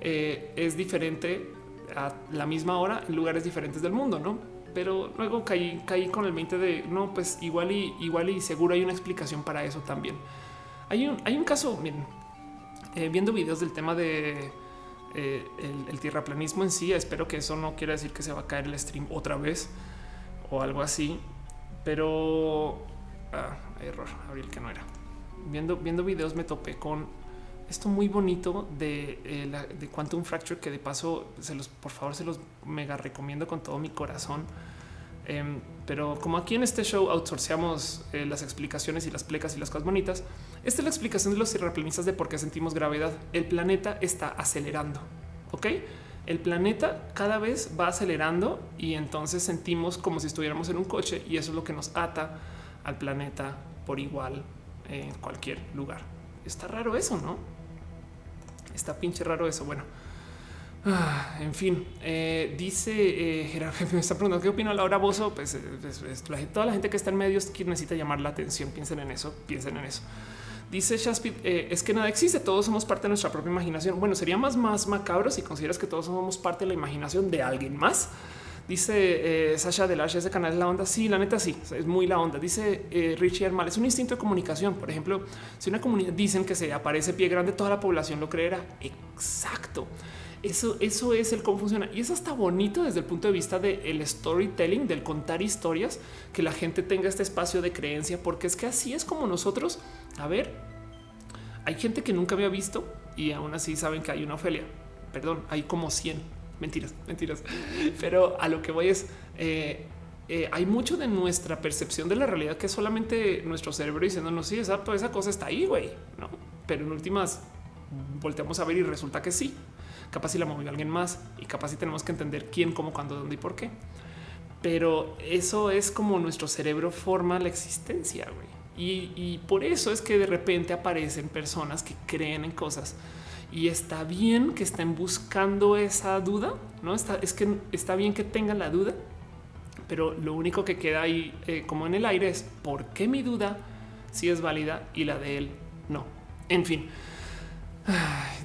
S1: eh, es diferente a la misma hora en lugares diferentes del mundo, no? Pero luego caí, con el 20 de no, pues igual y igual y seguro hay una explicación para eso también. Hay un, hay un caso, miren, eh, viendo videos del tema de eh, el, tierraplanismo en sí. Espero que eso no quiera decir que se va a caer el stream otra vez o algo así, pero ah, error, abrí el que no era. viendo, viendo videos me topé con esto muy bonito de, eh, de Quantum Fracture, que de paso se los, por favor, se los mega recomiendo con todo mi corazón. Em, pero como aquí en este show outsourceamos eh, las explicaciones y las plecas y las cosas bonitas, esta es la explicación de los terraplanistas de por qué sentimos gravedad. El planeta está acelerando. Ok, el planeta cada vez va acelerando y entonces sentimos como si estuviéramos en un coche y eso es lo que nos ata al planeta por igual en cualquier lugar. Está raro eso, no? Está pinche raro eso. Bueno, ah, en fin, eh, dice eh, <laughs> me está preguntando qué opina Laura Bozo. Pues, eh, toda la gente que está en medios necesita llamar la atención. Piensen en eso, piensen en eso. Dice Shaspit, eh, es que nada existe, todos somos parte de nuestra propia imaginación. Bueno, sería más, más macabro si consideras que todos somos parte de la imaginación de alguien más. Dice Sasha de ese canal es la onda. Sí, la neta sí, es muy la onda. Dice Richie Hermal, es un instinto de comunicación. Por ejemplo, si una comunidad dicen que se aparece pie grande, toda la población lo creerá. Exacto. Eso, eso es el cómo funciona. Y eso está bonito desde el punto de vista del storytelling, del contar historias, que la gente tenga este espacio de creencia, porque es que así es como nosotros, a ver, hay gente que nunca había visto y aún así saben que hay una Ofelia. Perdón, hay como 100 mentiras, mentiras. Pero a lo que voy es, eh, eh, hay mucho de nuestra percepción de la realidad que es solamente nuestro cerebro diciéndonos, sí, toda esa cosa está ahí, güey, ¿no? Pero en últimas volteamos a ver y resulta que sí. Capaz si la movió alguien más y capaz si tenemos que entender quién, cómo, cuándo, dónde y por qué. Pero eso es como nuestro cerebro forma la existencia. Y, y por eso es que de repente aparecen personas que creen en cosas y está bien que estén buscando esa duda, no está, es que está bien que tengan la duda, pero lo único que queda ahí eh, como en el aire es por qué mi duda si es válida y la de él no. En fin,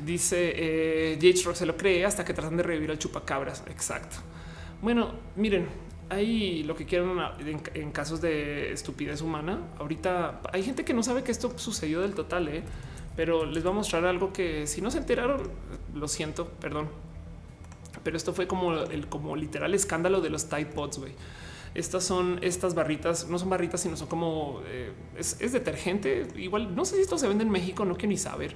S1: dice eh, Rock se lo cree hasta que tratan de revivir al chupacabras. Exacto. Bueno, miren, hay lo que quieran en, casos de estupidez humana. Ahorita hay gente que no sabe que esto sucedió del total. ¿eh? pero les voy a mostrar algo que si no se enteraron, lo siento, perdón. Pero esto fue como el como literal escándalo de los Tide Pods, güey. Estas son estas barritas, no son barritas, sino son como eh, es, detergente. Igual no sé si esto se vende en México, no quiero ni saber.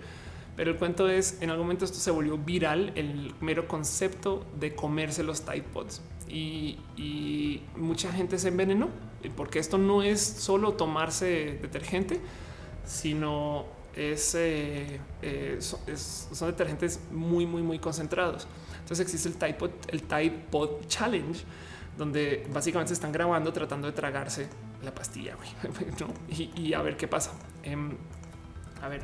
S1: Pero el cuento es en algún momento esto se volvió viral, el mero concepto de comerse los Tide Pods y, mucha gente se envenenó porque esto no es solo tomarse detergente, sino eh, eh, es, son detergentes muy, muy, muy concentrados. Entonces existe el Tide Pod, el Tide Pod Challenge, donde básicamente están grabando tratando de tragarse la pastilla <laughs> y, a ver qué pasa. Em, a ver,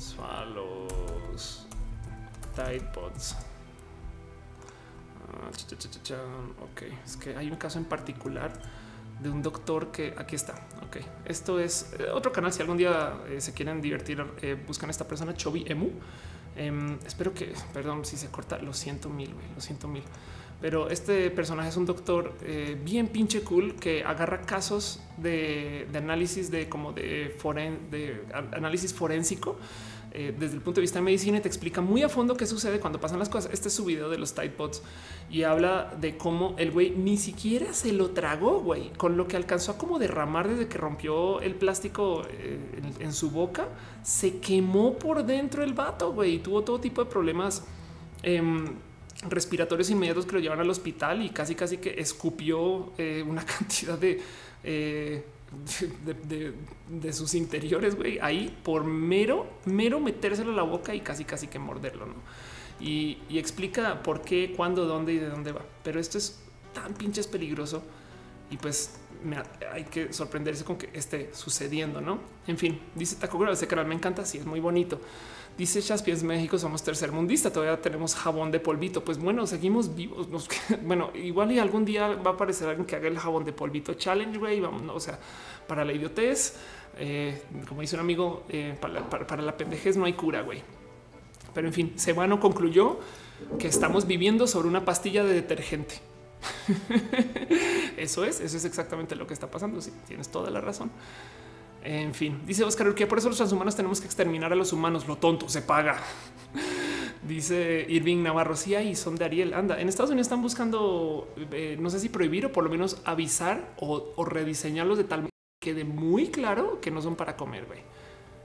S1: man, swallows, Tide Pods. Ah, ok, es que hay un caso en particular de un doctor que aquí está. Ok, esto es eh, otro canal. Si algún día eh, se quieren divertir, eh, buscan a esta persona, Chobi Emu. Em, espero que, perdón si se corta, lo siento mil, lo siento mil. Pero este personaje es un doctor bien pinche cool que agarra casos de, análisis de como de, foren, de análisis forénsico eh, desde el punto de vista de medicina y te explica muy a fondo qué sucede cuando pasan las cosas. Este es su video de los Tide Pods y habla de cómo el güey ni siquiera se lo tragó, güey, con lo que alcanzó a como derramar desde que rompió el plástico eh, en, su boca, se quemó por dentro el vato, güey, y tuvo todo tipo de problemas. Respiratorios inmediatos que lo llevan al hospital y casi casi que escupió eh, una <laughs> cantidad de de, sus interiores, güey, ahí por mero, mero metérselo a la boca y casi, casi que morderlo, ¿no? Y, explica por qué, cuándo, dónde y de dónde va. Pero esto es tan pinches peligroso y pues hay que sorprenderse con que esté sucediendo, ¿no? En fin, dice Taco ese canal me encanta, sí, es muy bonito. Dice Chaspies México, somos tercer mundista, todavía tenemos jabón de polvito. Pues bueno, seguimos vivos. <laughs> bueno, igual y algún día va a aparecer alguien que haga el jabón de polvito challenge, güey. Vamos, o sea, para la idiotez, eh, como dice un amigo, eh, para, la pendejez no hay cura, güey. Pero en fin, Sebano concluyó que estamos viviendo sobre una pastilla de detergente. <laughs> eso es, eso es exactamente lo que está pasando. Sí, tienes toda la razón. En fin, dice Oscar Urquía, por eso los transhumanos tenemos que exterminar a los humanos. Lo tonto se paga. dice Irving Navarro, sí, ahí son de Ariel. Anda, en Estados Unidos están buscando, eh, no sé si prohibir o por lo menos avisar o, rediseñarlos de tal quede muy claro que no son para comer.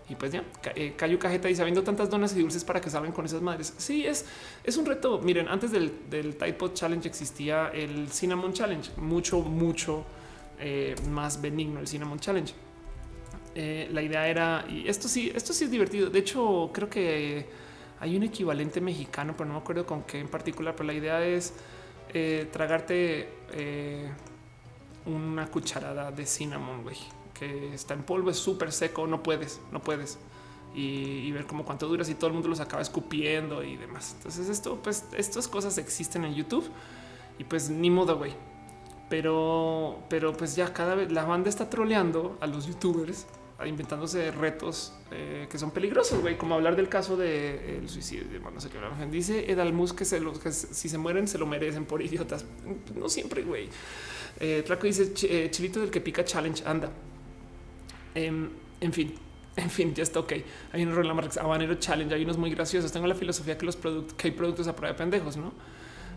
S1: Y pues ya, eh, Cayo Cajeta y sabiendo tantas donas y dulces para que salgan con esas madres. Sí, es, es un reto. Miren, antes del, del Tide Pod Challenge existía el Cinnamon Challenge, mucho, mucho eh, más benigno el Cinnamon Challenge. Eh, la idea era, y esto sí, esto sí es divertido. De hecho, creo que hay un equivalente mexicano, pero no me acuerdo con qué en particular, pero la idea es tragarte una cucharada de cinnamon, güey que está en polvo, es súper seco, no puedes, no puedes. Y, ver cómo cuánto duras y todo el mundo los acaba escupiendo y demás. Entonces esto, pues estas cosas existen en YouTube y pues ni modo, güey. Pero, pero pues ya cada vez la banda está troleando a los youtubers inventándose retos eh, que son peligrosos, güey, como hablar del caso del de, suicidio. No sé qué dice Edalmus que, se los, que si se mueren se lo merecen por idiotas. No siempre, güey. Eh, Traco dice eh, Chilito del que pica challenge. Anda, Em, en fin, <laughs> en fin, ya está ok. Hay un Roland Marx Habanero Challenge, hay unos muy graciosos. Tengo la filosofía que los productos, que hay productos a prueba de pendejos, no?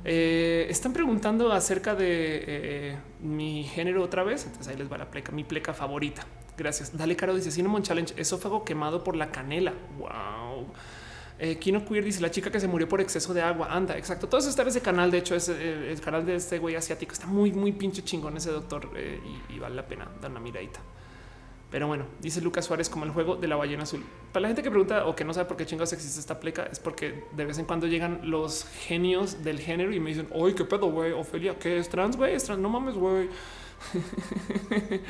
S1: Eh, están preguntando acerca de eh, mi género otra vez. Entonces ahí les va la pleca, mi pleca favorita. Gracias. Dale Caro dice Cinnamon Challenge, esófago quemado por la canela. Wow. Eh, Kino Queer dice la chica que se murió por exceso de agua. Anda, exacto. Todo eso está en ese canal. De hecho, es eh, el canal de este güey asiático. Está muy, muy pinche chingón ese doctor y, y, vale la pena dar una miradita. Pero bueno, dice Lucas Suárez como el juego de la ballena azul. Para la gente que pregunta o que no sabe por qué chingados existe esta pleca, es porque de vez en cuando llegan los genios del género y me dicen, oye, qué pedo, güey, Ofelia, ¿qué es trans, güey? Es trans, no mames, güey. <laughs>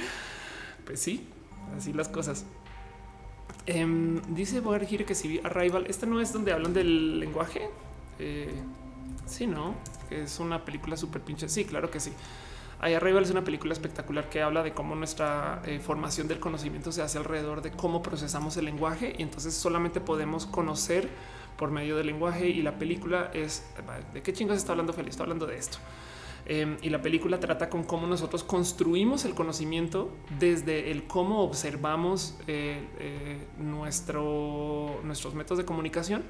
S1: pues sí, así las cosas. Eh, dice Bogargire que si vi Arrival, esta no es donde hablan del lenguaje. Eh, sí, no, es una película súper pinche. Sí, claro que sí. Ahí arriba es una película espectacular que habla de cómo nuestra eh, formación del conocimiento se hace alrededor de cómo procesamos el lenguaje y entonces solamente podemos conocer por medio del lenguaje y la película es de qué chingas está hablando Feliz, está hablando de esto. Em, y la película trata con cómo nosotros construimos el conocimiento desde el cómo observamos eh, eh, nuestro, nuestros métodos de comunicación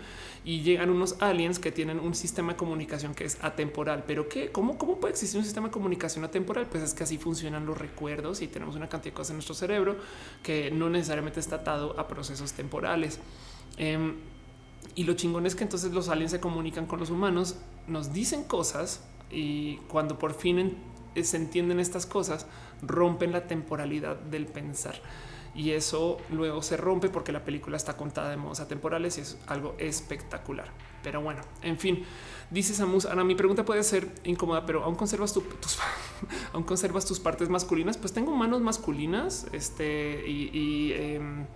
S1: y llegan unos aliens que tienen un sistema de comunicación que es atemporal. Pero qué, cómo, cómo puede existir un sistema de comunicación atemporal? Pues es que así funcionan los recuerdos y tenemos una cantidad de cosas en nuestro cerebro que no necesariamente está atado a procesos temporales. Em, y lo chingón es que entonces los aliens se comunican con los humanos, nos dicen cosas y cuando por fin eh, se entienden estas cosas, rompen la temporalidad del pensar. Y eso luego se rompe porque la película está contada de modos atemporales y es algo espectacular. Pero bueno, en fin, dice Samus, Ana, mi pregunta puede ser incómoda, pero aún conservas tus, <laughs> aún conservas tus partes masculinas. Pues tengo manos masculinas, este y, em,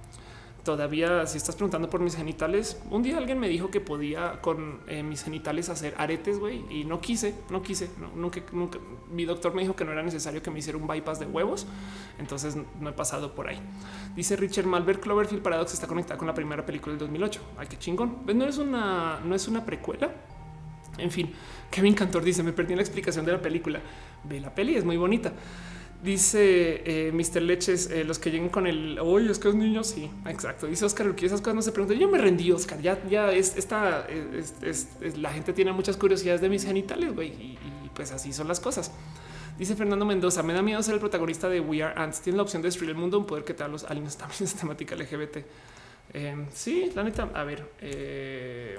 S1: todavía si estás preguntando por mis genitales, un día alguien me dijo que podía con eh, mis genitales hacer aretes, güey, y no quise, no quise, nunca, nunca. Mi doctor me dijo que no era necesario que me hiciera un bypass de huevos, entonces no he pasado por ahí. Dice Richard Malver, Cloverfield Paradox está conectada con la primera película del 2008. Ay, qué chingón. No es una, no es una precuela. En fin, Kevin Cantor dice, me perdí la explicación de la película. Ve la peli, es muy bonita. Dice eh, Mr. Leches, eh, los que lleguen con el hoy es que es niño. Sí, exacto. Dice Oscar, que esas cosas no se preguntan. Yo me rendí, Oscar. Ya, ya es esta. Es, la gente tiene muchas curiosidades de mis genitales, güey, y, pues así son las cosas. Dice Fernando Mendoza, me da miedo ser el protagonista de We Are Ants. Tiene la opción de destruir el mundo, un poder que te da los aliens también <laughs> es temática LGBT. Eh, sí, la neta, a ver,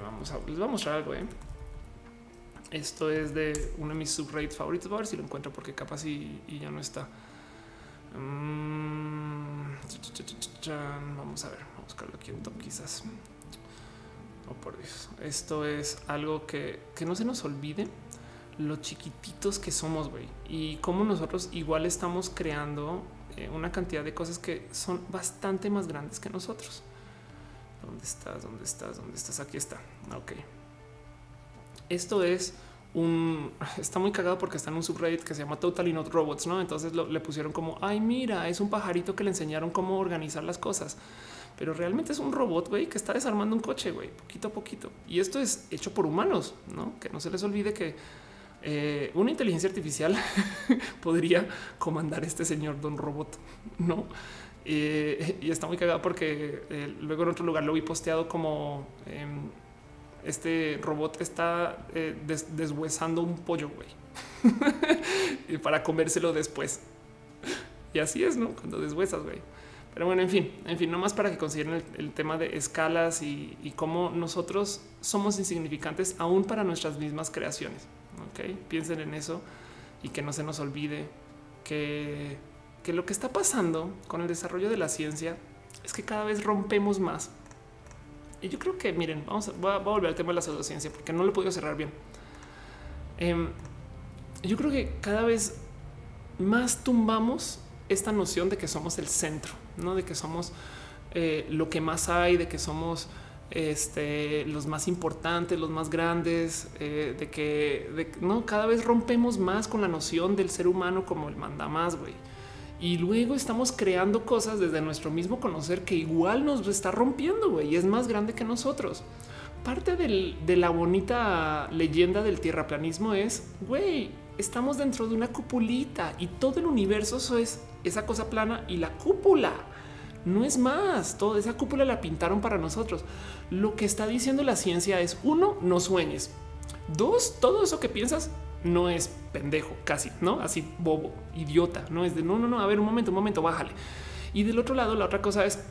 S1: vamos a les voy a mostrar algo. Esto es de uno de mis subreddits favoritos. a ver si lo encuentro porque capaz y, ya no está. Mm, vamos a ver, vamos a buscarlo aquí en top quizás. Oh, por Dios. Esto es algo que, que no se nos olvide lo chiquititos que somos, güey. Y cómo nosotros igual estamos creando eh, una cantidad de cosas que son bastante más grandes que nosotros. ¿Dónde estás? ¿Dónde estás? ¿Dónde estás? Aquí está. Ok. Esto es un <laughs> está muy cagado porque está en un subreddit que se llama Totally Not Robots, no? Entonces le pusieron como ay, mira, es un pajarito que le enseñaron cómo organizar las cosas, pero realmente es un robot güey que está desarmando un coche, güey, poquito a poquito. Y esto es hecho por humanos, no? Que no se les olvide que eh, una inteligencia artificial <laughs> podría comandar este señor Don Robot, no? Eh, y está muy cagado porque eh, luego en otro lugar lo vi posteado como em, este robot está eh, deshuesando un pollo, güey, <laughs> para comérselo después. Y así es, ¿no? Cuando deshuesas, güey. Pero bueno, en fin, en fin, no más para que consideren el, tema de escalas y, cómo nosotros somos insignificantes aún para nuestras mismas creaciones. Ok, piensen en eso y que no se nos olvide que, que lo que está pasando con el desarrollo de la ciencia es que cada vez rompemos más. Y yo creo que, miren, vamos a, a, volver al tema de la pseudociencia porque no lo he podido cerrar bien. Em, yo creo que cada vez más tumbamos esta noción de que somos el centro, no de que somos eh, lo que más hay, de que somos este, los más importantes, los más grandes, eh, de que no cada vez rompemos más con la noción del ser humano como el manda más, güey. Y luego estamos creando cosas desde nuestro mismo conocer que igual nos está rompiendo, y es más grande que nosotros. Parte de la bonita leyenda del tierraplanismo es, güey, estamos dentro de una cupulita y todo el universo es esa cosa plana y la cúpula. No es más, toda esa cúpula la pintaron para nosotros. Lo que está diciendo la ciencia es, uno, no sueñes. Dos, todo eso que piensas no es pendejo, casi, ¿no? Así bobo, idiota, no es de, no, no, no, a ver, un momento, un momento, bájale. Y del otro lado, la otra cosa es,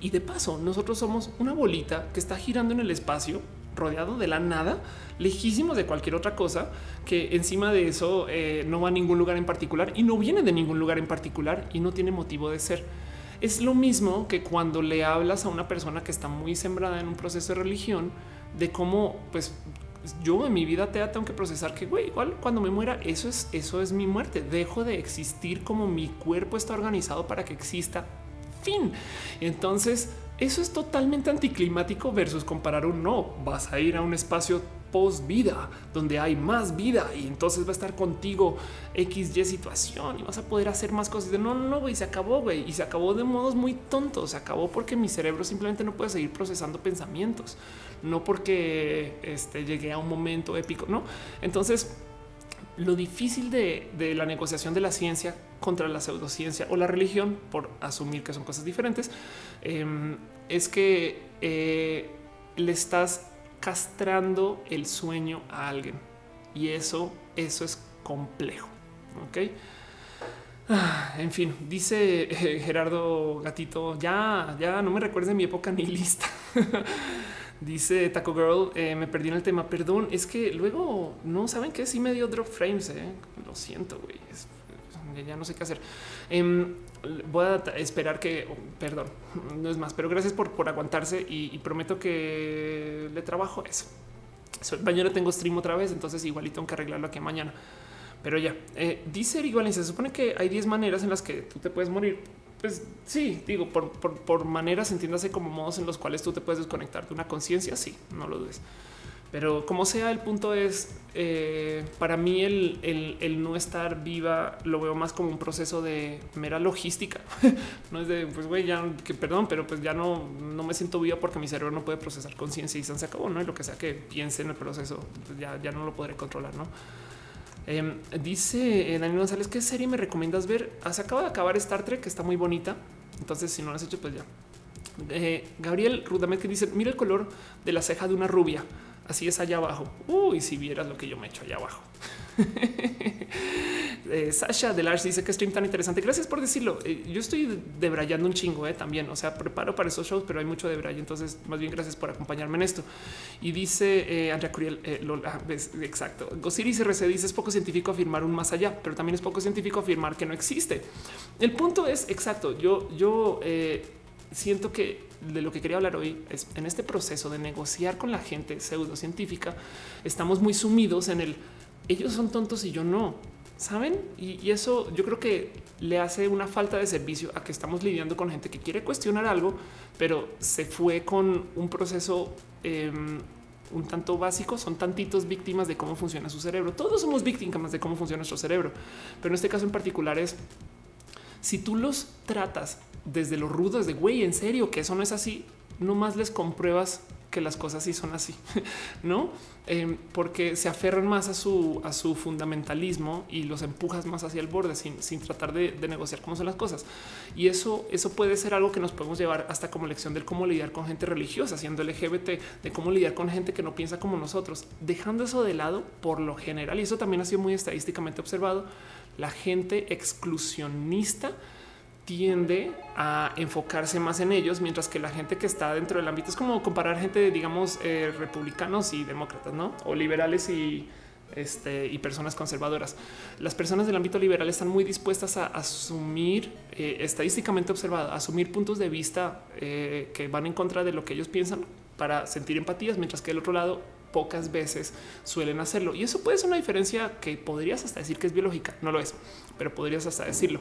S1: y de paso, nosotros somos una bolita que está girando en el espacio rodeado de la nada, lejísimos de cualquier otra cosa, que encima de eso eh, no va a ningún lugar en particular y no viene de ningún lugar en particular y no tiene motivo de ser. Es lo mismo que cuando le hablas a una persona que está muy sembrada en un proceso de religión, de cómo, pues, yo en mi vida te tengo que procesar que, güey, igual cuando me muera, eso es, eso es mi muerte. Dejo de existir como mi cuerpo está organizado para que exista. Fin. Entonces, eso es totalmente anticlimático versus comparar un no. Vas a ir a un espacio vida donde hay más vida y entonces va a estar contigo X, Y situación y vas a poder hacer más cosas. De no, no, güey, se acabó, güey, y se acabó de modos muy tontos. Se acabó porque mi cerebro simplemente no puede seguir procesando pensamientos, no porque este, llegué a un momento épico, no? Entonces, lo difícil de, la negociación de la ciencia contra la pseudociencia o la religión, por asumir que son cosas diferentes, em, es que eh, le estás castrando el sueño a alguien y eso, eso es complejo. Ok. Ah, en fin, dice eh, Gerardo Gatito, ya, ya no me recuerdes de mi época ni lista. <laughs> Dice Taco Girl, eh, me perdí en el tema. Perdón, es que luego no saben que sí me dio drop frames. Eh? Lo siento, güey. ya no sé qué hacer. Em, voy a esperar que, oh, perdón, no es más, pero gracias por, por aguantarse y, prometo que le trabajo eso. Mañana tengo stream otra vez, entonces igualito tengo que arreglarlo aquí mañana. Pero ya, eh, dice igual, se supone que hay 10 maneras en las que tú te puedes morir pues sí, digo, por, por, maneras, entiéndase como modos en los cuales tú te puedes desconectar de una conciencia, sí, no lo dudes. Pero como sea, el punto es, eh, para mí el, no estar viva lo veo más como un proceso de mera logística. <laughs> no es de, pues güey, ya, que perdón, pero pues ya no, no me siento viva porque mi cerebro no puede procesar conciencia y se acabó, ¿no? Y lo que sea que piense en el proceso, pues ya, ya no lo podré controlar, ¿no? Em, dice eh, Daniel González, ¿qué serie me recomiendas ver? Ah, se acaba de acabar Star Trek, que está muy bonita. Entonces, si no lo has hecho, pues ya. Eh, Gabriel Rudamet que dice, mira el color de la ceja de una rubia. Así es allá abajo. Uy, si vieras lo que yo me echo allá abajo. <laughs> Eh, Sasha de Lars dice que stream tan interesante. Gracias por decirlo. Eh, yo estoy debrayando un chingo eh, también. O sea, preparo para esos shows, pero hay mucho de bray. Entonces, más bien gracias por acompañarme en esto. Y dice Andrea Curiel, Lola, ves, exacto. Gosiris RC dice es poco científico afirmar un más allá, pero también es poco científico afirmar que no existe. El punto es exacto. Yo, yo siento que de lo que quería hablar hoy es en este proceso de negociar con la gente pseudocientífica. Estamos muy sumidos en el ellos son tontos y yo no saben? Y, eso yo creo que le hace una falta de servicio a que estamos lidiando con gente que quiere cuestionar algo, pero se fue con un proceso em, un tanto básico, son tantitos víctimas de cómo funciona su cerebro. Todos somos víctimas de cómo funciona nuestro cerebro, pero en este caso en particular es si tú los tratas desde los rudos de güey, en serio que eso no es así, no más les compruebas que las cosas sí son así, <laughs> no? Em, porque se aferran más a su, a su fundamentalismo y los empujas más hacia el borde sin, sin tratar de, negociar cómo son las cosas. Y eso, eso puede ser algo que nos podemos llevar hasta como lección del cómo lidiar con gente religiosa, siendo LGBT, de cómo lidiar con gente que no piensa como nosotros, dejando eso de lado por lo general. Y eso también ha sido muy estadísticamente observado. La gente exclusionista tiende a enfocarse más en ellos, mientras que la gente que está dentro del ámbito es como comparar gente, digamos, eh, republicanos y demócratas, ¿no? O liberales y, este, y personas conservadoras. Las personas del ámbito liberal están muy dispuestas a asumir, eh, estadísticamente observado, asumir puntos de vista eh, que van en contra de lo que ellos piensan para sentir empatías, mientras que del otro lado pocas veces suelen hacerlo. Y eso puede ser una diferencia que podrías hasta decir que es biológica, no lo es, pero podrías hasta decirlo.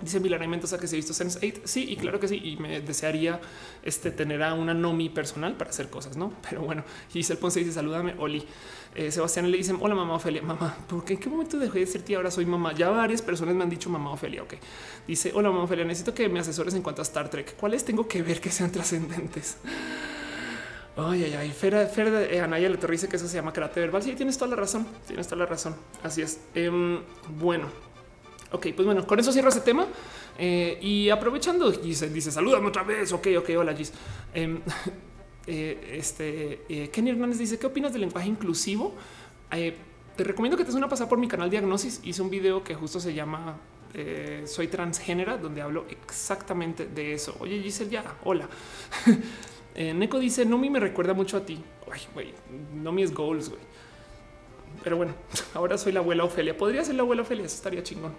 S1: Dice Milana Mendoza que se ha visto Sense 8. Sí, y claro que sí. Y me desearía este, tener a una Nomi personal para hacer cosas, no? <laughs> Pero bueno, Giselle Ponce dice salúdame, Oli. Eh, Sebastián le dicen hola mamá Ofelia, mamá, porque en qué momento dejé de ser tía? Ahora soy mamá. Ya varias personas me han dicho mamá Ofelia. Ok, dice hola mamá Ofelia, necesito que me asesores en cuanto a Star Trek. ¿Cuáles tengo que ver que sean trascendentes? Ay, ay, ay. Fer, Fer eh, Anaya le dice que eso se llama karate verbal. Sí, tienes toda la razón. Tienes toda la razón. Así es. Eh, bueno, Ok, pues bueno, con eso cierro ese tema. Eh, y aprovechando, dice, dice, salúdame otra vez. Ok, ok, hola, Gis. Em, <laughs> eh, este eh, Kenny Hernández dice: ¿Qué opinas del lenguaje inclusivo? te recomiendo que te des una pasada por mi canal Diagnosis. Hice un video que justo se llama Soy transgénera, donde hablo exactamente de eso. Oye, Giselle, ya, hola. <laughs> Neko dice: No me recuerda mucho a ti. Ay, güey, no me es goals, güey. Pero bueno, <laughs> ahora soy la abuela Ofelia. Podría ser la abuela Ofelia, eso estaría chingón.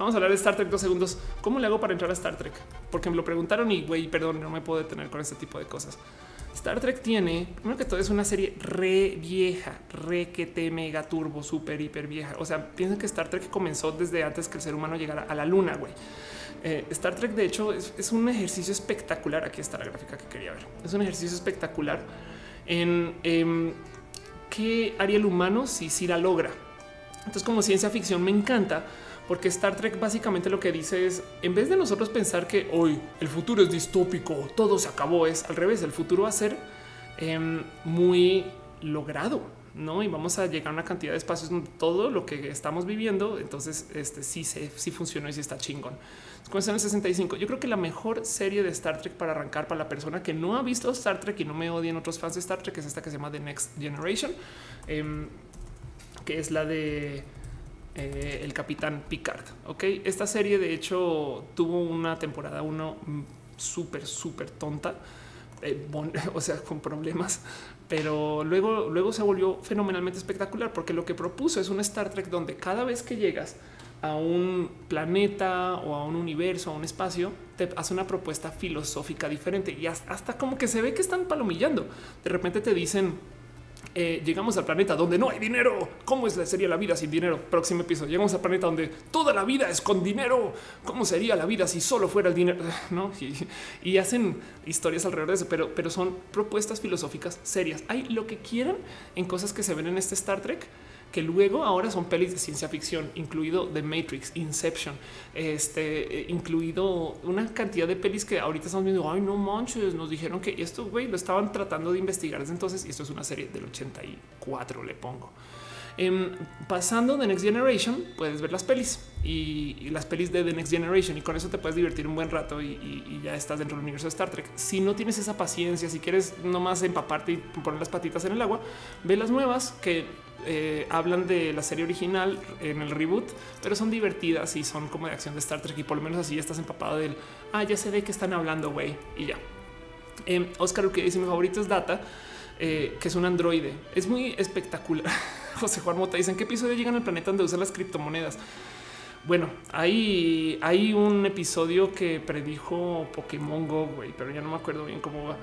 S1: Vamos a hablar de Star Trek dos segundos. ¿Cómo le hago para entrar a Star Trek? Porque me lo preguntaron y güey, perdón, no me puedo detener con este tipo de cosas. Star Trek tiene, primero que todo, es una serie re vieja, re que te mega turbo, súper hiper vieja. O sea, piensen que Star Trek comenzó desde antes que el ser humano llegara a la luna, güey. Eh, Star Trek, de hecho, es, un ejercicio espectacular. Aquí está la gráfica que quería ver. Es un ejercicio espectacular en em, qué haría el humano si sí la logra. Entonces, como ciencia ficción, me encanta porque Star Trek básicamente lo que dice es, en vez de nosotros pensar que hoy el futuro es distópico, todo se acabó, es al revés, el futuro va a ser em, muy logrado, ¿no? Y vamos a llegar a una cantidad de espacios donde todo lo que estamos viviendo, entonces este sí, se, sí funcionó y sí está chingón. Comenzó en el 65. Yo creo que la mejor serie de Star Trek para arrancar para la persona que no ha visto Star Trek y no me odien otros fans de Star Trek es esta que se llama The Next Generation, em, que es la de eh, el capitán Picard. Ok, esta serie de hecho tuvo una temporada uno súper, súper tonta, eh, <laughs> o sea, con problemas, pero luego, luego se volvió fenomenalmente espectacular porque lo que propuso es un Star Trek donde cada vez que llegas a un planeta o a un universo, a un espacio, te hace una propuesta filosófica diferente y hasta como que se ve que están palomillando. De repente te dicen, eh, llegamos al planeta donde no hay dinero. ¿Cómo sería la vida sin dinero? Próximo episodio. Llegamos al planeta donde toda la vida es con dinero. ¿Cómo sería la vida si solo fuera el dinero? <laughs> ¿No? Y, hacen historias alrededor de eso, pero, pero son propuestas filosóficas serias. Hay lo que quieran en cosas que se ven en este Star Trek que luego ahora son pelis de ciencia ficción, incluido The Matrix, Inception, este, eh, incluido una cantidad de pelis que ahorita estamos viendo. Ay, no manches, nos dijeron que esto güey lo estaban tratando de investigar desde entonces. Y esto es una serie del 84, le pongo. Em, pasando de Next Generation, puedes ver las pelis y, las pelis de The Next Generation y con eso te puedes divertir un buen rato y, ya estás dentro del universo de Star Trek. Si no tienes esa paciencia, si quieres nomás empaparte y poner las patitas en el agua, ve las nuevas que eh, hablan de la serie original en el reboot, pero son divertidas y son como de acción de Star Trek y por lo menos así estás empapado del, ah, ya se ve que están hablando, güey, y ya. Eh, Oscar, que dice mi favorito es Data, eh, que es un androide. Es muy espectacular. <laughs> José Juan Mota dice, ¿en qué episodio llegan al planeta donde usan las criptomonedas? Bueno, hay, hay un episodio que predijo Pokémon Go, güey, pero ya no me acuerdo bien cómo va.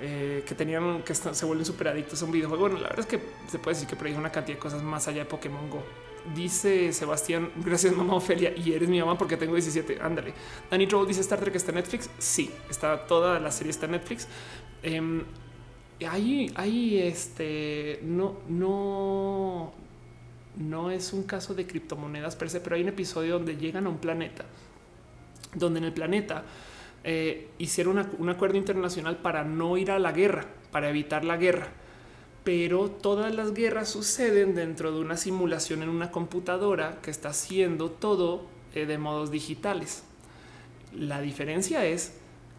S1: Eh, que tenían que se vuelven súper adictos a un videojuego. Bueno, la verdad es que se puede decir que predijo una cantidad de cosas más allá de Pokémon Go. Dice Sebastián, <laughs> gracias mamá Ofelia y eres mi mamá porque tengo 17. Ándale. Danny Troll dice Star Trek está en Netflix. Sí, está toda la serie está en Netflix. Eh, ahí, ahí, este no, no, no es un caso de criptomonedas per se, pero hay un episodio donde llegan a un planeta, donde en el planeta eh, hicieron un acuerdo internacional para no ir a la guerra, para evitar la guerra. Pero todas las guerras suceden dentro de una simulación en una computadora que está haciendo todo eh, de modos digitales. La diferencia es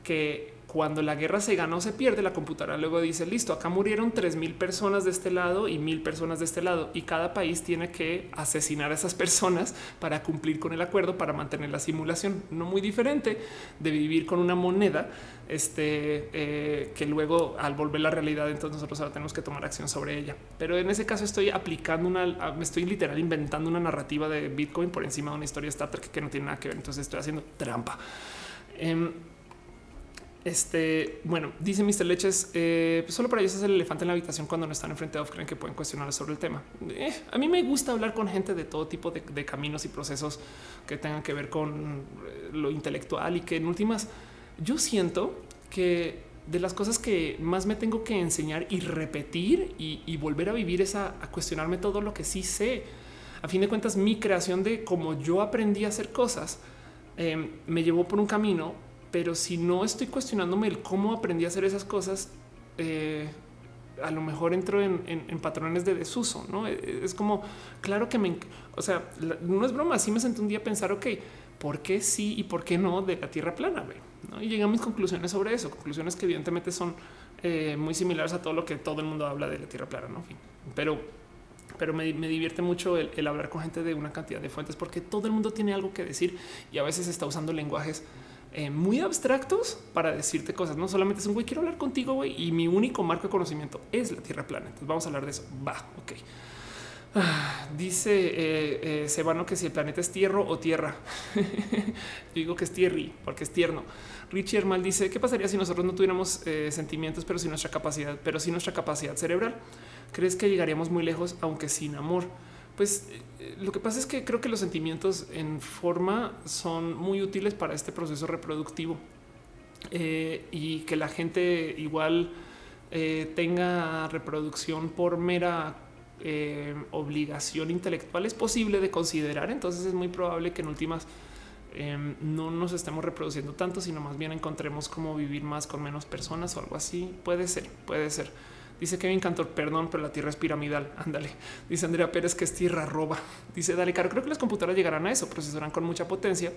S1: que cuando la guerra se gana o se pierde, la computadora luego dice, listo, acá murieron 3.000 personas de este lado y mil personas de este lado, y cada país tiene que asesinar a esas personas para cumplir con el acuerdo, para mantener la simulación, no muy diferente de vivir con una moneda este, eh, que luego al volver la realidad, entonces nosotros ahora tenemos que tomar acción sobre ella. Pero en ese caso estoy aplicando una, me estoy literal inventando una narrativa de Bitcoin por encima de una historia Star Trek que no tiene nada que ver, entonces estoy haciendo trampa. Em, este, bueno, dice Mr. Leches, eh, solo para ellos es el elefante en la habitación cuando no están enfrente de creen que pueden cuestionar sobre el tema. Eh, a mí me gusta hablar con gente de todo tipo de, caminos y procesos que tengan que ver con eh, lo intelectual y que en últimas yo siento que de las cosas que más me tengo que enseñar y repetir y, volver a vivir es a, cuestionarme todo lo que sí sé. A fin de cuentas, mi creación de cómo yo aprendí a hacer cosas me llevó por un camino pero si no estoy cuestionándome el cómo aprendí a hacer esas cosas, eh, a lo mejor entro en, patrones de desuso. No eh, es como claro que me, o sea, no es broma. Así me senté un día a pensar, ok, ¿por qué sí y por qué no de la tierra plana? ¿no? Y llegué a mis conclusiones sobre eso, conclusiones que evidentemente son eh, muy similares a todo lo que todo el mundo habla de la tierra plana. ¿no? Pero pero me, divierte mucho el, hablar con gente de una cantidad de fuentes porque todo el mundo tiene algo que decir y a veces está usando lenguajes eh, muy abstractos para decirte cosas. No solamente es un güey, quiero hablar contigo, güey, y mi único marco de conocimiento es la Tierra plana. Entonces vamos a hablar de eso. Va, ok. Ah, dice eh, eh, Sebano que si el planeta es tierra o tierra. <laughs> Yo digo que es tierri porque es tierno. Richie Hermal dice qué pasaría si nosotros no tuviéramos sentimientos, pero sin nuestra capacidad, pero sin nuestra capacidad cerebral. ¿Crees que llegaríamos muy lejos, aunque sin amor? Pues eh, lo que pasa es que creo que los sentimientos en forma son muy útiles para este proceso reproductivo eh, y que la gente igual eh, tenga reproducción por mera obligación intelectual es posible de considerar. Entonces es muy probable que en últimas em, no nos estemos reproduciendo tanto, sino más bien encontremos cómo vivir más con menos personas o algo así. Puede ser, puede ser. Dice Kevin Cantor, perdón, pero la tierra es piramidal. <laughs> Ándale. Dice Andrea Pérez que es tierra roba. Dice Dale, Caro, creo que las computadoras llegarán a eso, procesarán con mucha potencia,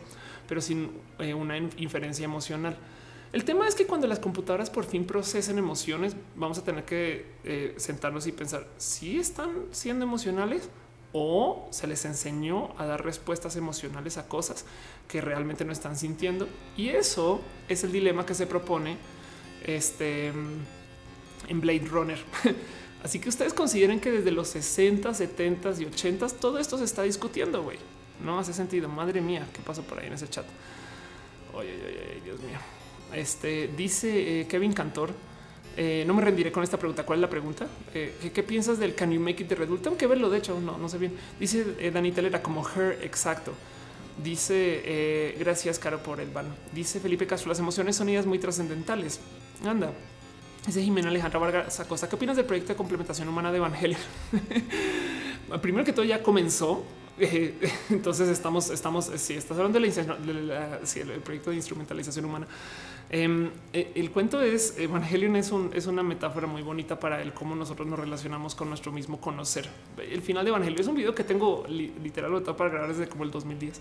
S1: pero sin eh, una inferencia emocional. El tema es que cuando las computadoras por fin procesen emociones, vamos a tener que eh, sentarnos y pensar si están siendo emocionales o se les enseñó a dar respuestas emocionales a cosas que realmente no están sintiendo. Y eso es el dilema que se propone este en Blade Runner. <laughs> Así que ustedes consideren que desde los 60, 70 y 80 todo esto se está discutiendo, güey. No hace sentido. Madre mía, ¿qué pasó por ahí en ese chat? Oye, oye, Dios mío. Este dice eh, Kevin Cantor. Eh, no me rendiré con esta pregunta. ¿Cuál es la pregunta? Eh, ¿qué, piensas del Can You Make It de Red? Tengo que verlo. De hecho, no, no sé bien. Dice Dani Telera como her. Exacto. Dice gracias, Caro, por el ban. Dice Felipe Castro. Las emociones son ideas muy trascendentales. Anda, ese Jimena Alejandra Vargas Acosta. ¿Qué opinas del proyecto de complementación humana de Evangelio? <laughs> Primero que todo ya comenzó. Eh, <laughs> entonces estamos, estamos, si estás hablando de la, el proyecto de instrumentalización humana. Em, eh, el cuento es Evangelion es, un, es una metáfora muy bonita para el cómo nosotros nos relacionamos con nuestro mismo conocer. El final de Evangelio es un video que tengo literal para grabar desde como el 2010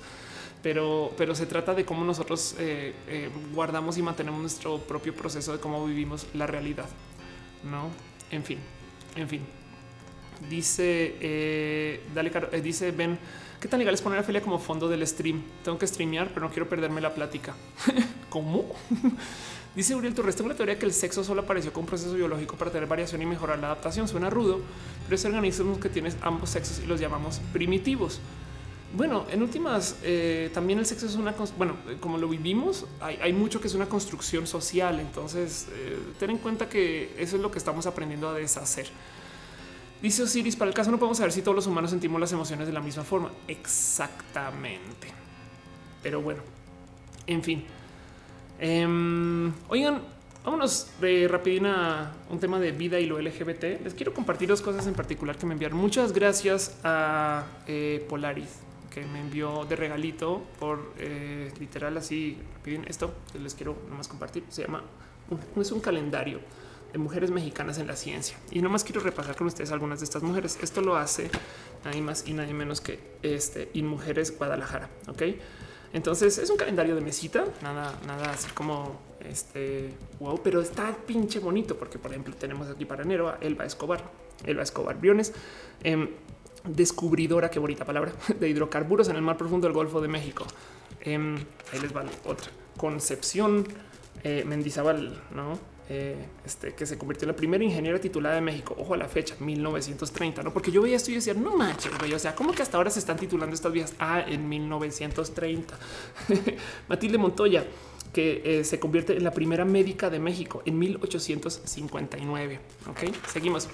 S1: pero, pero se trata de cómo nosotros eh, eh, guardamos y mantenemos nuestro propio proceso de cómo vivimos la realidad. No, en fin, en fin. Dice, eh, dale, dice Ben, ¿qué tan legal es poner a Felia como fondo del stream? Tengo que streamear, pero no quiero perderme la plática. <laughs> ¿Cómo? <laughs> Dice Uriel Torres, tengo la teoría que el sexo solo apareció con un proceso biológico para tener variación y mejorar la adaptación. Suena rudo, pero es organismos que tienes ambos sexos y los llamamos primitivos. Bueno, en últimas, eh, también el sexo es una, bueno, como lo vivimos, hay, mucho que es una construcción social. Entonces, eh, ten en cuenta que eso es lo que estamos aprendiendo a deshacer. Dice Osiris, para el caso no podemos saber si todos los humanos sentimos las emociones de la misma forma. Exactamente. Pero bueno, en fin. Em, oigan, vámonos de rapidina un tema de vida y lo LGBT. Les quiero compartir dos cosas en particular que me enviaron. Muchas gracias a eh, Polaris que me envió de regalito por eh, literal así. Piden esto, les quiero nomás compartir. Se llama es un calendario de mujeres mexicanas en la ciencia y nomás quiero repasar con ustedes algunas de estas mujeres. Esto lo hace nadie más y nadie menos que este y mujeres Guadalajara. Ok, entonces es un calendario de mesita, nada, nada así como Este wow, pero está pinche bonito porque, por ejemplo, tenemos aquí para enero a Elba Escobar, Elba Escobar Briones, em, descubridora, qué bonita palabra, <laughs> de hidrocarburos en el mar profundo del Golfo de México. Em, ahí les va otra. Concepción eh, Mendizábal, ¿no? Eh, este, que se convirtió en la primera ingeniera titulada de México. Ojo a la fecha, 1930, ¿no? Porque yo veía esto y decía, no manches, güey. O sea, ¿cómo que hasta ahora se están titulando estas vías? Ah, en 1930. <laughs> Matilde Montoya, que eh, se convierte en la primera médica de México en 1859. Ok, seguimos.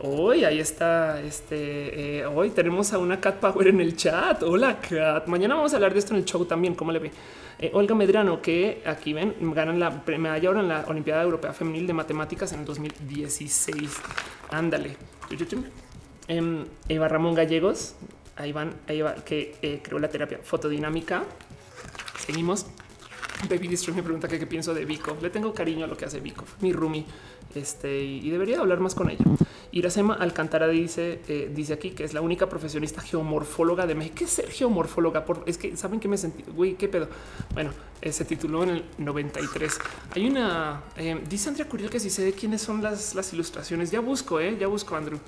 S1: Hoy ahí está. Este hoy tenemos a una Cat Power en el chat. Hola, Cat. Mañana vamos a hablar de esto en el show también. ¿Cómo le ve? Eh, Olga Medrano, que aquí ven, ganan la medalla ahora en la Olimpiada Europea Femenil de Matemáticas en el 2016. Ándale. Em, Eva Ramón Gallegos, ahí van, ahí va, que eh, creó la terapia fotodinámica. Seguimos. Baby Destroy me pregunta qué pienso de Vico. Le tengo cariño a lo que hace Vico, mi roomie. Este y debería hablar más con ella. Iracema Alcantara dice, eh, dice aquí que es la única profesionista geomorfóloga de México. ¿Qué es ser geomorfóloga? Por, es que saben que me sentí, güey, qué pedo. Bueno, eh, se tituló en el 93. Hay una, eh, dice Andrea Curiel que si sé de quiénes son las, las ilustraciones. Ya busco, eh, ya busco, Andrew.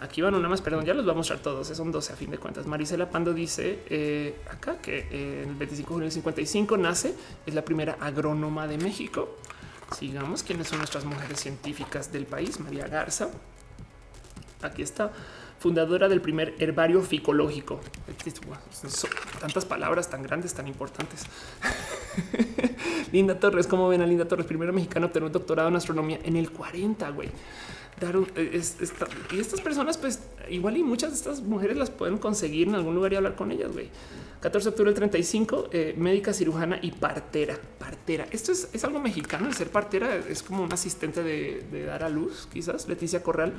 S1: Aquí van una más, perdón, ya los voy a mostrar todos. Son 12 a fin de cuentas. Marisela Pando dice acá que el 25 de junio del 55 nace, es la primera agrónoma de México. Sigamos quiénes son nuestras mujeres científicas del país. María Garza, Aquí está, fundadora del primer herbario ficológico. tantas palabras tan grandes, tan importantes. <laughs> Linda Torres, ¿cómo ven a Linda Torres? Primero mexicano obtener un doctorado en astronomía en el 40, güey. y estas personas, pues igual y muchas de estas mujeres las pueden conseguir en algún lugar y hablar con ellas, güey. 14 de octubre del 35, eh, médica cirujana y partera. Partera. Esto es, algo mexicano. El ser partera es como un asistente de, de dar a luz, quizás. Leticia Corral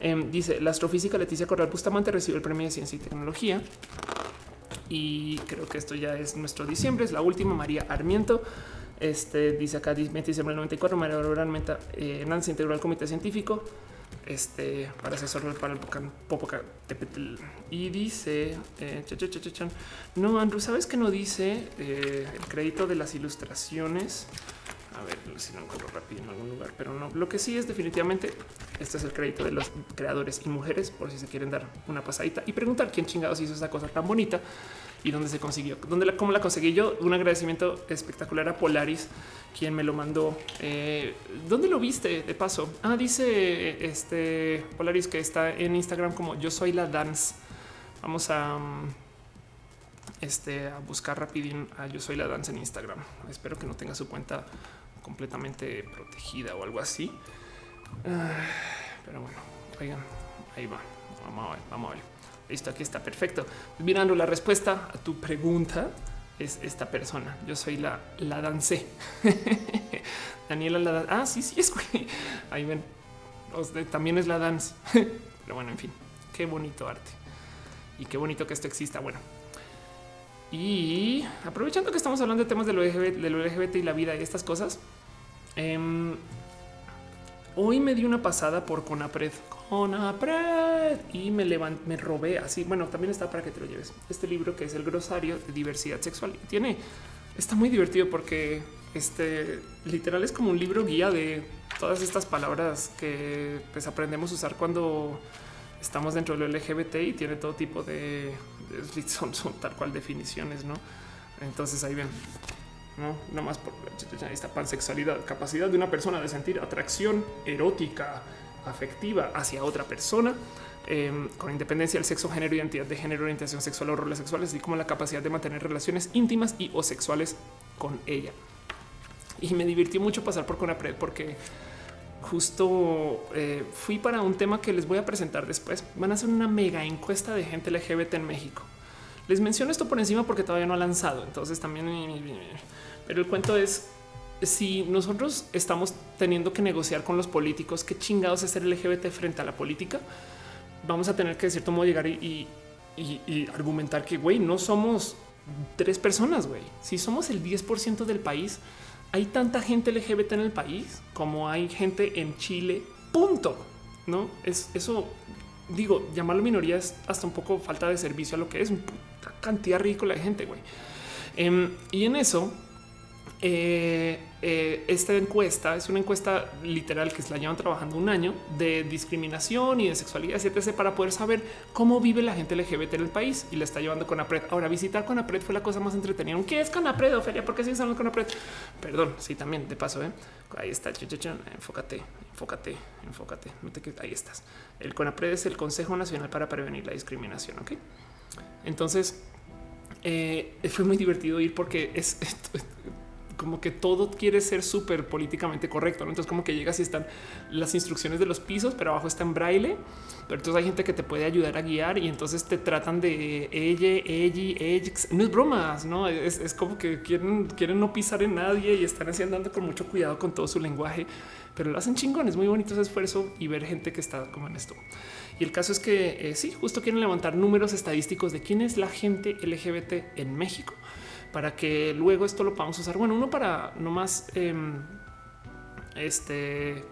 S1: Em, dice la astrofísica Leticia Corral Bustamante recibió el premio de ciencia y tecnología. Y creo que esto ya es nuestro diciembre. Es la última. María Armiento. Este dice acá 20 diciembre del 94. María Aurora Armenta eh, Nancy integró al comité científico este para asesorar para el Popocatépetl y dice eh, no Andrew sabes que no dice eh, el crédito de las ilustraciones a ver si lo encuentro rápido en algún lugar, pero no. Lo que sí es definitivamente este es el crédito de los creadores y mujeres, por si se quieren dar una pasadita y preguntar quién chingados hizo esa cosa tan bonita y dónde se consiguió, dónde cómo la conseguí yo. Un agradecimiento espectacular a Polaris, quien me lo mandó. Eh, ¿Dónde lo viste? De paso, ah, dice este Polaris que está en Instagram como yo soy la dance. Vamos a mm, este, a buscar rapidín a yo soy la dance en Instagram. Espero que no tenga su cuenta completamente protegida o algo así. Ah, pero bueno, oigan, ahí va. Vamos a ver, vamos a ver. Listo, aquí está perfecto. Mirando la respuesta a tu pregunta es esta persona. Yo soy la, la dancé. <laughs> Daniela la Ah, sí, sí, es ahí ven. También es la dance. <laughs> Pero bueno, en fin, qué bonito arte y qué bonito que esto exista. Bueno, y aprovechando que estamos hablando de temas de lo LGBT, y la vida y estas cosas, em, hoy me di una pasada por Conapred, Conapred y me levanté, me robé así. Bueno, también está para que te lo lleves. Este libro que es el grosario de diversidad sexual tiene, está muy divertido porque este literal es como un libro guía de todas estas palabras que pues aprendemos a usar cuando estamos dentro del LGBT y tiene todo tipo de <laughs> son, son tal cual definiciones, no? Entonces ahí ven, no nada más por esta pansexualidad, capacidad de una persona de sentir atracción erótica, afectiva hacia otra persona. Em, con independencia del sexo, género, identidad de género, orientación sexual o roles sexuales, así como la capacidad de mantener relaciones íntimas y o sexuales con ella. Y me divirtió mucho pasar por Conapred porque justo eh, fui para un tema que les voy a presentar después. Van a hacer una mega encuesta de gente LGBT en México. Les menciono esto por encima porque todavía no ha lanzado, entonces también. Pero el cuento es si nosotros estamos teniendo que negociar con los políticos qué chingados es ser LGBT frente a la política, vamos a tener que de cierto modo llegar y, y argumentar que güey, no somos tres personas, güey. Si somos el 10% del país, hay tanta gente LGBT en el país como hay gente en Chile. Punto. No es eso. Digo, llamarlo minoría es hasta un poco falta de servicio a lo que es una cantidad ridícula de gente. Güey. Em, y en eso, eh, eh, esta encuesta es una encuesta literal que se la llevan trabajando un año de discriminación y de sexualidad, etc. para poder saber cómo vive la gente LGBT en el país y la está llevando con APRED. Ahora, visitar con APRED fue la cosa más entretenida. ¿Qué es con APRED, Ofelia? ¿Por qué sigues hablando con APRED? Perdón, sí, también de paso. ¿eh? Ahí está. Enfócate, enfócate, enfócate. Ahí estás. El CONAPRED es el Consejo Nacional para Prevenir la Discriminación. Ok. Entonces, eh, fue muy divertido ir porque es <laughs> como que todo quiere ser súper políticamente correcto. Entonces, como que llegas y están las instrucciones de los pisos, pero abajo está en braille. Pero entonces hay gente que te puede ayudar a guiar y entonces te tratan de ella, ella, ella. No es bromas, no es, como que quieren, quieren no pisar en nadie y están así andando con mucho cuidado con todo su lenguaje, pero lo hacen chingón. Es muy bonito ese esfuerzo y ver gente que está como en esto. Y el caso es que eh, sí, justo quieren levantar números estadísticos de quién es la gente LGBT en México para que luego esto lo podamos usar. Bueno, uno para no más em, este.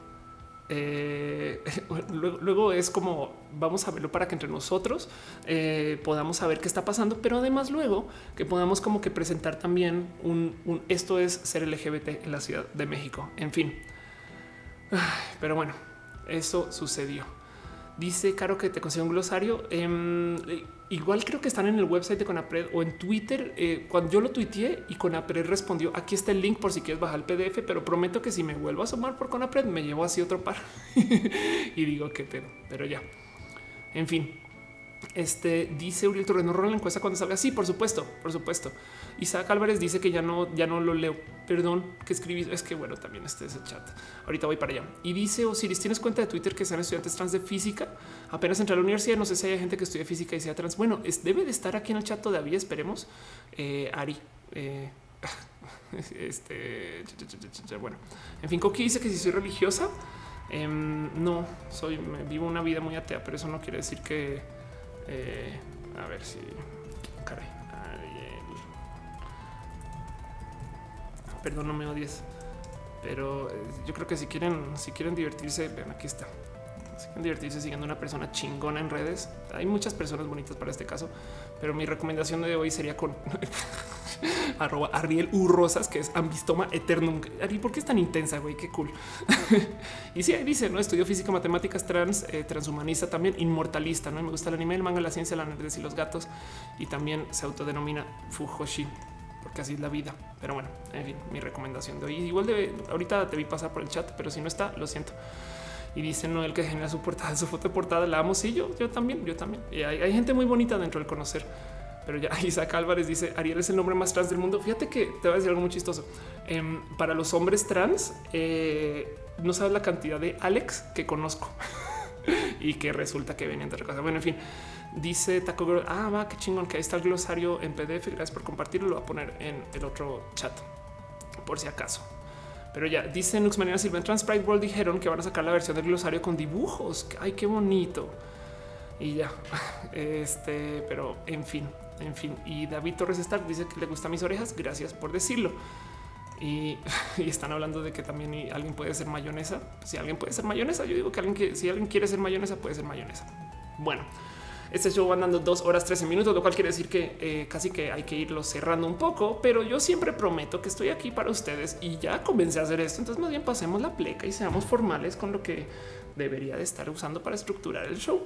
S1: Eh, <laughs> luego, es como vamos a verlo para que entre nosotros eh, podamos saber qué está pasando, pero además luego que podamos como que presentar también un, esto es ser LGBT en la Ciudad de México. En fin, pero bueno, eso sucedió. Dice Caro que te consigo un glosario. Em, Igual creo que están en el website de Conapred o en Twitter. Eh, cuando yo lo tuiteé y Conapred respondió, aquí está el link por si quieres bajar el PDF, pero prometo que si me vuelvo a sumar por Conapred me llevo así otro par <laughs> y digo que pedo, pero ya. En fin, este dice Uriel Torres, no rola la encuesta cuando salga. Sí, por supuesto, por supuesto. Isaac Álvarez dice que ya no, ya no lo leo. Perdón que escribí. Es que bueno, también este es el chat. Ahorita voy para allá. Y dice Osiris, ¿tienes cuenta de Twitter que sean estudiantes trans de física? Apenas entré a la universidad. No sé si hay gente que estudia física y sea trans. Bueno, es, debe de estar aquí en el chat todavía. Esperemos. Eh, Ari. Eh, <laughs> este bueno, en fin, Coqui dice que si soy religiosa, em, no soy, vivo una vida muy atea, pero eso no quiere decir que eh, a ver si. Caray. Perdón, no me odies. Pero eh, yo creo que si quieren, si quieren divertirse, ven aquí está. Si quieren divertirse siguiendo una persona chingona en redes. Hay muchas personas bonitas para este caso, pero mi recomendación de hoy sería con <laughs> arroba Ariel U Rosas, que es ambistoma eternum. Ari, ¿por qué es tan intensa, güey? Qué cool. <laughs> y sí, ahí dice, ¿no? Estudió física, matemáticas, trans, eh, transhumanista, también inmortalista, ¿no? Me gusta el anime, el manga, la ciencia, la nerd y los gatos. Y también se autodenomina Fujoshi, porque así es la vida. Pero bueno, en fin, mi recomendación de hoy. Igual de ahorita te vi pasar por el chat, pero si no está, lo siento. Y dice Noel que genera su portada, <laughs> su foto de portada, la amo. Sí, yo, yo también, yo también. Y hay, hay gente muy bonita dentro del conocer pero ya <laughs> Isaac Álvarez dice Ariel es el nombre más trans del mundo. Fíjate que te voy a decir algo muy chistoso. Em, para los hombres trans, eh, no sabes la cantidad de Alex que conozco <laughs> y que resulta que vienen de otra cosa. Bueno, en fin, dice Taco Girl. Ah, va, qué chingón que ahí está el glosario en PDF. Gracias por compartirlo. Lo voy a poner en el otro chat por si acaso. Pero ya dice Nux Manera Silva en World dijeron que van a sacar la versión del glosario con dibujos. Ay, qué bonito. Y ya, <laughs> este, pero en fin, en fin, y David Torres Stark dice que le gustan mis orejas. Gracias por decirlo. Y, <laughs> están hablando de que también alguien puede ser mayonesa. Si alguien puede ser mayonesa, yo digo que alguien que si alguien quiere ser mayonesa, puede ser mayonesa. Bueno, este show va andando dos horas 13 minutos, lo cual quiere decir que eh, casi que hay que irlo cerrando un poco, pero yo siempre prometo que estoy aquí para ustedes y ya comencé a hacer esto. Entonces, más bien pasemos la pleca y seamos formales con lo que debería de estar usando para estructurar el show.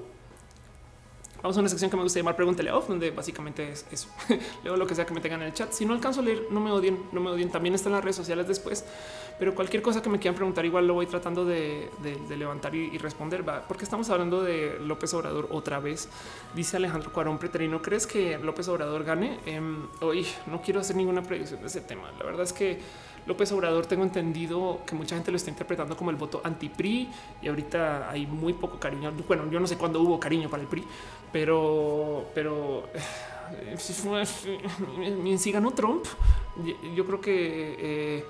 S1: Vamos a una sección que me gusta llamar Pregúntale Off, donde básicamente es eso. <laughs> Leo lo que sea que me tengan en el chat. Si no alcanzo a leer, no me odien, no me odien. También están las redes sociales después. Pero cualquier cosa que me quieran preguntar, igual lo voy tratando de, levantar y, responder. ¿va? Porque estamos hablando de López Obrador otra vez. Dice Alejandro Cuarón Preterino, ¿crees que López Obrador gane? Em, hoy no quiero hacer ninguna predicción de ese tema. La verdad es que López Obrador tengo entendido que mucha gente lo está interpretando como el voto anti-PRI y ahorita hay muy poco cariño. Bueno, yo no sé cuándo hubo cariño para el PRI, pero, pero eh, si ganó Trump, yo creo que eh,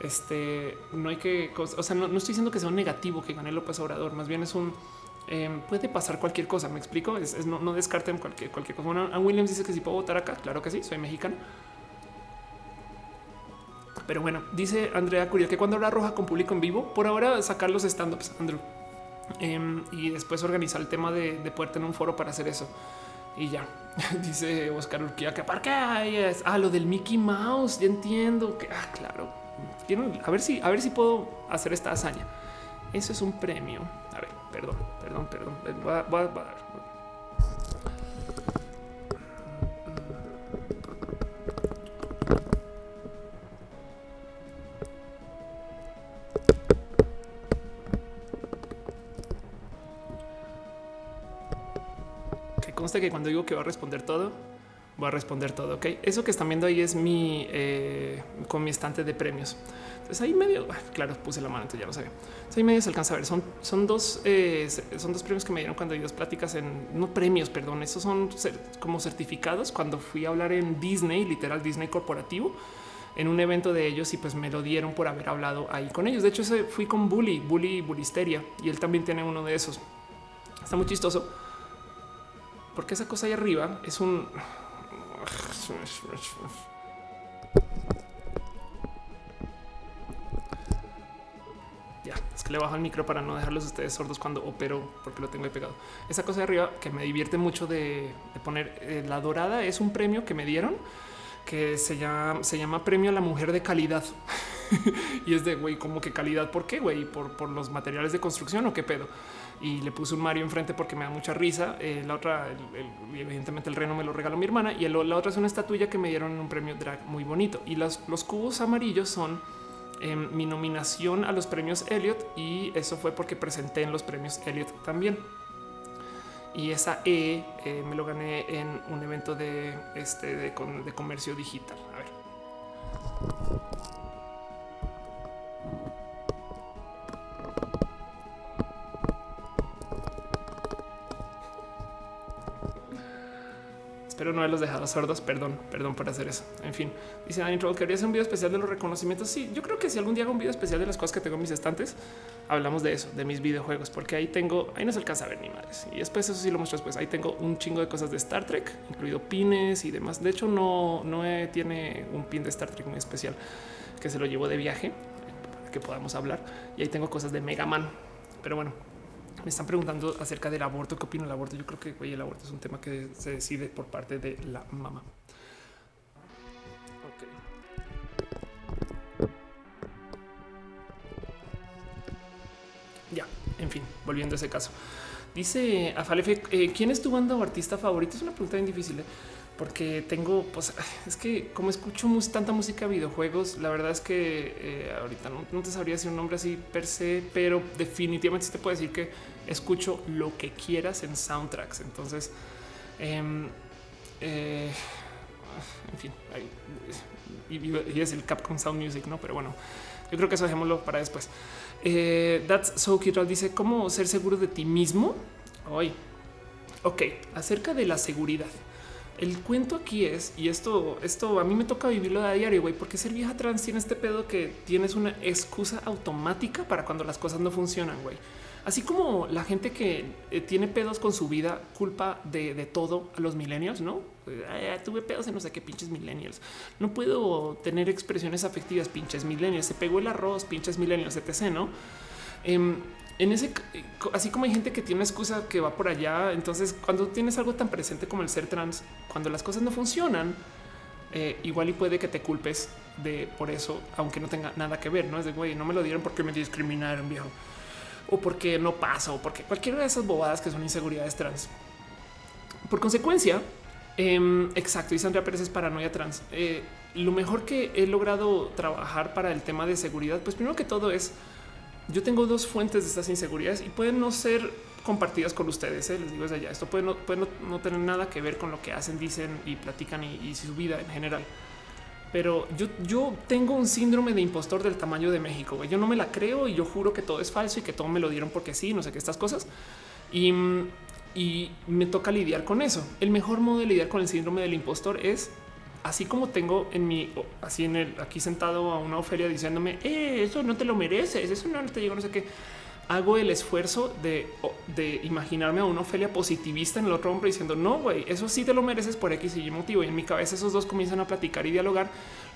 S1: este no hay que, o sea, no, estoy diciendo que sea un negativo que gane López Obrador, más bien es un em, puede pasar cualquier cosa. Me explico. Es, no, descarten cualquier, cualquier cosa. Bueno, Williams dice que si puedo votar acá. Claro que sí, soy mexicano. Pero bueno, dice Andrea Curiel que cuando habrá roja con público en vivo, por ahora sacar los stand-ups, Andrew. Em, y después organizar el tema de, poder tener un foro para hacer eso. y ya. <laughs> Dice Oscar Urquía que para qué es ah, lo del Mickey Mouse. Ya entiendo que ah, claro. A ver si, a ver si puedo hacer esta hazaña. Eso es un premio. A ver, perdón, perdón, perdón. Voy a, consta que cuando digo que va a responder todo, voy a responder todo. Ok, eso que están viendo ahí es mi eh, con mi estante de premios. Entonces ahí medio, claro, puse la mano, entonces ya lo sabía. ahí medio se alcanza a ver. Son, son dos, eh, son dos premios que me dieron cuando di dos pláticas en no premios, perdón. Esos son como certificados cuando fui a hablar en Disney, literal Disney corporativo en un evento de ellos y pues me lo dieron por haber hablado ahí con ellos. De hecho, fui con Bully, Bully Bulisteria y él también tiene uno de esos. Está muy chistoso porque esa cosa ahí arriba es un ya es que le bajo el micro para no dejarlos ustedes sordos cuando opero porque lo tengo ahí pegado. Esa cosa de arriba que me divierte mucho de, poner eh, la dorada es un premio que me dieron que se llama, premio a la mujer de calidad. <laughs> y es de güey, como que calidad, ¿por qué güey? ¿Por, por los materiales de construcción o qué pedo? Y le puse un Mario enfrente porque me da mucha risa. Eh, la otra, evidentemente, el reno me lo regaló mi hermana y la otra es una estatuilla que me dieron en un premio drag muy bonito. Y los, los cubos amarillos son em, mi nominación a los premios Elliot y eso fue porque presenté en los premios Elliot también. Y esa E eh, me lo gané en un evento de, este, de, de comercio digital. A ver. Espero no haberlos dejado sordos. Perdón, perdón por hacer eso. En fin, dice Dani Troll, ¿querías un video especial de los reconocimientos? Sí, yo creo que si algún día hago un video especial de las cosas que tengo en mis estantes, hablamos de eso, de mis videojuegos, porque ahí tengo, ahí no se alcanza a ver ni madres. Y después eso sí lo muestro después. Ahí tengo un chingo de cosas de Star Trek, incluido pines y demás. De hecho, no, no tiene un pin de Star Trek muy especial que se lo llevo de viaje que podamos hablar. Y ahí tengo cosas de Mega Man. Pero bueno, me están preguntando acerca del aborto. ¿Qué opino del aborto? Yo creo que el aborto es un tema que se decide por parte de la mamá. Ya, en fin, volviendo a ese caso. Dice Afalefe, eh, ¿quién es tu banda o artista favorito? Es una pregunta bien difícil. ¿eh? Porque tengo, pues <sighs> es que como escucho tanta música de videojuegos, la verdad es que eh, ahorita no, te sabría decir un nombre así per se, pero definitivamente sí te puedo decir que escucho lo que quieras en soundtracks. Entonces, em, eh, <sighs> en fin, y, es el Capcom Sound Music, no? Pero bueno, yo creo que eso dejémoslo para después. Eh, that's so cute. Dice cómo ser seguro de ti mismo. Hoy, ok, acerca de la seguridad. El cuento aquí es, y esto, esto a mí me toca vivirlo a diario, güey, porque ser vieja trans tiene este pedo que tienes una excusa automática para cuando las cosas no funcionan, güey. Así como la gente que eh, tiene pedos con su vida, culpa de, todo a los millennials, ¿no? tuve pedos en no sé qué pinches millennials. No puedo tener expresiones afectivas, pinches millennials. Se pegó el arroz, pinches millennials, etc., ¿no? Em, en ese, así como hay gente que tiene una excusa que va por allá, entonces cuando tienes algo tan presente como el ser trans, cuando las cosas no funcionan, eh, igual y puede que te culpes de por eso, aunque no tenga nada que ver, no es de güey, no me lo dieron porque me discriminaron, viejo, o porque no pasa, o porque cualquiera de esas bobadas que son inseguridades trans. Por consecuencia, em, exacto, y Sandra Pérez es paranoia trans. Eh, lo mejor que he logrado trabajar para el tema de seguridad, pues primero que todo es yo tengo dos fuentes de estas inseguridades y pueden no ser compartidas con ustedes. ¿eh? Les digo desde allá. Esto puede, no, tener nada que ver con lo que hacen, dicen y platican y, su vida en general. Pero yo, yo tengo un síndrome de impostor del tamaño de México. Yo no me la creo y yo juro que todo es falso y que todo me lo dieron porque sí, no sé qué estas cosas. Y, y me toca lidiar con eso. El mejor modo de lidiar con el síndrome del impostor es así como tengo en mi, así en el, aquí sentado a una Ofelia diciéndome, eh, eso no te lo mereces, eso no te llega, no sé qué. Hago el esfuerzo de, de imaginarme a una Ofelia positivista en el otro hombre diciendo, no, güey, eso sí te lo mereces por X y Y motivo. Y en mi cabeza esos dos comienzan a platicar y dialogar,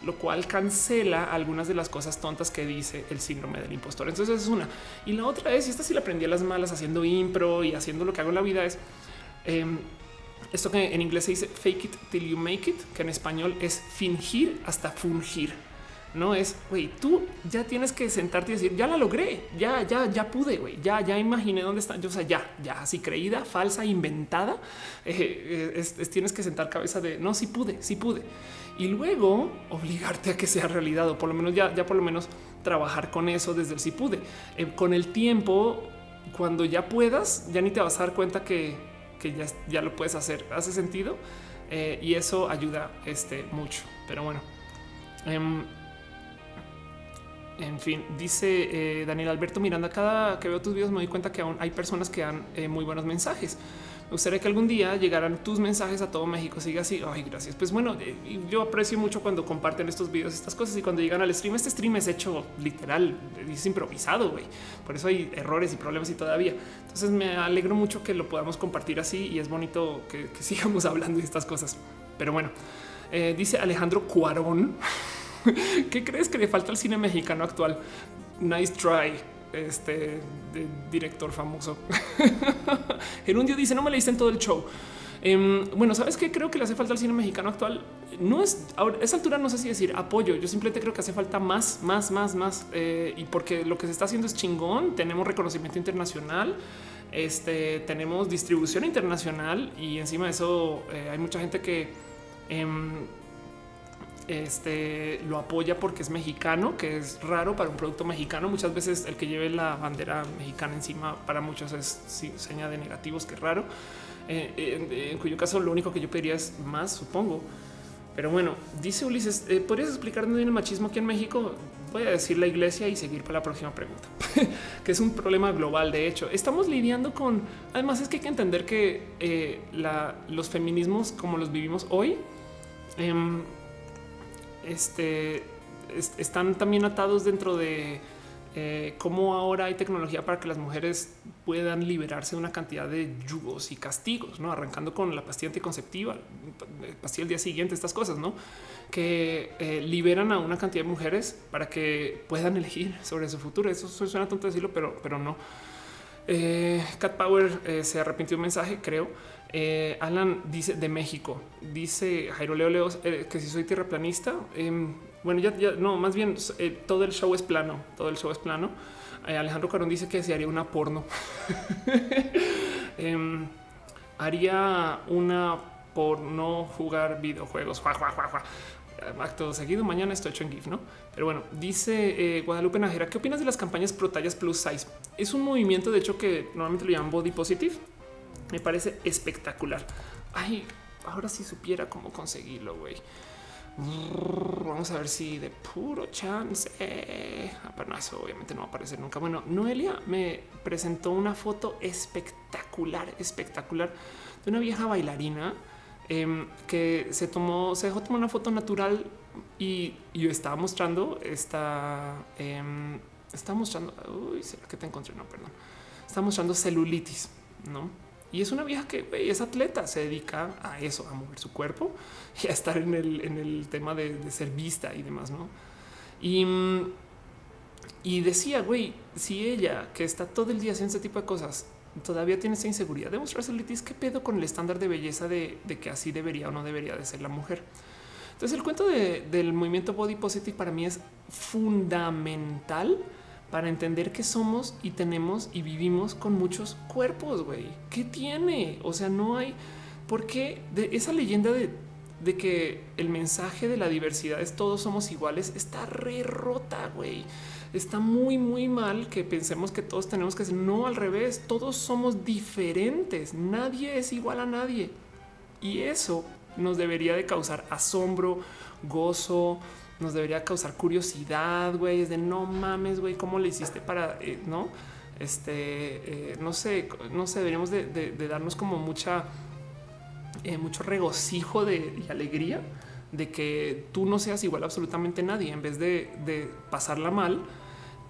S1: lo cual cancela algunas de las cosas tontas que dice el síndrome del impostor. Entonces esa es una. Y la otra es, y esta sí la aprendí a las malas haciendo impro y haciendo lo que hago en la vida es... Em, Esto que en inglés se dice fake it till you make it, que en español es fingir hasta fungir. No es, güey, tú ya tienes que sentarte y decir, ya la logré, ya, ya, ya pude, ya, ya imaginé dónde está. Yo, o sea, ya, ya, así creída, falsa, inventada. Eh, eh, tienes que sentar cabeza de, no, sí pude, sí pude. Y luego obligarte a que sea realidad o por lo menos ya, ya por lo menos trabajar con eso desde el sí pude. Eh, con el tiempo, cuando ya puedas, ya ni te vas a dar cuenta que, que ya, ya lo puedes hacer. ¿Hace sentido? y eso ayuda este, mucho. Pero bueno. Em, en fin, dice eh, Daniel Alberto Miranda, cada que veo tus videos me doy cuenta que aún hay personas que dan eh, muy buenos mensajes. Me gustaría que algún día llegaran tus mensajes a todo México. Siga así. Ay, gracias. Pues bueno, eh, yo aprecio mucho cuando comparten estos videos, estas cosas y cuando llegan al stream. Este stream es hecho literal, es improvisado. güey. Por eso hay errores y problemas y todavía. Entonces me alegro mucho que lo podamos compartir así y es bonito que, <laughs> sigamos hablando de estas cosas. Pero bueno, dice Alejandro Cuarón. <laughs> ¿Qué crees que le falta al cine mexicano actual? Nice try. Este director famoso. <laughs> en un día dice: No me leíste en todo el show. Em, bueno, sabes qué creo que le hace falta al cine mexicano actual. No es a esa altura, no sé si decir apoyo. Yo simplemente creo que hace falta más, más, más, más. Eh, y porque lo que se está haciendo es chingón. Tenemos reconocimiento internacional. Este tenemos distribución internacional y encima de eso eh, hay mucha gente que em, este lo apoya porque es mexicano, que es raro para un producto mexicano. Muchas veces el que lleve la bandera mexicana encima para muchos es seña de negativos, que es raro. Eh, en, cuyo caso lo único que yo pediría es más, supongo. Pero bueno, dice Ulises, eh, ¿podrías explicar dónde viene el machismo aquí en México? Voy a decir la iglesia y seguir para la próxima pregunta, <laughs> que es un problema global. De hecho, estamos lidiando con, además es que hay que entender que eh, los feminismos como los vivimos hoy, em, este, están también atados dentro de eh, cómo ahora hay tecnología para que las mujeres puedan liberarse de una cantidad de yugos y castigos, no arrancando con la pastilla anticonceptiva, pastilla el día siguiente, estas cosas, no que eh, liberan a una cantidad de mujeres para que puedan elegir sobre su futuro. Eso suena tonto decirlo, pero, pero no. Eh, Cat Power se arrepintió un mensaje, creo eh, Alan dice de México, dice Jairo Leo Leos eh, que si soy tierraplanista, em, bueno, ya, no, más bien eh, todo el show es plano, todo el show es plano. Alejandro Carón dice que se haría una porno. <laughs> Em, haría una por no jugar videojuegos. Acto seguido, mañana estoy hecho en GIF, ¿no? Pero bueno, dice Guadalupe Najera, ¿qué opinas de las campañas pro tallas plus size? Es un movimiento, de hecho, que normalmente lo llaman body positive me parece espectacular. Ay, ahora sí supiera cómo conseguirlo, güey. Vamos a ver si de puro chance. Ah, no, eso obviamente no va a aparecer nunca. Bueno, Noelia me presentó una foto espectacular, espectacular de una vieja bailarina em, que se tomó, se dejó tomar una foto natural y yo estaba mostrando esta, eh, estaba mostrando, uy, será que te encontré? No, perdón. Estaba mostrando celulitis, no? Y es una vieja que es atleta, se dedica a eso, a mover su cuerpo y a estar en el, tema de, ser vista y demás, ¿no? Y, y decía, güey, si ella que está todo el día haciendo ese tipo de cosas todavía tiene esa inseguridad de mostrar celulitis, ¿qué pedo con el estándar de belleza de, que así debería o no debería de ser la mujer? Entonces el cuento del movimiento body positive para mí es fundamental para entender que somos y tenemos y vivimos con muchos cuerpos, güey. ¿Qué tiene? O sea, no hay por qué esa leyenda de, que el mensaje de la diversidad es todos somos iguales está re rota, güey. Está muy, muy mal que pensemos que todos tenemos que ser. No, al revés, todos somos diferentes. Nadie es igual a nadie. Y eso nos debería de causar asombro, gozo, nos debería causar curiosidad, güey, es de no mames, güey, ¿cómo le hiciste para, eh, no? Este, eh, no sé, no sé, deberíamos de, darnos como mucha, eh, mucho regocijo de, y alegría de que tú no seas igual a absolutamente nadie, en vez de, de pasarla mal,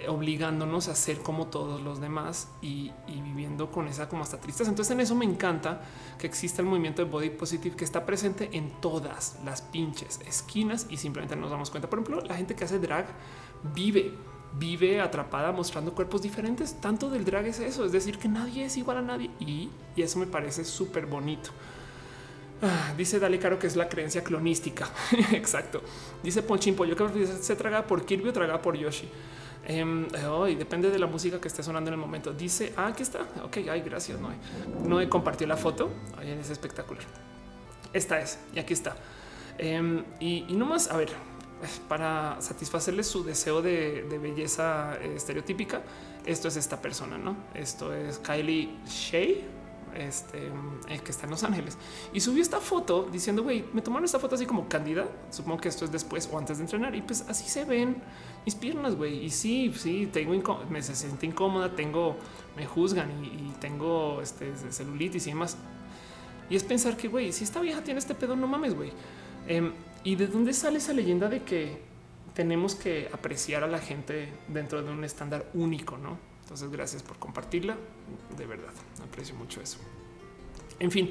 S1: obligándonos a ser como todos los demás y, viviendo con esa como hasta tristeza. Entonces en eso me encanta que exista el movimiento de body positive que está presente en todas las pinches esquinas y simplemente nos damos cuenta. Por ejemplo, la gente que hace drag vive vive atrapada mostrando cuerpos diferentes. Tanto del drag es eso, es decir, que nadie es igual a nadie y, eso me parece súper bonito. Ah, dice Dale Caro que es la creencia clonística. <laughs> Exacto. Dice Ponchimpo, yo creo que se traga por Kirby o traga por Yoshi. Um, depende de la música que esté sonando en el momento. Dice, ah, aquí está. Ok, ay, gracias. No, no he compartido la foto. Ay, es espectacular. Esta es y aquí está. Em, y, y no más, a ver, para satisfacerle su deseo de, belleza eh, estereotípica, esto es esta persona, no? Esto es Kylie Shea este, eh, que está en Los Ángeles y subió esta foto diciendo, güey, me tomaron esta foto así como cándida. Supongo que esto es después o antes de entrenar y pues así se ven mis piernas, güey. Y sí, sí, tengo, me se siente incómoda, tengo, me juzgan y, tengo este, celulitis y demás. Y es pensar que, güey, si esta vieja tiene este pedo, no mames, güey. Em, ¿Y de dónde sale esa leyenda de que tenemos que apreciar a la gente dentro de un estándar único, no? Entonces, gracias por compartirla. De verdad, aprecio mucho eso. En fin,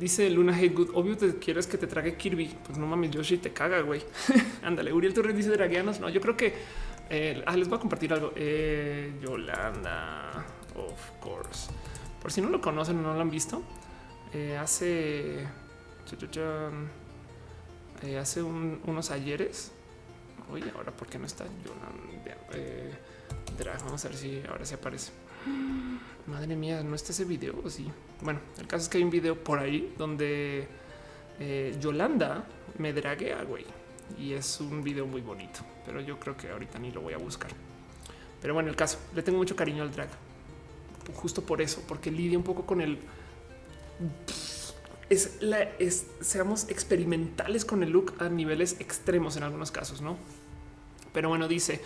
S1: dice Luna Good. Obvio te quieres que te trague Kirby. Pues no mames, Yoshi te caga, güey. <laughs> Ándale, Uriel Torres dice dragueanos. No, yo creo que eh, ah, les voy a compartir algo. Eh, Yolanda, of course. Por si no lo conocen o no lo han visto, eh, hace eh, hace unos ayeres. Oye, ahora por qué no está Yolanda. Eh, Vamos a ver si ahora se aparece. Madre mía, no está ese video. Sí. Bueno, el caso es que hay un video por ahí donde eh, Yolanda me draguea, güey. Y es un video muy bonito, pero yo creo que ahorita ni lo voy a buscar. Pero bueno, el caso, le tengo mucho cariño al drag. Justo por eso, porque lidia un poco con el... Es la, es, seamos experimentales con el look a niveles extremos en algunos casos, ¿no? Pero bueno, dice...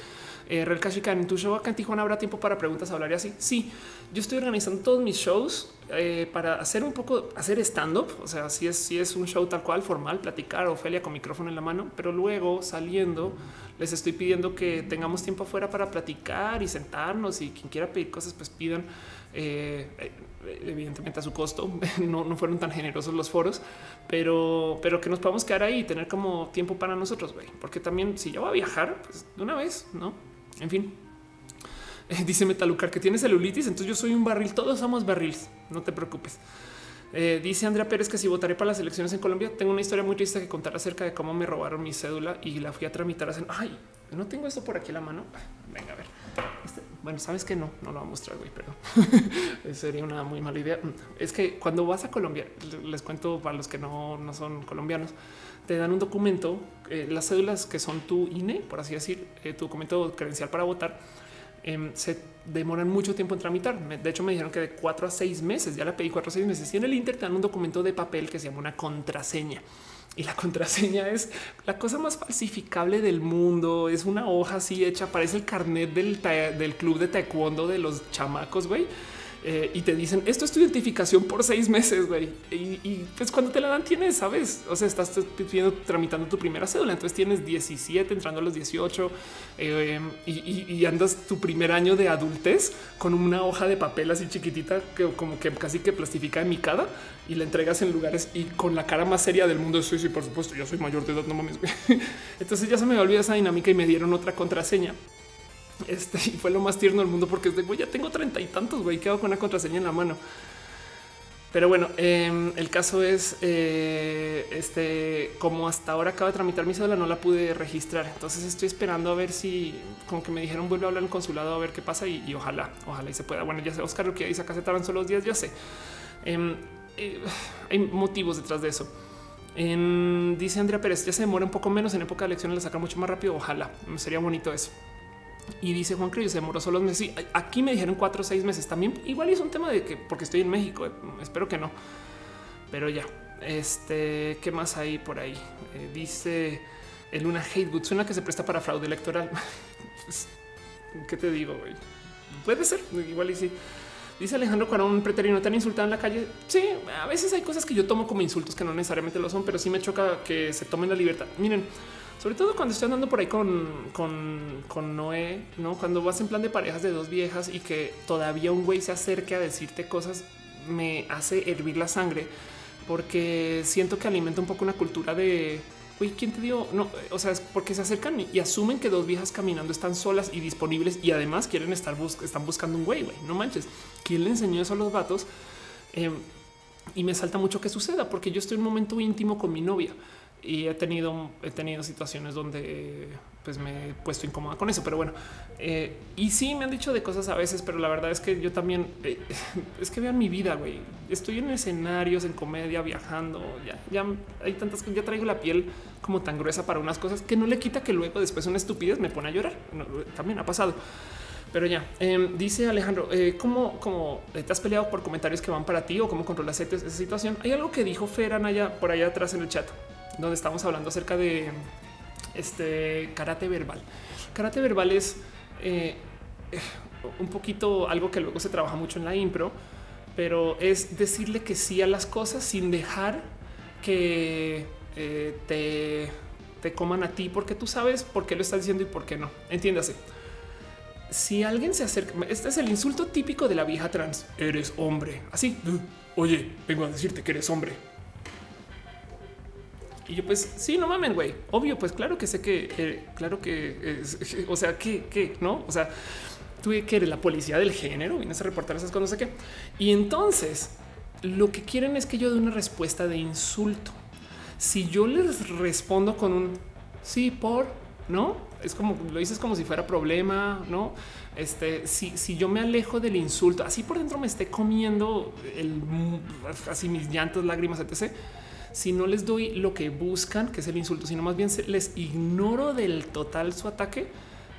S1: Eh, Real en tu show acá en Tijuana habrá tiempo para preguntas, hablar y así. Sí, yo estoy organizando todos mis shows eh, para hacer un poco, hacer stand up. O sea, si es, si es un show tal cual, formal, platicar, Ofelia con micrófono en la mano, pero luego saliendo les estoy pidiendo que tengamos tiempo afuera para platicar y sentarnos y quien quiera pedir cosas, pues pidan. Eh, eh, evidentemente a su costo, <laughs> no, no, fueron tan generosos los foros, pero, pero que nos podamos quedar ahí y tener como tiempo para nosotros, güey, porque también si yo voy a viajar, pues de una vez, no? En fin, eh, <laughs> dice Metalucar que tiene celulitis, entonces yo soy un barril, todos somos barriles, no te preocupes. Eh, dice Andrea Pérez que si votaré para las elecciones en Colombia, tengo una historia muy triste que contar acerca de cómo me robaron mi cédula y la fui a tramitar. Hacen, ay, no tengo esto por aquí a la mano. Venga, a ver. Este, bueno, sabes que no, no lo va a mostrar, güey, pero <laughs> sería una muy mala idea. Es que cuando vas a Colombia, les cuento para los que no, no son colombianos, te dan un documento, eh, las cédulas que son tu INE, por así decir, eh, tu documento credencial para votar, em, se demoran mucho tiempo en tramitar. De hecho, me dijeron que de cuatro a seis meses, ya la pedí cuatro a seis meses y en el Inter te dan un documento de papel que se llama una contraseña. Y la <laughs> contraseña es la cosa más falsificable del mundo. Es una hoja así hecha, parece el carnet del, del club de taekwondo de los chamacos, güey eh, y te dicen esto es tu identificación por seis meses, güey. Y, pues cuando te la dan tienes, sabes, o sea, estás pidiendo, tramitando tu primera cédula, entonces tienes 17, entrando a los 18 eh, y, andas tu primer año de adultez con una hoja de papel así chiquitita que como que casi que plastifica en micada y la entregas en lugares y con la cara más seria del mundo. Sí, sí, por supuesto, yo soy mayor de edad, no mames. <laughs> Entonces ya se me olvidó esa dinámica y me dieron otra contraseña este <laughs> y fue lo más tierno del mundo porque güey, ya tengo treinta y tantos, güey, quedo con una contraseña en la mano. Pero bueno, em, el caso es eh, este, como hasta ahora acaba de tramitar mi cédula, no la pude registrar. Entonces estoy esperando a ver si, como que me dijeron, vuelve a hablar el consulado a ver qué pasa y, ojalá, ojalá y se pueda. Bueno, ya sé, Oscar, lo que dice acá se tardan solo los días, ya sé. Em, eh, hay motivos detrás de eso. dice Andrea Pérez, ya se demora un poco menos en época de elecciones, la saca mucho más rápido. Ojalá sería bonito eso. Y dice Juan Cruz, se demoró solo meses. aquí me dijeron cuatro o seis meses también. Igual es un tema de que porque estoy en México, eh, espero que no. Pero ya, este, ¿qué más hay por ahí? Eh, dice el Luna Hatewood, suena que se presta para fraude electoral. <laughs> Pues, ¿Qué te digo? Puede ser, igual y sí. Dice Alejandro cuando un preterino tan insultado en la calle. Sí, a veces hay cosas que yo tomo como insultos que no necesariamente lo son, pero sí me choca que se tomen la libertad. Miren, sobre todo cuando estoy andando por ahí con, con, Noé, no cuando vas en plan de parejas de dos viejas y que todavía un güey se acerque a decirte cosas, me hace hervir la sangre porque siento que alimenta un poco una cultura de Uy, ¿quién te dio? No, o sea, es porque se acercan y asumen que dos viejas caminando están solas y disponibles y además quieren estar están buscando un güey, güey. No manches. ¿Quién le enseñó eso a los vatos? Eh, y me salta mucho que suceda porque yo estoy en un momento íntimo con mi novia y he tenido, he tenido situaciones donde pues me he puesto incómoda con eso, pero bueno, eh, y sí me han dicho de cosas a veces, pero la verdad es que yo también eh, <laughs> es que vean mi vida, güey. Estoy en escenarios, en comedia, viajando, ya, ya hay tantas cosas, ya traigo la piel como tan gruesa para unas cosas que no le quita que luego después una estupidez me pone a llorar. también ha pasado. Pero ya em, dice Alejandro, eh, ¿cómo, ¿cómo, te has peleado por comentarios que van para ti o cómo controlas esa situación? Hay algo que dijo Feran allá por allá atrás en el chat, donde estamos hablando acerca de este karate verbal. Karate verbal es eh, un poquito algo que luego se trabaja mucho en la impro, pero es decirle que sí a las cosas sin dejar que eh, te, te coman a ti, porque tú sabes por qué lo estás diciendo y por qué no. Entiéndase. Si alguien se acerca, este es el insulto típico de la vieja trans. Eres hombre. Así. Oye, vengo a decirte que eres hombre y yo pues sí, no mamen, güey. Obvio, pues claro que sé que, eh, claro que, <laughs> o sea, que, que, no, o sea, tuve que eres la policía del género, vienes a reportar esas cosas, no sé qué. Y entonces lo que quieren es que yo dé una respuesta de insulto. Si yo les respondo con un sí por, no es como lo dices como si fuera problema, no? Este, si, si yo me alejo del insulto, así por dentro me esté comiendo el, así mis llantos, lágrimas, etc si no les doy lo que buscan, que es el insulto, sino más bien les ignoro del total su ataque,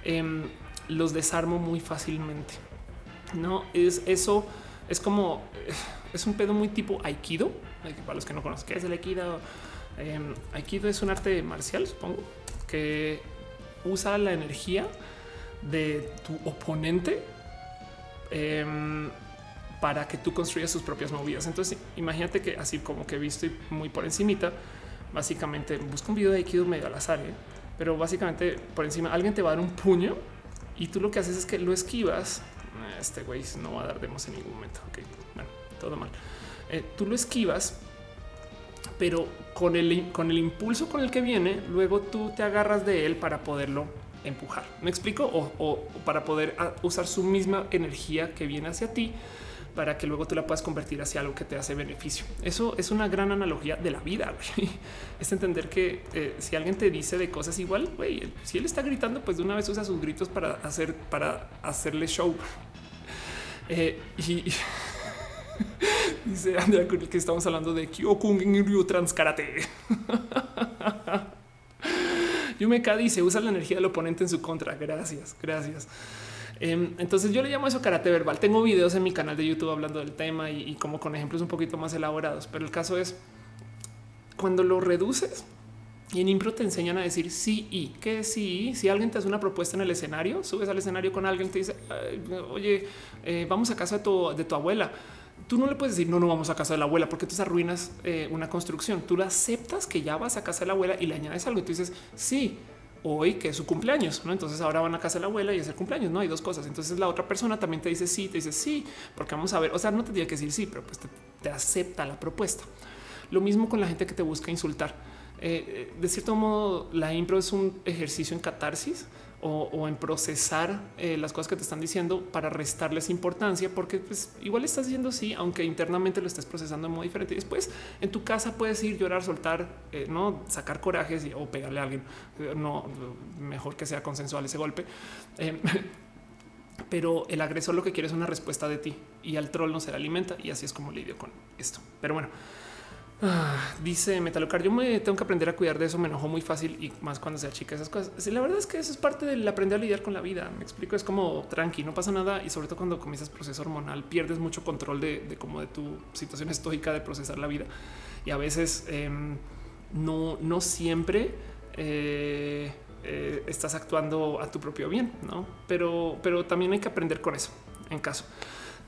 S1: em, los desarmo muy fácilmente. No es eso, es como es un pedo muy tipo Aikido. Para los que no conocen, ¿qué es el Aikido? Em, Aikido es un arte marcial, supongo, que usa la energía de tu oponente em, para que tú construyas sus propias movidas. Entonces, imagínate que así como que he visto muy por encimita, básicamente busca un video de Aikido medio al azar, ¿eh? pero básicamente por encima alguien te va a dar un puño y tú lo que haces es que lo esquivas. Este güey no va a dar demos en ningún momento. Ok, bueno, todo mal. Eh, tú lo esquivas, pero con el, con el impulso con el que viene, luego tú te agarras de él para poderlo empujar. ¿Me explico? O, o para poder ah, usar su misma energía que viene hacia ti para que luego tú la puedas convertir hacia algo que te hace beneficio. Eso es una gran analogía de la vida. <laughs> Es entender que eh, si alguien te dice de cosas igual, güey, si él está gritando, pues de una vez usa sus gritos para hacer, para hacerle show. <laughs> Eh, y <laughs> dice Andrea que estamos hablando de Kyokun Ryu Trans Karate. Yumeka dice usa la energía del oponente en su contra. Gracias, gracias. Em, entonces yo le llamo eso karate verbal. Tengo videos en mi canal de YouTube hablando del tema y, como con ejemplos un poquito más elaborados, pero el caso es cuando lo reduces y en impro te enseñan a decir sí y que sí. Si alguien te hace una propuesta en el escenario, subes al escenario con alguien, te dice, oye, eh, vamos a casa de tu, abuela. Tú no le puedes decir no, no vamos a casa de la abuela porque tú arruinas eh, una construcción. Tú la aceptas que ya vas a casa de la abuela y le añades algo y tú dices sí hoy que es su cumpleaños. Entonces ahora van a casa de la abuela y es el cumpleaños, ¿no? Hay dos cosas. Entonces la otra persona también te dice sí, te dice sí, porque vamos a ver, o sea, no te tiene que decir sí, pero pues te acepta la propuesta. Lo mismo con la gente que te busca insultar eh, eh, de cierto modo, la impro es un ejercicio en catarsis o, en procesar eh, las cosas que te están diciendo para restarles importancia, porque pues, igual estás diciendo sí, aunque internamente lo estés procesando de modo diferente. después en tu casa puedes ir, llorar, soltar, no sacar corajes o pegarle a alguien. No, mejor que sea consensual ese golpe. <laughs> pero el agresor lo que quiere es una respuesta de ti y al troll no se le alimenta y así es como lidio con esto. Pero bueno, Ah, dice Metalocar, yo me tengo que aprender a cuidar de eso, me enojo muy fácil y más cuando sea chica esas cosas. Sí, la verdad es que eso es parte del aprender a lidiar con la vida. Me explico, es como tranqui, no pasa nada y sobre todo cuando comienzas proceso hormonal pierdes mucho control de, como de tu situación estoica de procesar la vida y a veces em, no, no siempre eh, eh, estás actuando a tu propio bien, no? Pero, pero también hay que aprender con eso. En caso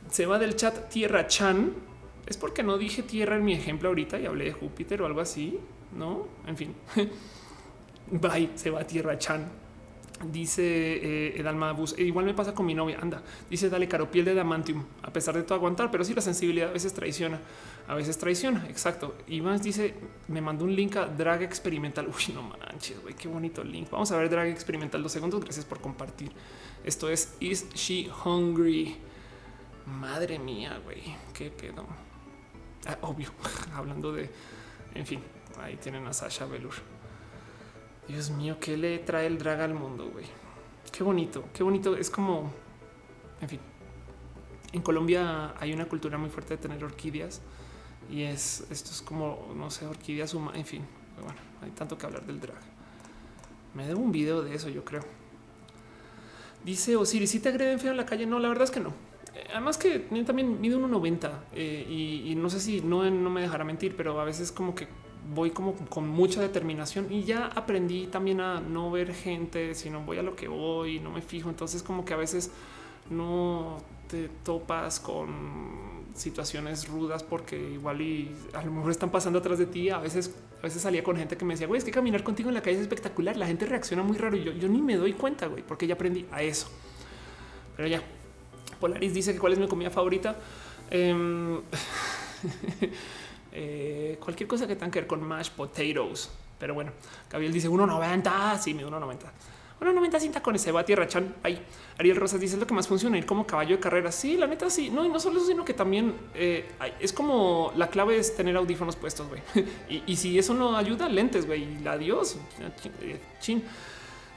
S1: se va del chat Tierra Chan es porque no dije tierra en mi ejemplo ahorita y hablé de Júpiter o algo así. No, en fin. <laughs> Bye, se va a tierra Chan. Dice eh, Edalma Bus. E igual me pasa con mi novia. Anda, dice dale caro piel de damantium. A pesar de todo aguantar, pero sí la sensibilidad a veces traiciona, a veces traiciona. Exacto. Más dice, me mandó un link a drag experimental. Uy, no manches, güey, qué bonito link. Vamos a ver drag experimental dos segundos. Gracias por compartir. Esto es Is She Hungry? Madre mía, güey, qué pedo. Ah, obvio, <laughs> hablando de, en fin, ahí tienen a Sasha Velour. Dios mío, ¿qué le trae el drag al mundo, güey? Qué bonito, qué bonito. Es como, en fin, en Colombia hay una cultura muy fuerte de tener orquídeas y es esto es como, no sé, orquídeas humanas, en fin, bueno, hay tanto que hablar del drag. Me debo un video de eso, yo creo. Dice Osiris, si te agreden feo en la calle? No, la verdad es que no. Además que también mido 1,90 eh, y, y, no sé si no, no me dejará mentir, pero a veces como que voy como con mucha determinación y ya aprendí también a no ver gente, sino voy a lo que voy, no me fijo. Entonces como que a veces no te topas con situaciones rudas porque igual y a lo mejor están pasando atrás de ti. A veces, a veces salía con gente que me decía, güey, es que caminar contigo en la calle es espectacular. La gente reacciona muy raro y yo, yo ni me doy cuenta, güey, porque ya aprendí a eso. Pero ya, Polaris dice que cuál es mi comida favorita. Eh, <laughs> eh, cualquier cosa que tenga que ver con mashed potatoes. Pero bueno, Gabriel dice 1.90. Sí, mi 1.90. 1.90 cinta con ese va tierra chan. Ahí Ariel Rosas dice es lo que más funciona ir como caballo de carrera. Sí, la neta, sí. No, y no solo eso, sino que también eh, es como la clave es tener audífonos puestos, güey. <laughs> y, si eso no ayuda, lentes, güey. Adiós. Chin.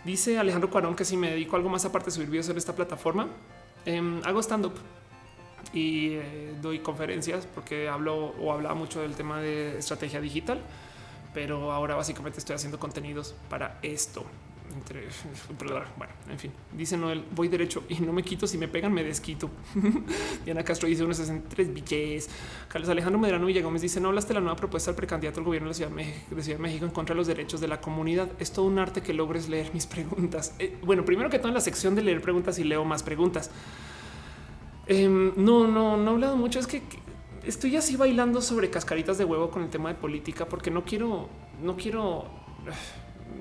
S1: Dice Alejandro Cuarón que si me dedico a algo más aparte de subir videos en esta plataforma, eh, hago stand up y eh, doy conferencias porque hablo o hablaba mucho del tema de estrategia digital, pero ahora básicamente estoy haciendo contenidos para esto. Entre, <laughs> bueno, en fin, dice Noel, voy derecho y no me quito. Si me pegan, me desquito. <laughs> Diana Castro dice unos 63 billetes. Carlos Alejandro Medrano Gómez dice: No hablaste de la nueva propuesta del precandidato al gobierno de Ciudad de México, de, Ciudad México en contra de los derechos de la comunidad. Es todo un arte que logres leer mis preguntas. Eh, bueno, primero que todo, en la sección de leer preguntas y leo más preguntas. Eh, no, no, no he hablado mucho. Es que estoy así bailando sobre cascaritas de huevo con el tema de política porque no quiero, no quiero,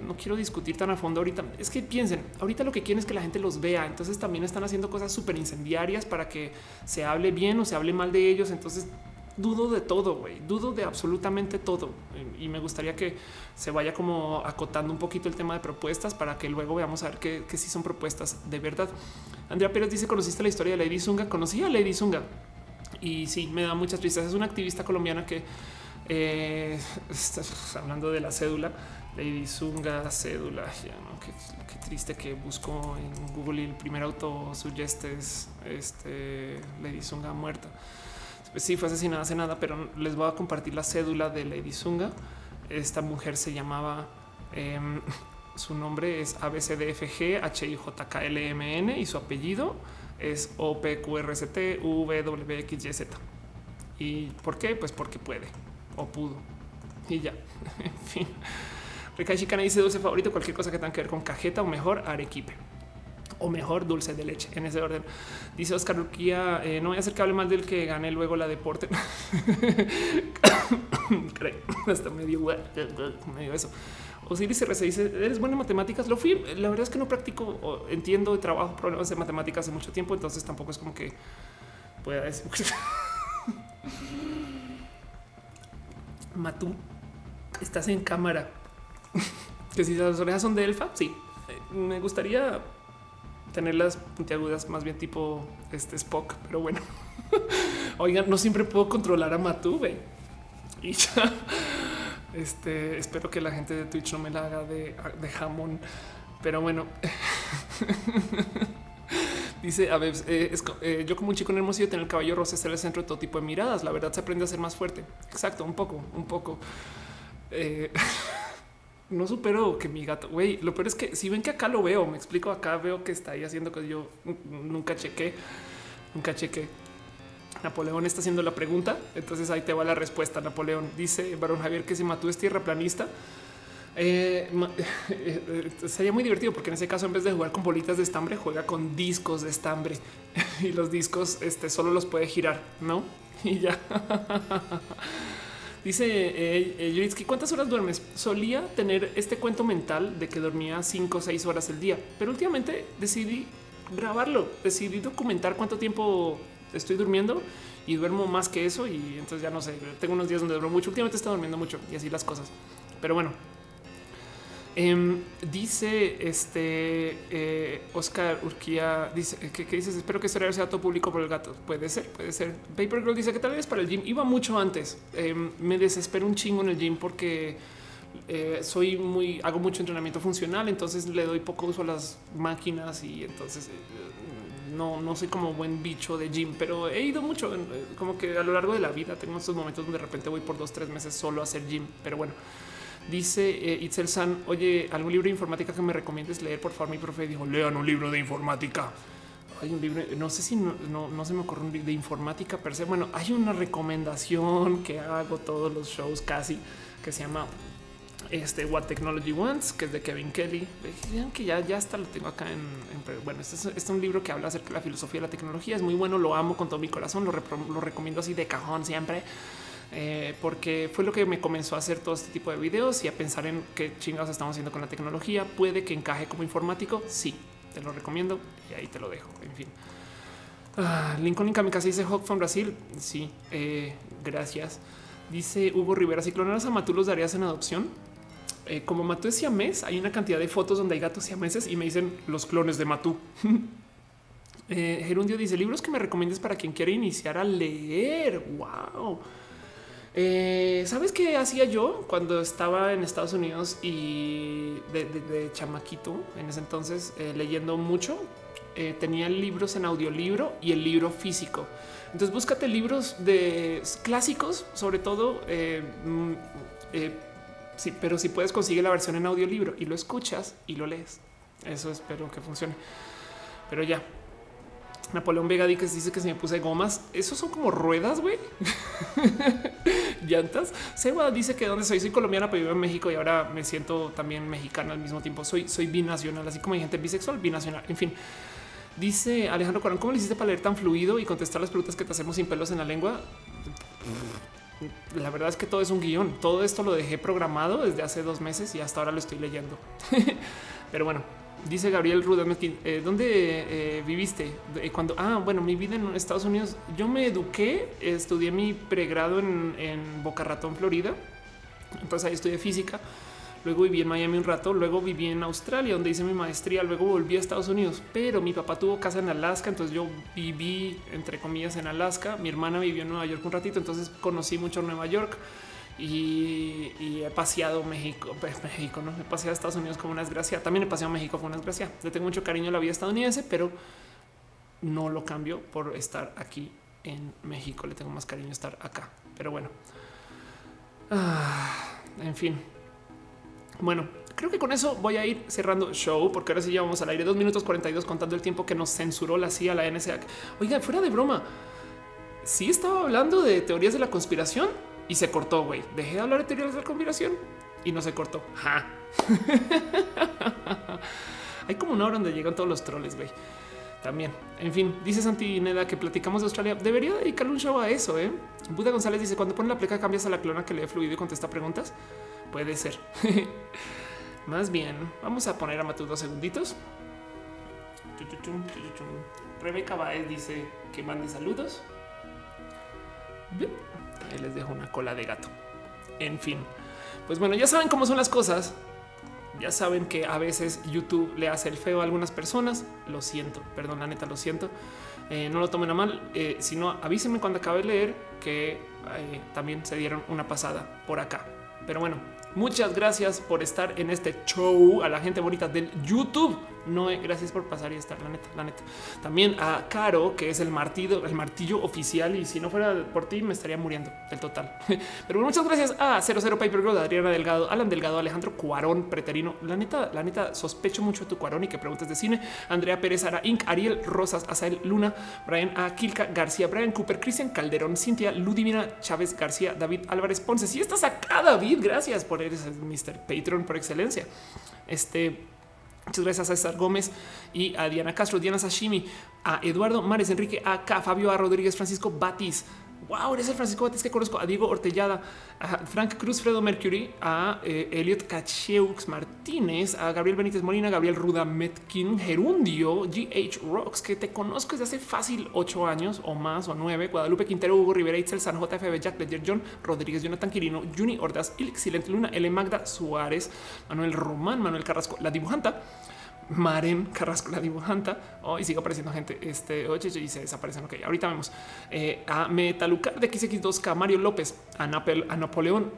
S1: no quiero discutir tan a fondo ahorita. Es que piensen, ahorita lo que quieren es que la gente los vea. Entonces también están haciendo cosas súper incendiarias para que se hable bien o se hable mal de ellos. Entonces dudo de todo, güey, dudo de absolutamente todo. Y me gustaría que se vaya como acotando un poquito el tema de propuestas para que luego veamos a ver que, que sí son propuestas de verdad. Andrea Pérez dice, ¿conociste la historia de Lady Zunga? Conocí a Lady Zunga. Y sí, me da mucha tristeza. Es una activista colombiana que, eh, <laughs> hablando de la cédula, Lady Zunga, cédula, ya, qué, triste que busco en Google y el primer auto suggeste es este, Lady Zunga muerta. Pues sí, fue asesinada hace nada, pero les voy a compartir la cédula de Lady Zunga. Esta mujer se llamaba... Eh, <laughs> su nombre es ABCDFG HIJKLMN y su apellido es OPQRST WWXYZ. ¿Y por qué? Pues porque puede o pudo. Y ya. <laughs> en fin. Rica Chicana dice dulce favorito, cualquier cosa que tenga que ver con cajeta o mejor arequipe o mejor dulce de leche en ese orden. Dice Oscar Luquía, eh, no voy a hacer que hable mal del que gane luego la deporte. <coughs> Hasta medio, medio eso. Osiris RC dice, ¿eres buena en matemáticas? Lo fui. La verdad es que no practico, entiendo y trabajo problemas de matemáticas hace mucho tiempo, entonces tampoco es como que pueda decir. <laughs> Matú, estás en cámara. <laughs> que si las orejas son de elfa, sí. Eh, me gustaría tener las puntiagudas más bien tipo este Spock, pero bueno. <laughs> Oigan, no siempre puedo controlar a Matú, Y. <laughs> Este espero que la gente de Twitch no me la haga de, de jamón, pero bueno. Dice a ver, eh, eh, yo como un chico en hermosillo tener el caballo rosa ser el centro de todo tipo de miradas. La verdad se aprende a ser más fuerte. Exacto, un poco, un poco. No supero que mi gato, güey, lo peor es que si ven que acá lo veo, me explico, acá veo que está ahí haciendo que yo nunca chequé, nunca chequé. Napoleón está haciendo la pregunta. Entonces ahí te va la respuesta. Napoleón dice Barón Javier que si Matú es tierra planista. <laughs> Eh, eh, sería muy divertido porque en ese caso en vez de jugar con bolitas de estambre juega con discos de estambre <laughs> y los discos este, solo los puede girar, ¿no? <laughs> Y ya. Dice eh, ¿cuántas horas duermes? Solía tener este cuento mental de que dormía cinco o seis horas el día, pero últimamente decidí grabarlo, decidí documentar cuánto tiempo estoy durmiendo y duermo más que eso. Y entonces ya no sé, tengo unos días donde duermo mucho. Últimamente está durmiendo mucho y así las cosas. Pero bueno, Em, dice este eh, Oscar Urquía, dice que, dices, espero que este horario sea todo público por el gato. Puede ser, puede ser. Paper Girl dice que tal vez para el gym iba mucho antes. Em, me desespero un chingo en el gym porque eh, soy muy, hago mucho entrenamiento funcional, entonces le doy poco uso a las máquinas y entonces eh, no, no soy como buen bicho de gym, pero he ido mucho, como que a lo largo de la vida tengo estos momentos donde de repente voy por dos, tres meses solo a hacer gym, pero bueno. Dice eh, Itzel San, oye, algún libro de informática que me recomiendes leer, por favor. Mi profe dijo, lean un libro de informática. Hay un libro, no sé si no, no, se me ocurre un libro de informática per se. Bueno, hay una recomendación que hago todos los shows casi que se llama este What Technology Wants, que es de Kevin Kelly. que ya, ya hasta lo tengo acá en, bueno, este es, este es, un libro que habla acerca de la filosofía de la tecnología. Es muy bueno, lo amo con todo mi corazón, lo, lo recomiendo así de cajón siempre. Eh, porque fue lo que me comenzó a hacer todo este tipo de videos y a pensar en qué chingados estamos haciendo con la tecnología. Puede que encaje como informático. Sí, te lo recomiendo y ahí te lo dejo. En fin, ah, Lincoln Kamikaze dice Hawk from Brasil. Sí, eh, gracias. Dice Hugo Rivera: Si clonaras a Matú, los darías en adopción. Eh, como Matú es siamés, hay una cantidad de fotos donde hay gatos siameses y me dicen los clones de Matú. <laughs> Gerundio dice libros que me recomiendes para quien quiera iniciar a leer. Wow. Eh, ¿Sabes qué hacía yo cuando estaba en Estados Unidos y de, chamaquito en ese entonces eh, leyendo mucho? Eh, tenía libros en audiolibro y el libro físico. Entonces búscate libros de clásicos, sobre todo. Mm, sí, pero si puedes conseguir la versión en audiolibro y lo escuchas y lo lees. Eso espero que funcione. Pero ya, Napoleón Vega dice que se me puse gomas. Esos son como ruedas, güey. <laughs> Llantas. Seba dice que donde soy, soy colombiana, pero vivo en México y ahora me siento también mexicana al mismo tiempo. Soy, soy binacional, así como hay gente bisexual, binacional. En fin, dice Alejandro Corán, ¿cómo le hiciste para leer tan fluido y contestar las preguntas que te hacemos sin pelos en la lengua? La verdad es que todo es un guion. Todo esto lo dejé programado desde hace dos meses y hasta ahora lo estoy leyendo. <laughs> pero bueno, Dice Gabriel Rudameskin, eh, ¿dónde eh, viviste? Eh, cuando, ah, bueno, mi vida en Estados Unidos, yo me eduqué, estudié mi pregrado en, en Boca Ratón, Florida. Entonces ahí estudié física. Luego viví en Miami un rato, luego viví en Australia, donde hice mi maestría, luego volví a Estados Unidos, pero mi papá tuvo casa en Alaska, entonces yo viví, entre comillas, en Alaska, mi hermana vivió en Nueva York un ratito, entonces conocí mucho Nueva York y, he paseado México, pues, México, no he paseado Estados Unidos como una desgracia. También he paseado México como una desgracia. Le tengo mucho cariño a la vida estadounidense, pero no lo cambio por estar aquí en México. Le tengo más cariño estar acá, pero bueno, ah, en fin. Bueno, creo que con eso voy a ir cerrando show, porque ahora sí ya vamos al aire dos minutos 42 contando el tiempo que nos censuró la CIA, la NSA. Oiga, fuera de broma, sí estaba hablando de teorías de la conspiración y se cortó, güey. Dejé de hablar de teorías de la conspiración y no se cortó. <laughs> Hay como una hora donde llegan todos los troles, güey. También. En fin, dice Santi Neda que platicamos de Australia. Debería dedicarle un show a eso, ¿eh? Buda González dice, cuando pone la pleca cambias a la clona que lee fluido y contesta preguntas. Puede ser. <laughs> Más bien, vamos a poner a Matu dos segunditos. Rebeca Baez dice que mande saludos les dejo una cola de gato. En fin, pues bueno, ya saben cómo son las cosas. Ya saben que a veces YouTube le hace el feo a algunas personas. Lo siento, perdón, la neta, lo siento. Eh, no lo tomen a mal. Eh, si no, avísenme cuando acabe de leer que eh, también se dieron una pasada por acá. Pero bueno, muchas gracias por estar en este show a la gente bonita del YouTube. No, gracias por pasar y estar, la neta, la neta. También a Caro, que es el martillo, el martillo oficial. Y si no fuera por ti, me estaría muriendo del total. <laughs> Pero muchas gracias a 00 Paper Girl, Adriana Delgado, Alan Delgado, Alejandro Cuarón, Preterino. La neta, la neta, sospecho mucho de tu Cuarón y que preguntas de cine. Andrea Pérez, Ara Inc., Ariel Rosas, Asael Luna, Brian A. Kilka García, Brian Cooper, Cristian Calderón, Cintia Ludivina Chávez García, David Álvarez Ponce. Si estás acá, David, gracias por eres Mr. Patreon por excelencia. Este Muchas gracias a César Gómez y a Diana Castro, Diana Sashimi, a Eduardo Mares, Enrique AK, Fabio A. Rodríguez, Francisco Batis, wow, eres el Francisco Bates que conozco, a Diego Ortellada, a Frank Cruz, Fredo Mercury, a eh, Elliot Cacheux Martínez, a Gabriel Benítez Molina, Gabriel Ruda Metkin, Gerundio, GH Rocks, que te conozco desde hace fácil ocho años o más o nueve, Guadalupe Quintero, Hugo Rivera, Itzel San JFB, Jack Ledger, John Rodríguez, Jonathan Quirino, Juni Ordaz, Silent Luna, L. Magda Suárez, Manuel Román, Manuel Carrasco, la dibujanta. Maren Carrasco, la dibujanta. Oh, y sigue apareciendo gente. Este, oye, y se desaparecen. Ok, ahorita vemos eh, a Metalucar de XX2K, Mario López, a, a Napoleón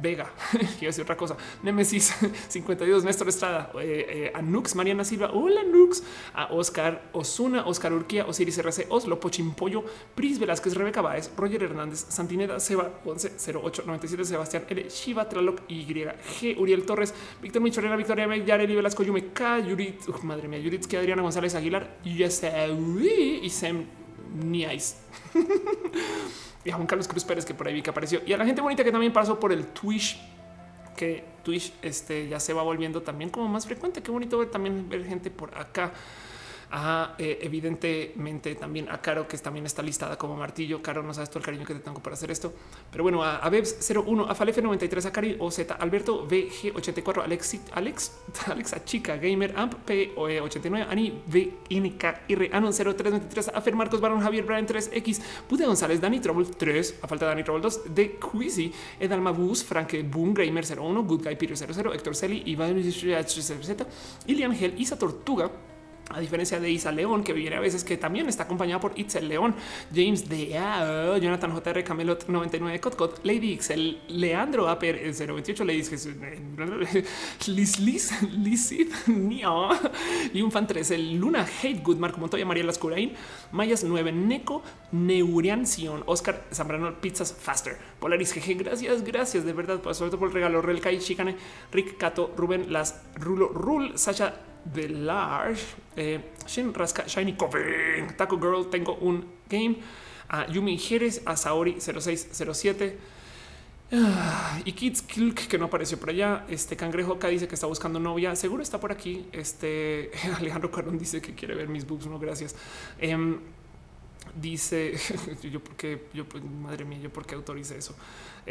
S1: Vega, <laughs> quiero decir otra cosa, Nemesis <laughs> 52, Néstor Estrada, eh, eh, a Nux, Mariana Silva, hola Nux, a Oscar Osuna, Oscar Urquía, Osiris RC, Oslo, Pochimpollo, Pris Velázquez, Rebeca Baez, Roger Hernández, Santineda, Seba 110897, Sebastián L, Shiva Traloc, Y, G, Uriel Torres, Víctor Michorena, Victoria M, Yareli Velasco, Yume K, Yurit, madre mía, Yuritski, Adriana González Aguilar, y Sem Niais. <laughs> y a Juan Carlos Cruz Pérez que por ahí vi que apareció y a la gente bonita que también pasó por el Twitch que Twitch este ya se va volviendo también como más frecuente. Qué bonito ver también ver gente por acá a eh, evidentemente también a Caro, que también está listada como martillo. Caro, no sabes todo el cariño que te tengo para hacer esto. Pero bueno, a, a Bebs 01, a Falef 93, a Cari OZ, Alberto VG84, Alex, Alex, <laughs> Alexa Chica, Gamer Amp P89, Ani VNKR, Anon 0323, a Fer Marcos Barón, Javier Brian 3X, Pude González, Dani Trouble 3, a falta de Dani Trouble 2, de Quizzy, Edalma Bus, Frank Boom, Gamer 01, Good Guy Peter 00, Héctor Celi, Iván Ilian Gel, Isa Tortuga, a diferencia de Isa León, que viene a veces que también está acompañada por Itzel León, James de Jonathan JR, Camelot 99, Cotcot, Lady Ixel, Leandro Aper 028, Lady <laughs> Liz Liz Liz <laughs> Nio y un fan 3, el Luna Hate Good, Marco Montoya, María Lascurain, Mayas 9, Neco, Neurian Sion, Oscar Zambrano, Pizzas Faster, Polaris GG, gracias, gracias de verdad, sobre todo por el regalo, Real Kai, Chicane, Rick Cato, Rubén Las, Rulo, Rul, Sasha de Large, eh, Shin Raska, Shiny Coven, Taco Girl, tengo un game, a Yumi Jerez, a Saori 0607. Ah, y Kids Kilk que no apareció por allá. Este cangrejo acá dice que está buscando novia. Seguro está por aquí. Este <laughs> Alejandro Carón dice que quiere ver mis boobs. No, gracias. Em, dice <laughs> yo porque yo madre mía yo porque autorice eso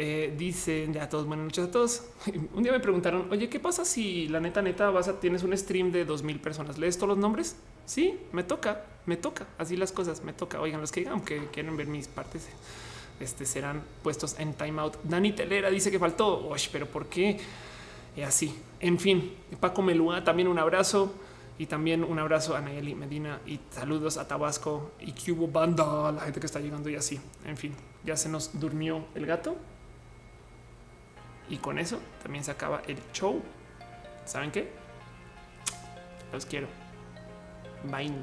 S1: eh, dicen ya todos buenas noches a todos. <laughs> Un día me preguntaron oye qué pasa si la neta neta vas a tienes un stream de dos mil personas lees todos los nombres sí me toca me toca así las cosas me toca. Oigan los que digan que quieren ver mis partes este serán puestos en timeout. Dani Telera dice que faltó. Oye, pero por qué y así. En fin Paco Melúa también un abrazo. Y también un abrazo a Nayeli Medina y saludos a Tabasco y Cubo Banda, la gente que está llegando y así. En fin, ya se nos durmió el gato. Y con eso también se acaba el show. ¿Saben qué? Los quiero. Bye.